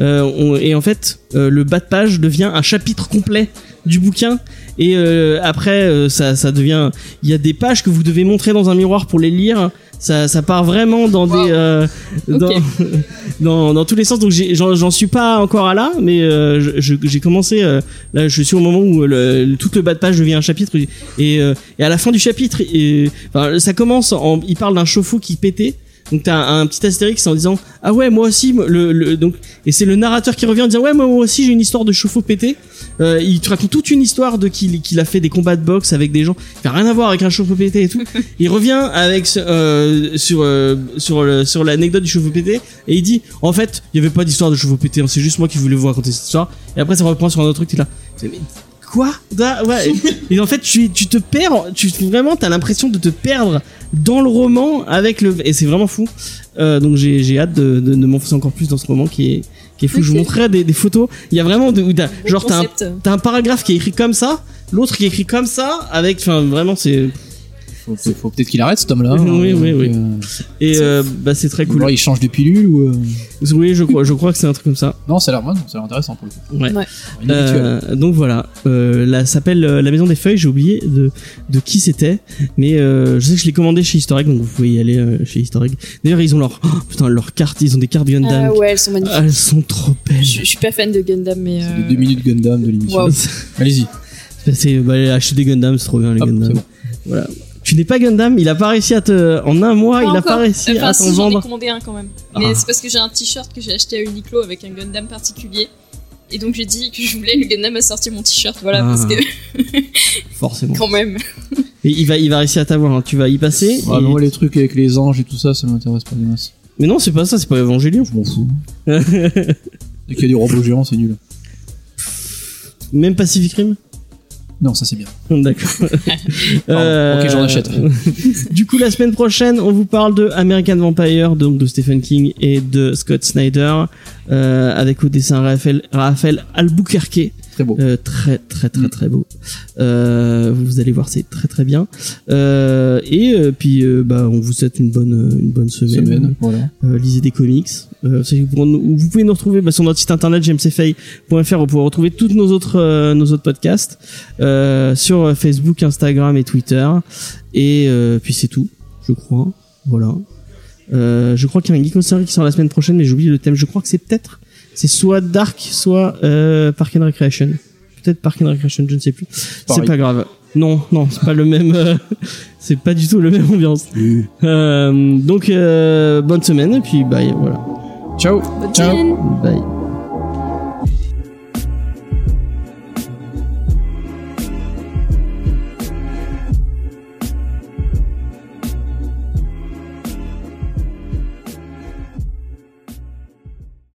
Et en fait, le bas de page devient un chapitre complet du bouquin. Et euh, après, euh, ça, ça devient. Il y a des pages que vous devez montrer dans un miroir pour les lire. Ça, ça part vraiment dans Wow. des euh, dans, dans dans tous les sens. Donc j'en j'en suis pas encore à là, mais euh, j'ai commencé. euh, là, je suis au moment où le, le- tout le bas de page devient un chapitre. Et, euh, et à la fin du chapitre, et, enfin, ça commence. En, il parle d'un chauffe-eau qui pétait. Donc t'as un, un petit astérix en disant ah ouais moi aussi le, le donc et c'est le narrateur qui revient en disant ouais moi, moi aussi j'ai une histoire de chauffe-eau pété euh, il te raconte toute une histoire de qu'il qu'il a fait des combats de boxe avec des gens. Qui a rien à voir avec un chauffe-eau pété et tout. Il revient avec euh, sur euh, sur le, sur l'anecdote du chauffe-eau pété et il dit en fait il y avait pas d'histoire de chauffe-eau pété hein, c'est juste moi qui voulais vous raconter cette histoire et après ça reprend sur un autre truc t'es là. Quoi? Ouais et en fait tu, tu te perds tu vraiment t'as l'impression de te perdre dans le roman avec le et c'est vraiment fou. Euh, donc j'ai j'ai hâte de, de, de m'enfoncer encore plus dans ce roman qui est qui est fou. Je vous montrerai des, des photos. Il y a vraiment de, genre t'as un, un paragraphe qui est écrit comme ça l'autre qui est écrit comme ça avec enfin vraiment c'est Faut, faut- faut peut-être qu'il arrête cet homme-là. Oui, hein, oui, donc, oui. euh, et euh, bah c'est très ou cool alors il change de pilule ou. euh, oui je crois je crois que c'est un truc comme ça Non, ça a l'air ça a l'air intéressant pour le coup. ouais, Ouais. Euh, donc voilà, euh, là ça s'appelle euh, La Maison des Feuilles. J'ai oublié de de qui c'était, mais euh, je sais que je l'ai commandé chez Historic, donc vous pouvez y aller euh, chez Historic. D'ailleurs ils ont leur oh, putain leurs cartes, ils ont des cartes Gundam. Ah ouais, elles sont magnifiques. Elles sont trop belles. Je, je suis pas fan de Gundam, mais. C'est euh, les deux minutes Gundam de l'émission. Wow. Allez-y. C'est bah, allez, acheter des Gundam, c'est trop bien les Hop, Gundam. bon. Voilà. Tu n'es pas Gundam, il a pas réussi à te en un mois, il a pas encore. réussi Enfin, à si, t'en j'en ai vendre. commandé un quand même. Ah. Mais c'est parce que j'ai un t-shirt que j'ai acheté à Uniqlo avec un Gundam particulier. Et donc j'ai dit que je voulais le Gundam a sorti mon t-shirt. Voilà, Ah. parce que Forcément. quand même. Et il va il va réussir à t'avoir. hein. Tu vas y passer. Ah, et- mais moi, les trucs avec les anges et tout ça, ça m'intéresse pas des masses. Mais non, c'est pas ça, c'est pas Evangelion. Je m'en fous. Dès qu'il y a des robots géants, c'est nul. Même Pacific Rim? Non, ça c'est bien. D'accord. Euh, ok, j'en achète. du coup, la semaine prochaine, on vous parle de American Vampire, donc de Stephen King et de Scott Snyder, euh, avec au dessin Raphaël, Raphaël Albuquerque. Très beau. Euh, très très très très beau. Euh, vous allez voir, c'est très très bien. Euh, et euh, puis, euh, bah, on vous souhaite une bonne une bonne semaine. Semaine, voilà. Euh, lisez des comics. Euh, vous, vous pouvez nous retrouver bah, sur notre site internet gmcfay.fr. Vous pouvez retrouver tous nos autres euh, nos autres podcasts euh, sur Facebook, Instagram et Twitter. Et euh, puis c'est tout, je crois. Voilà. Euh, je crois qu'il y a un Geek qui sort la semaine prochaine, mais j'ai oublié le thème. Je crois que c'est peut-être c'est soit Dark, soit euh, Park and Recreation. Peut-être Park and Recreation, je ne sais plus. C'est pas grave. Non, non, c'est pas le même. euh, c'est pas du tout le même ambiance. Euh, donc euh, bonne semaine et puis bye. Voilà. Ciao. Bonne Ciao. semaine. Bye.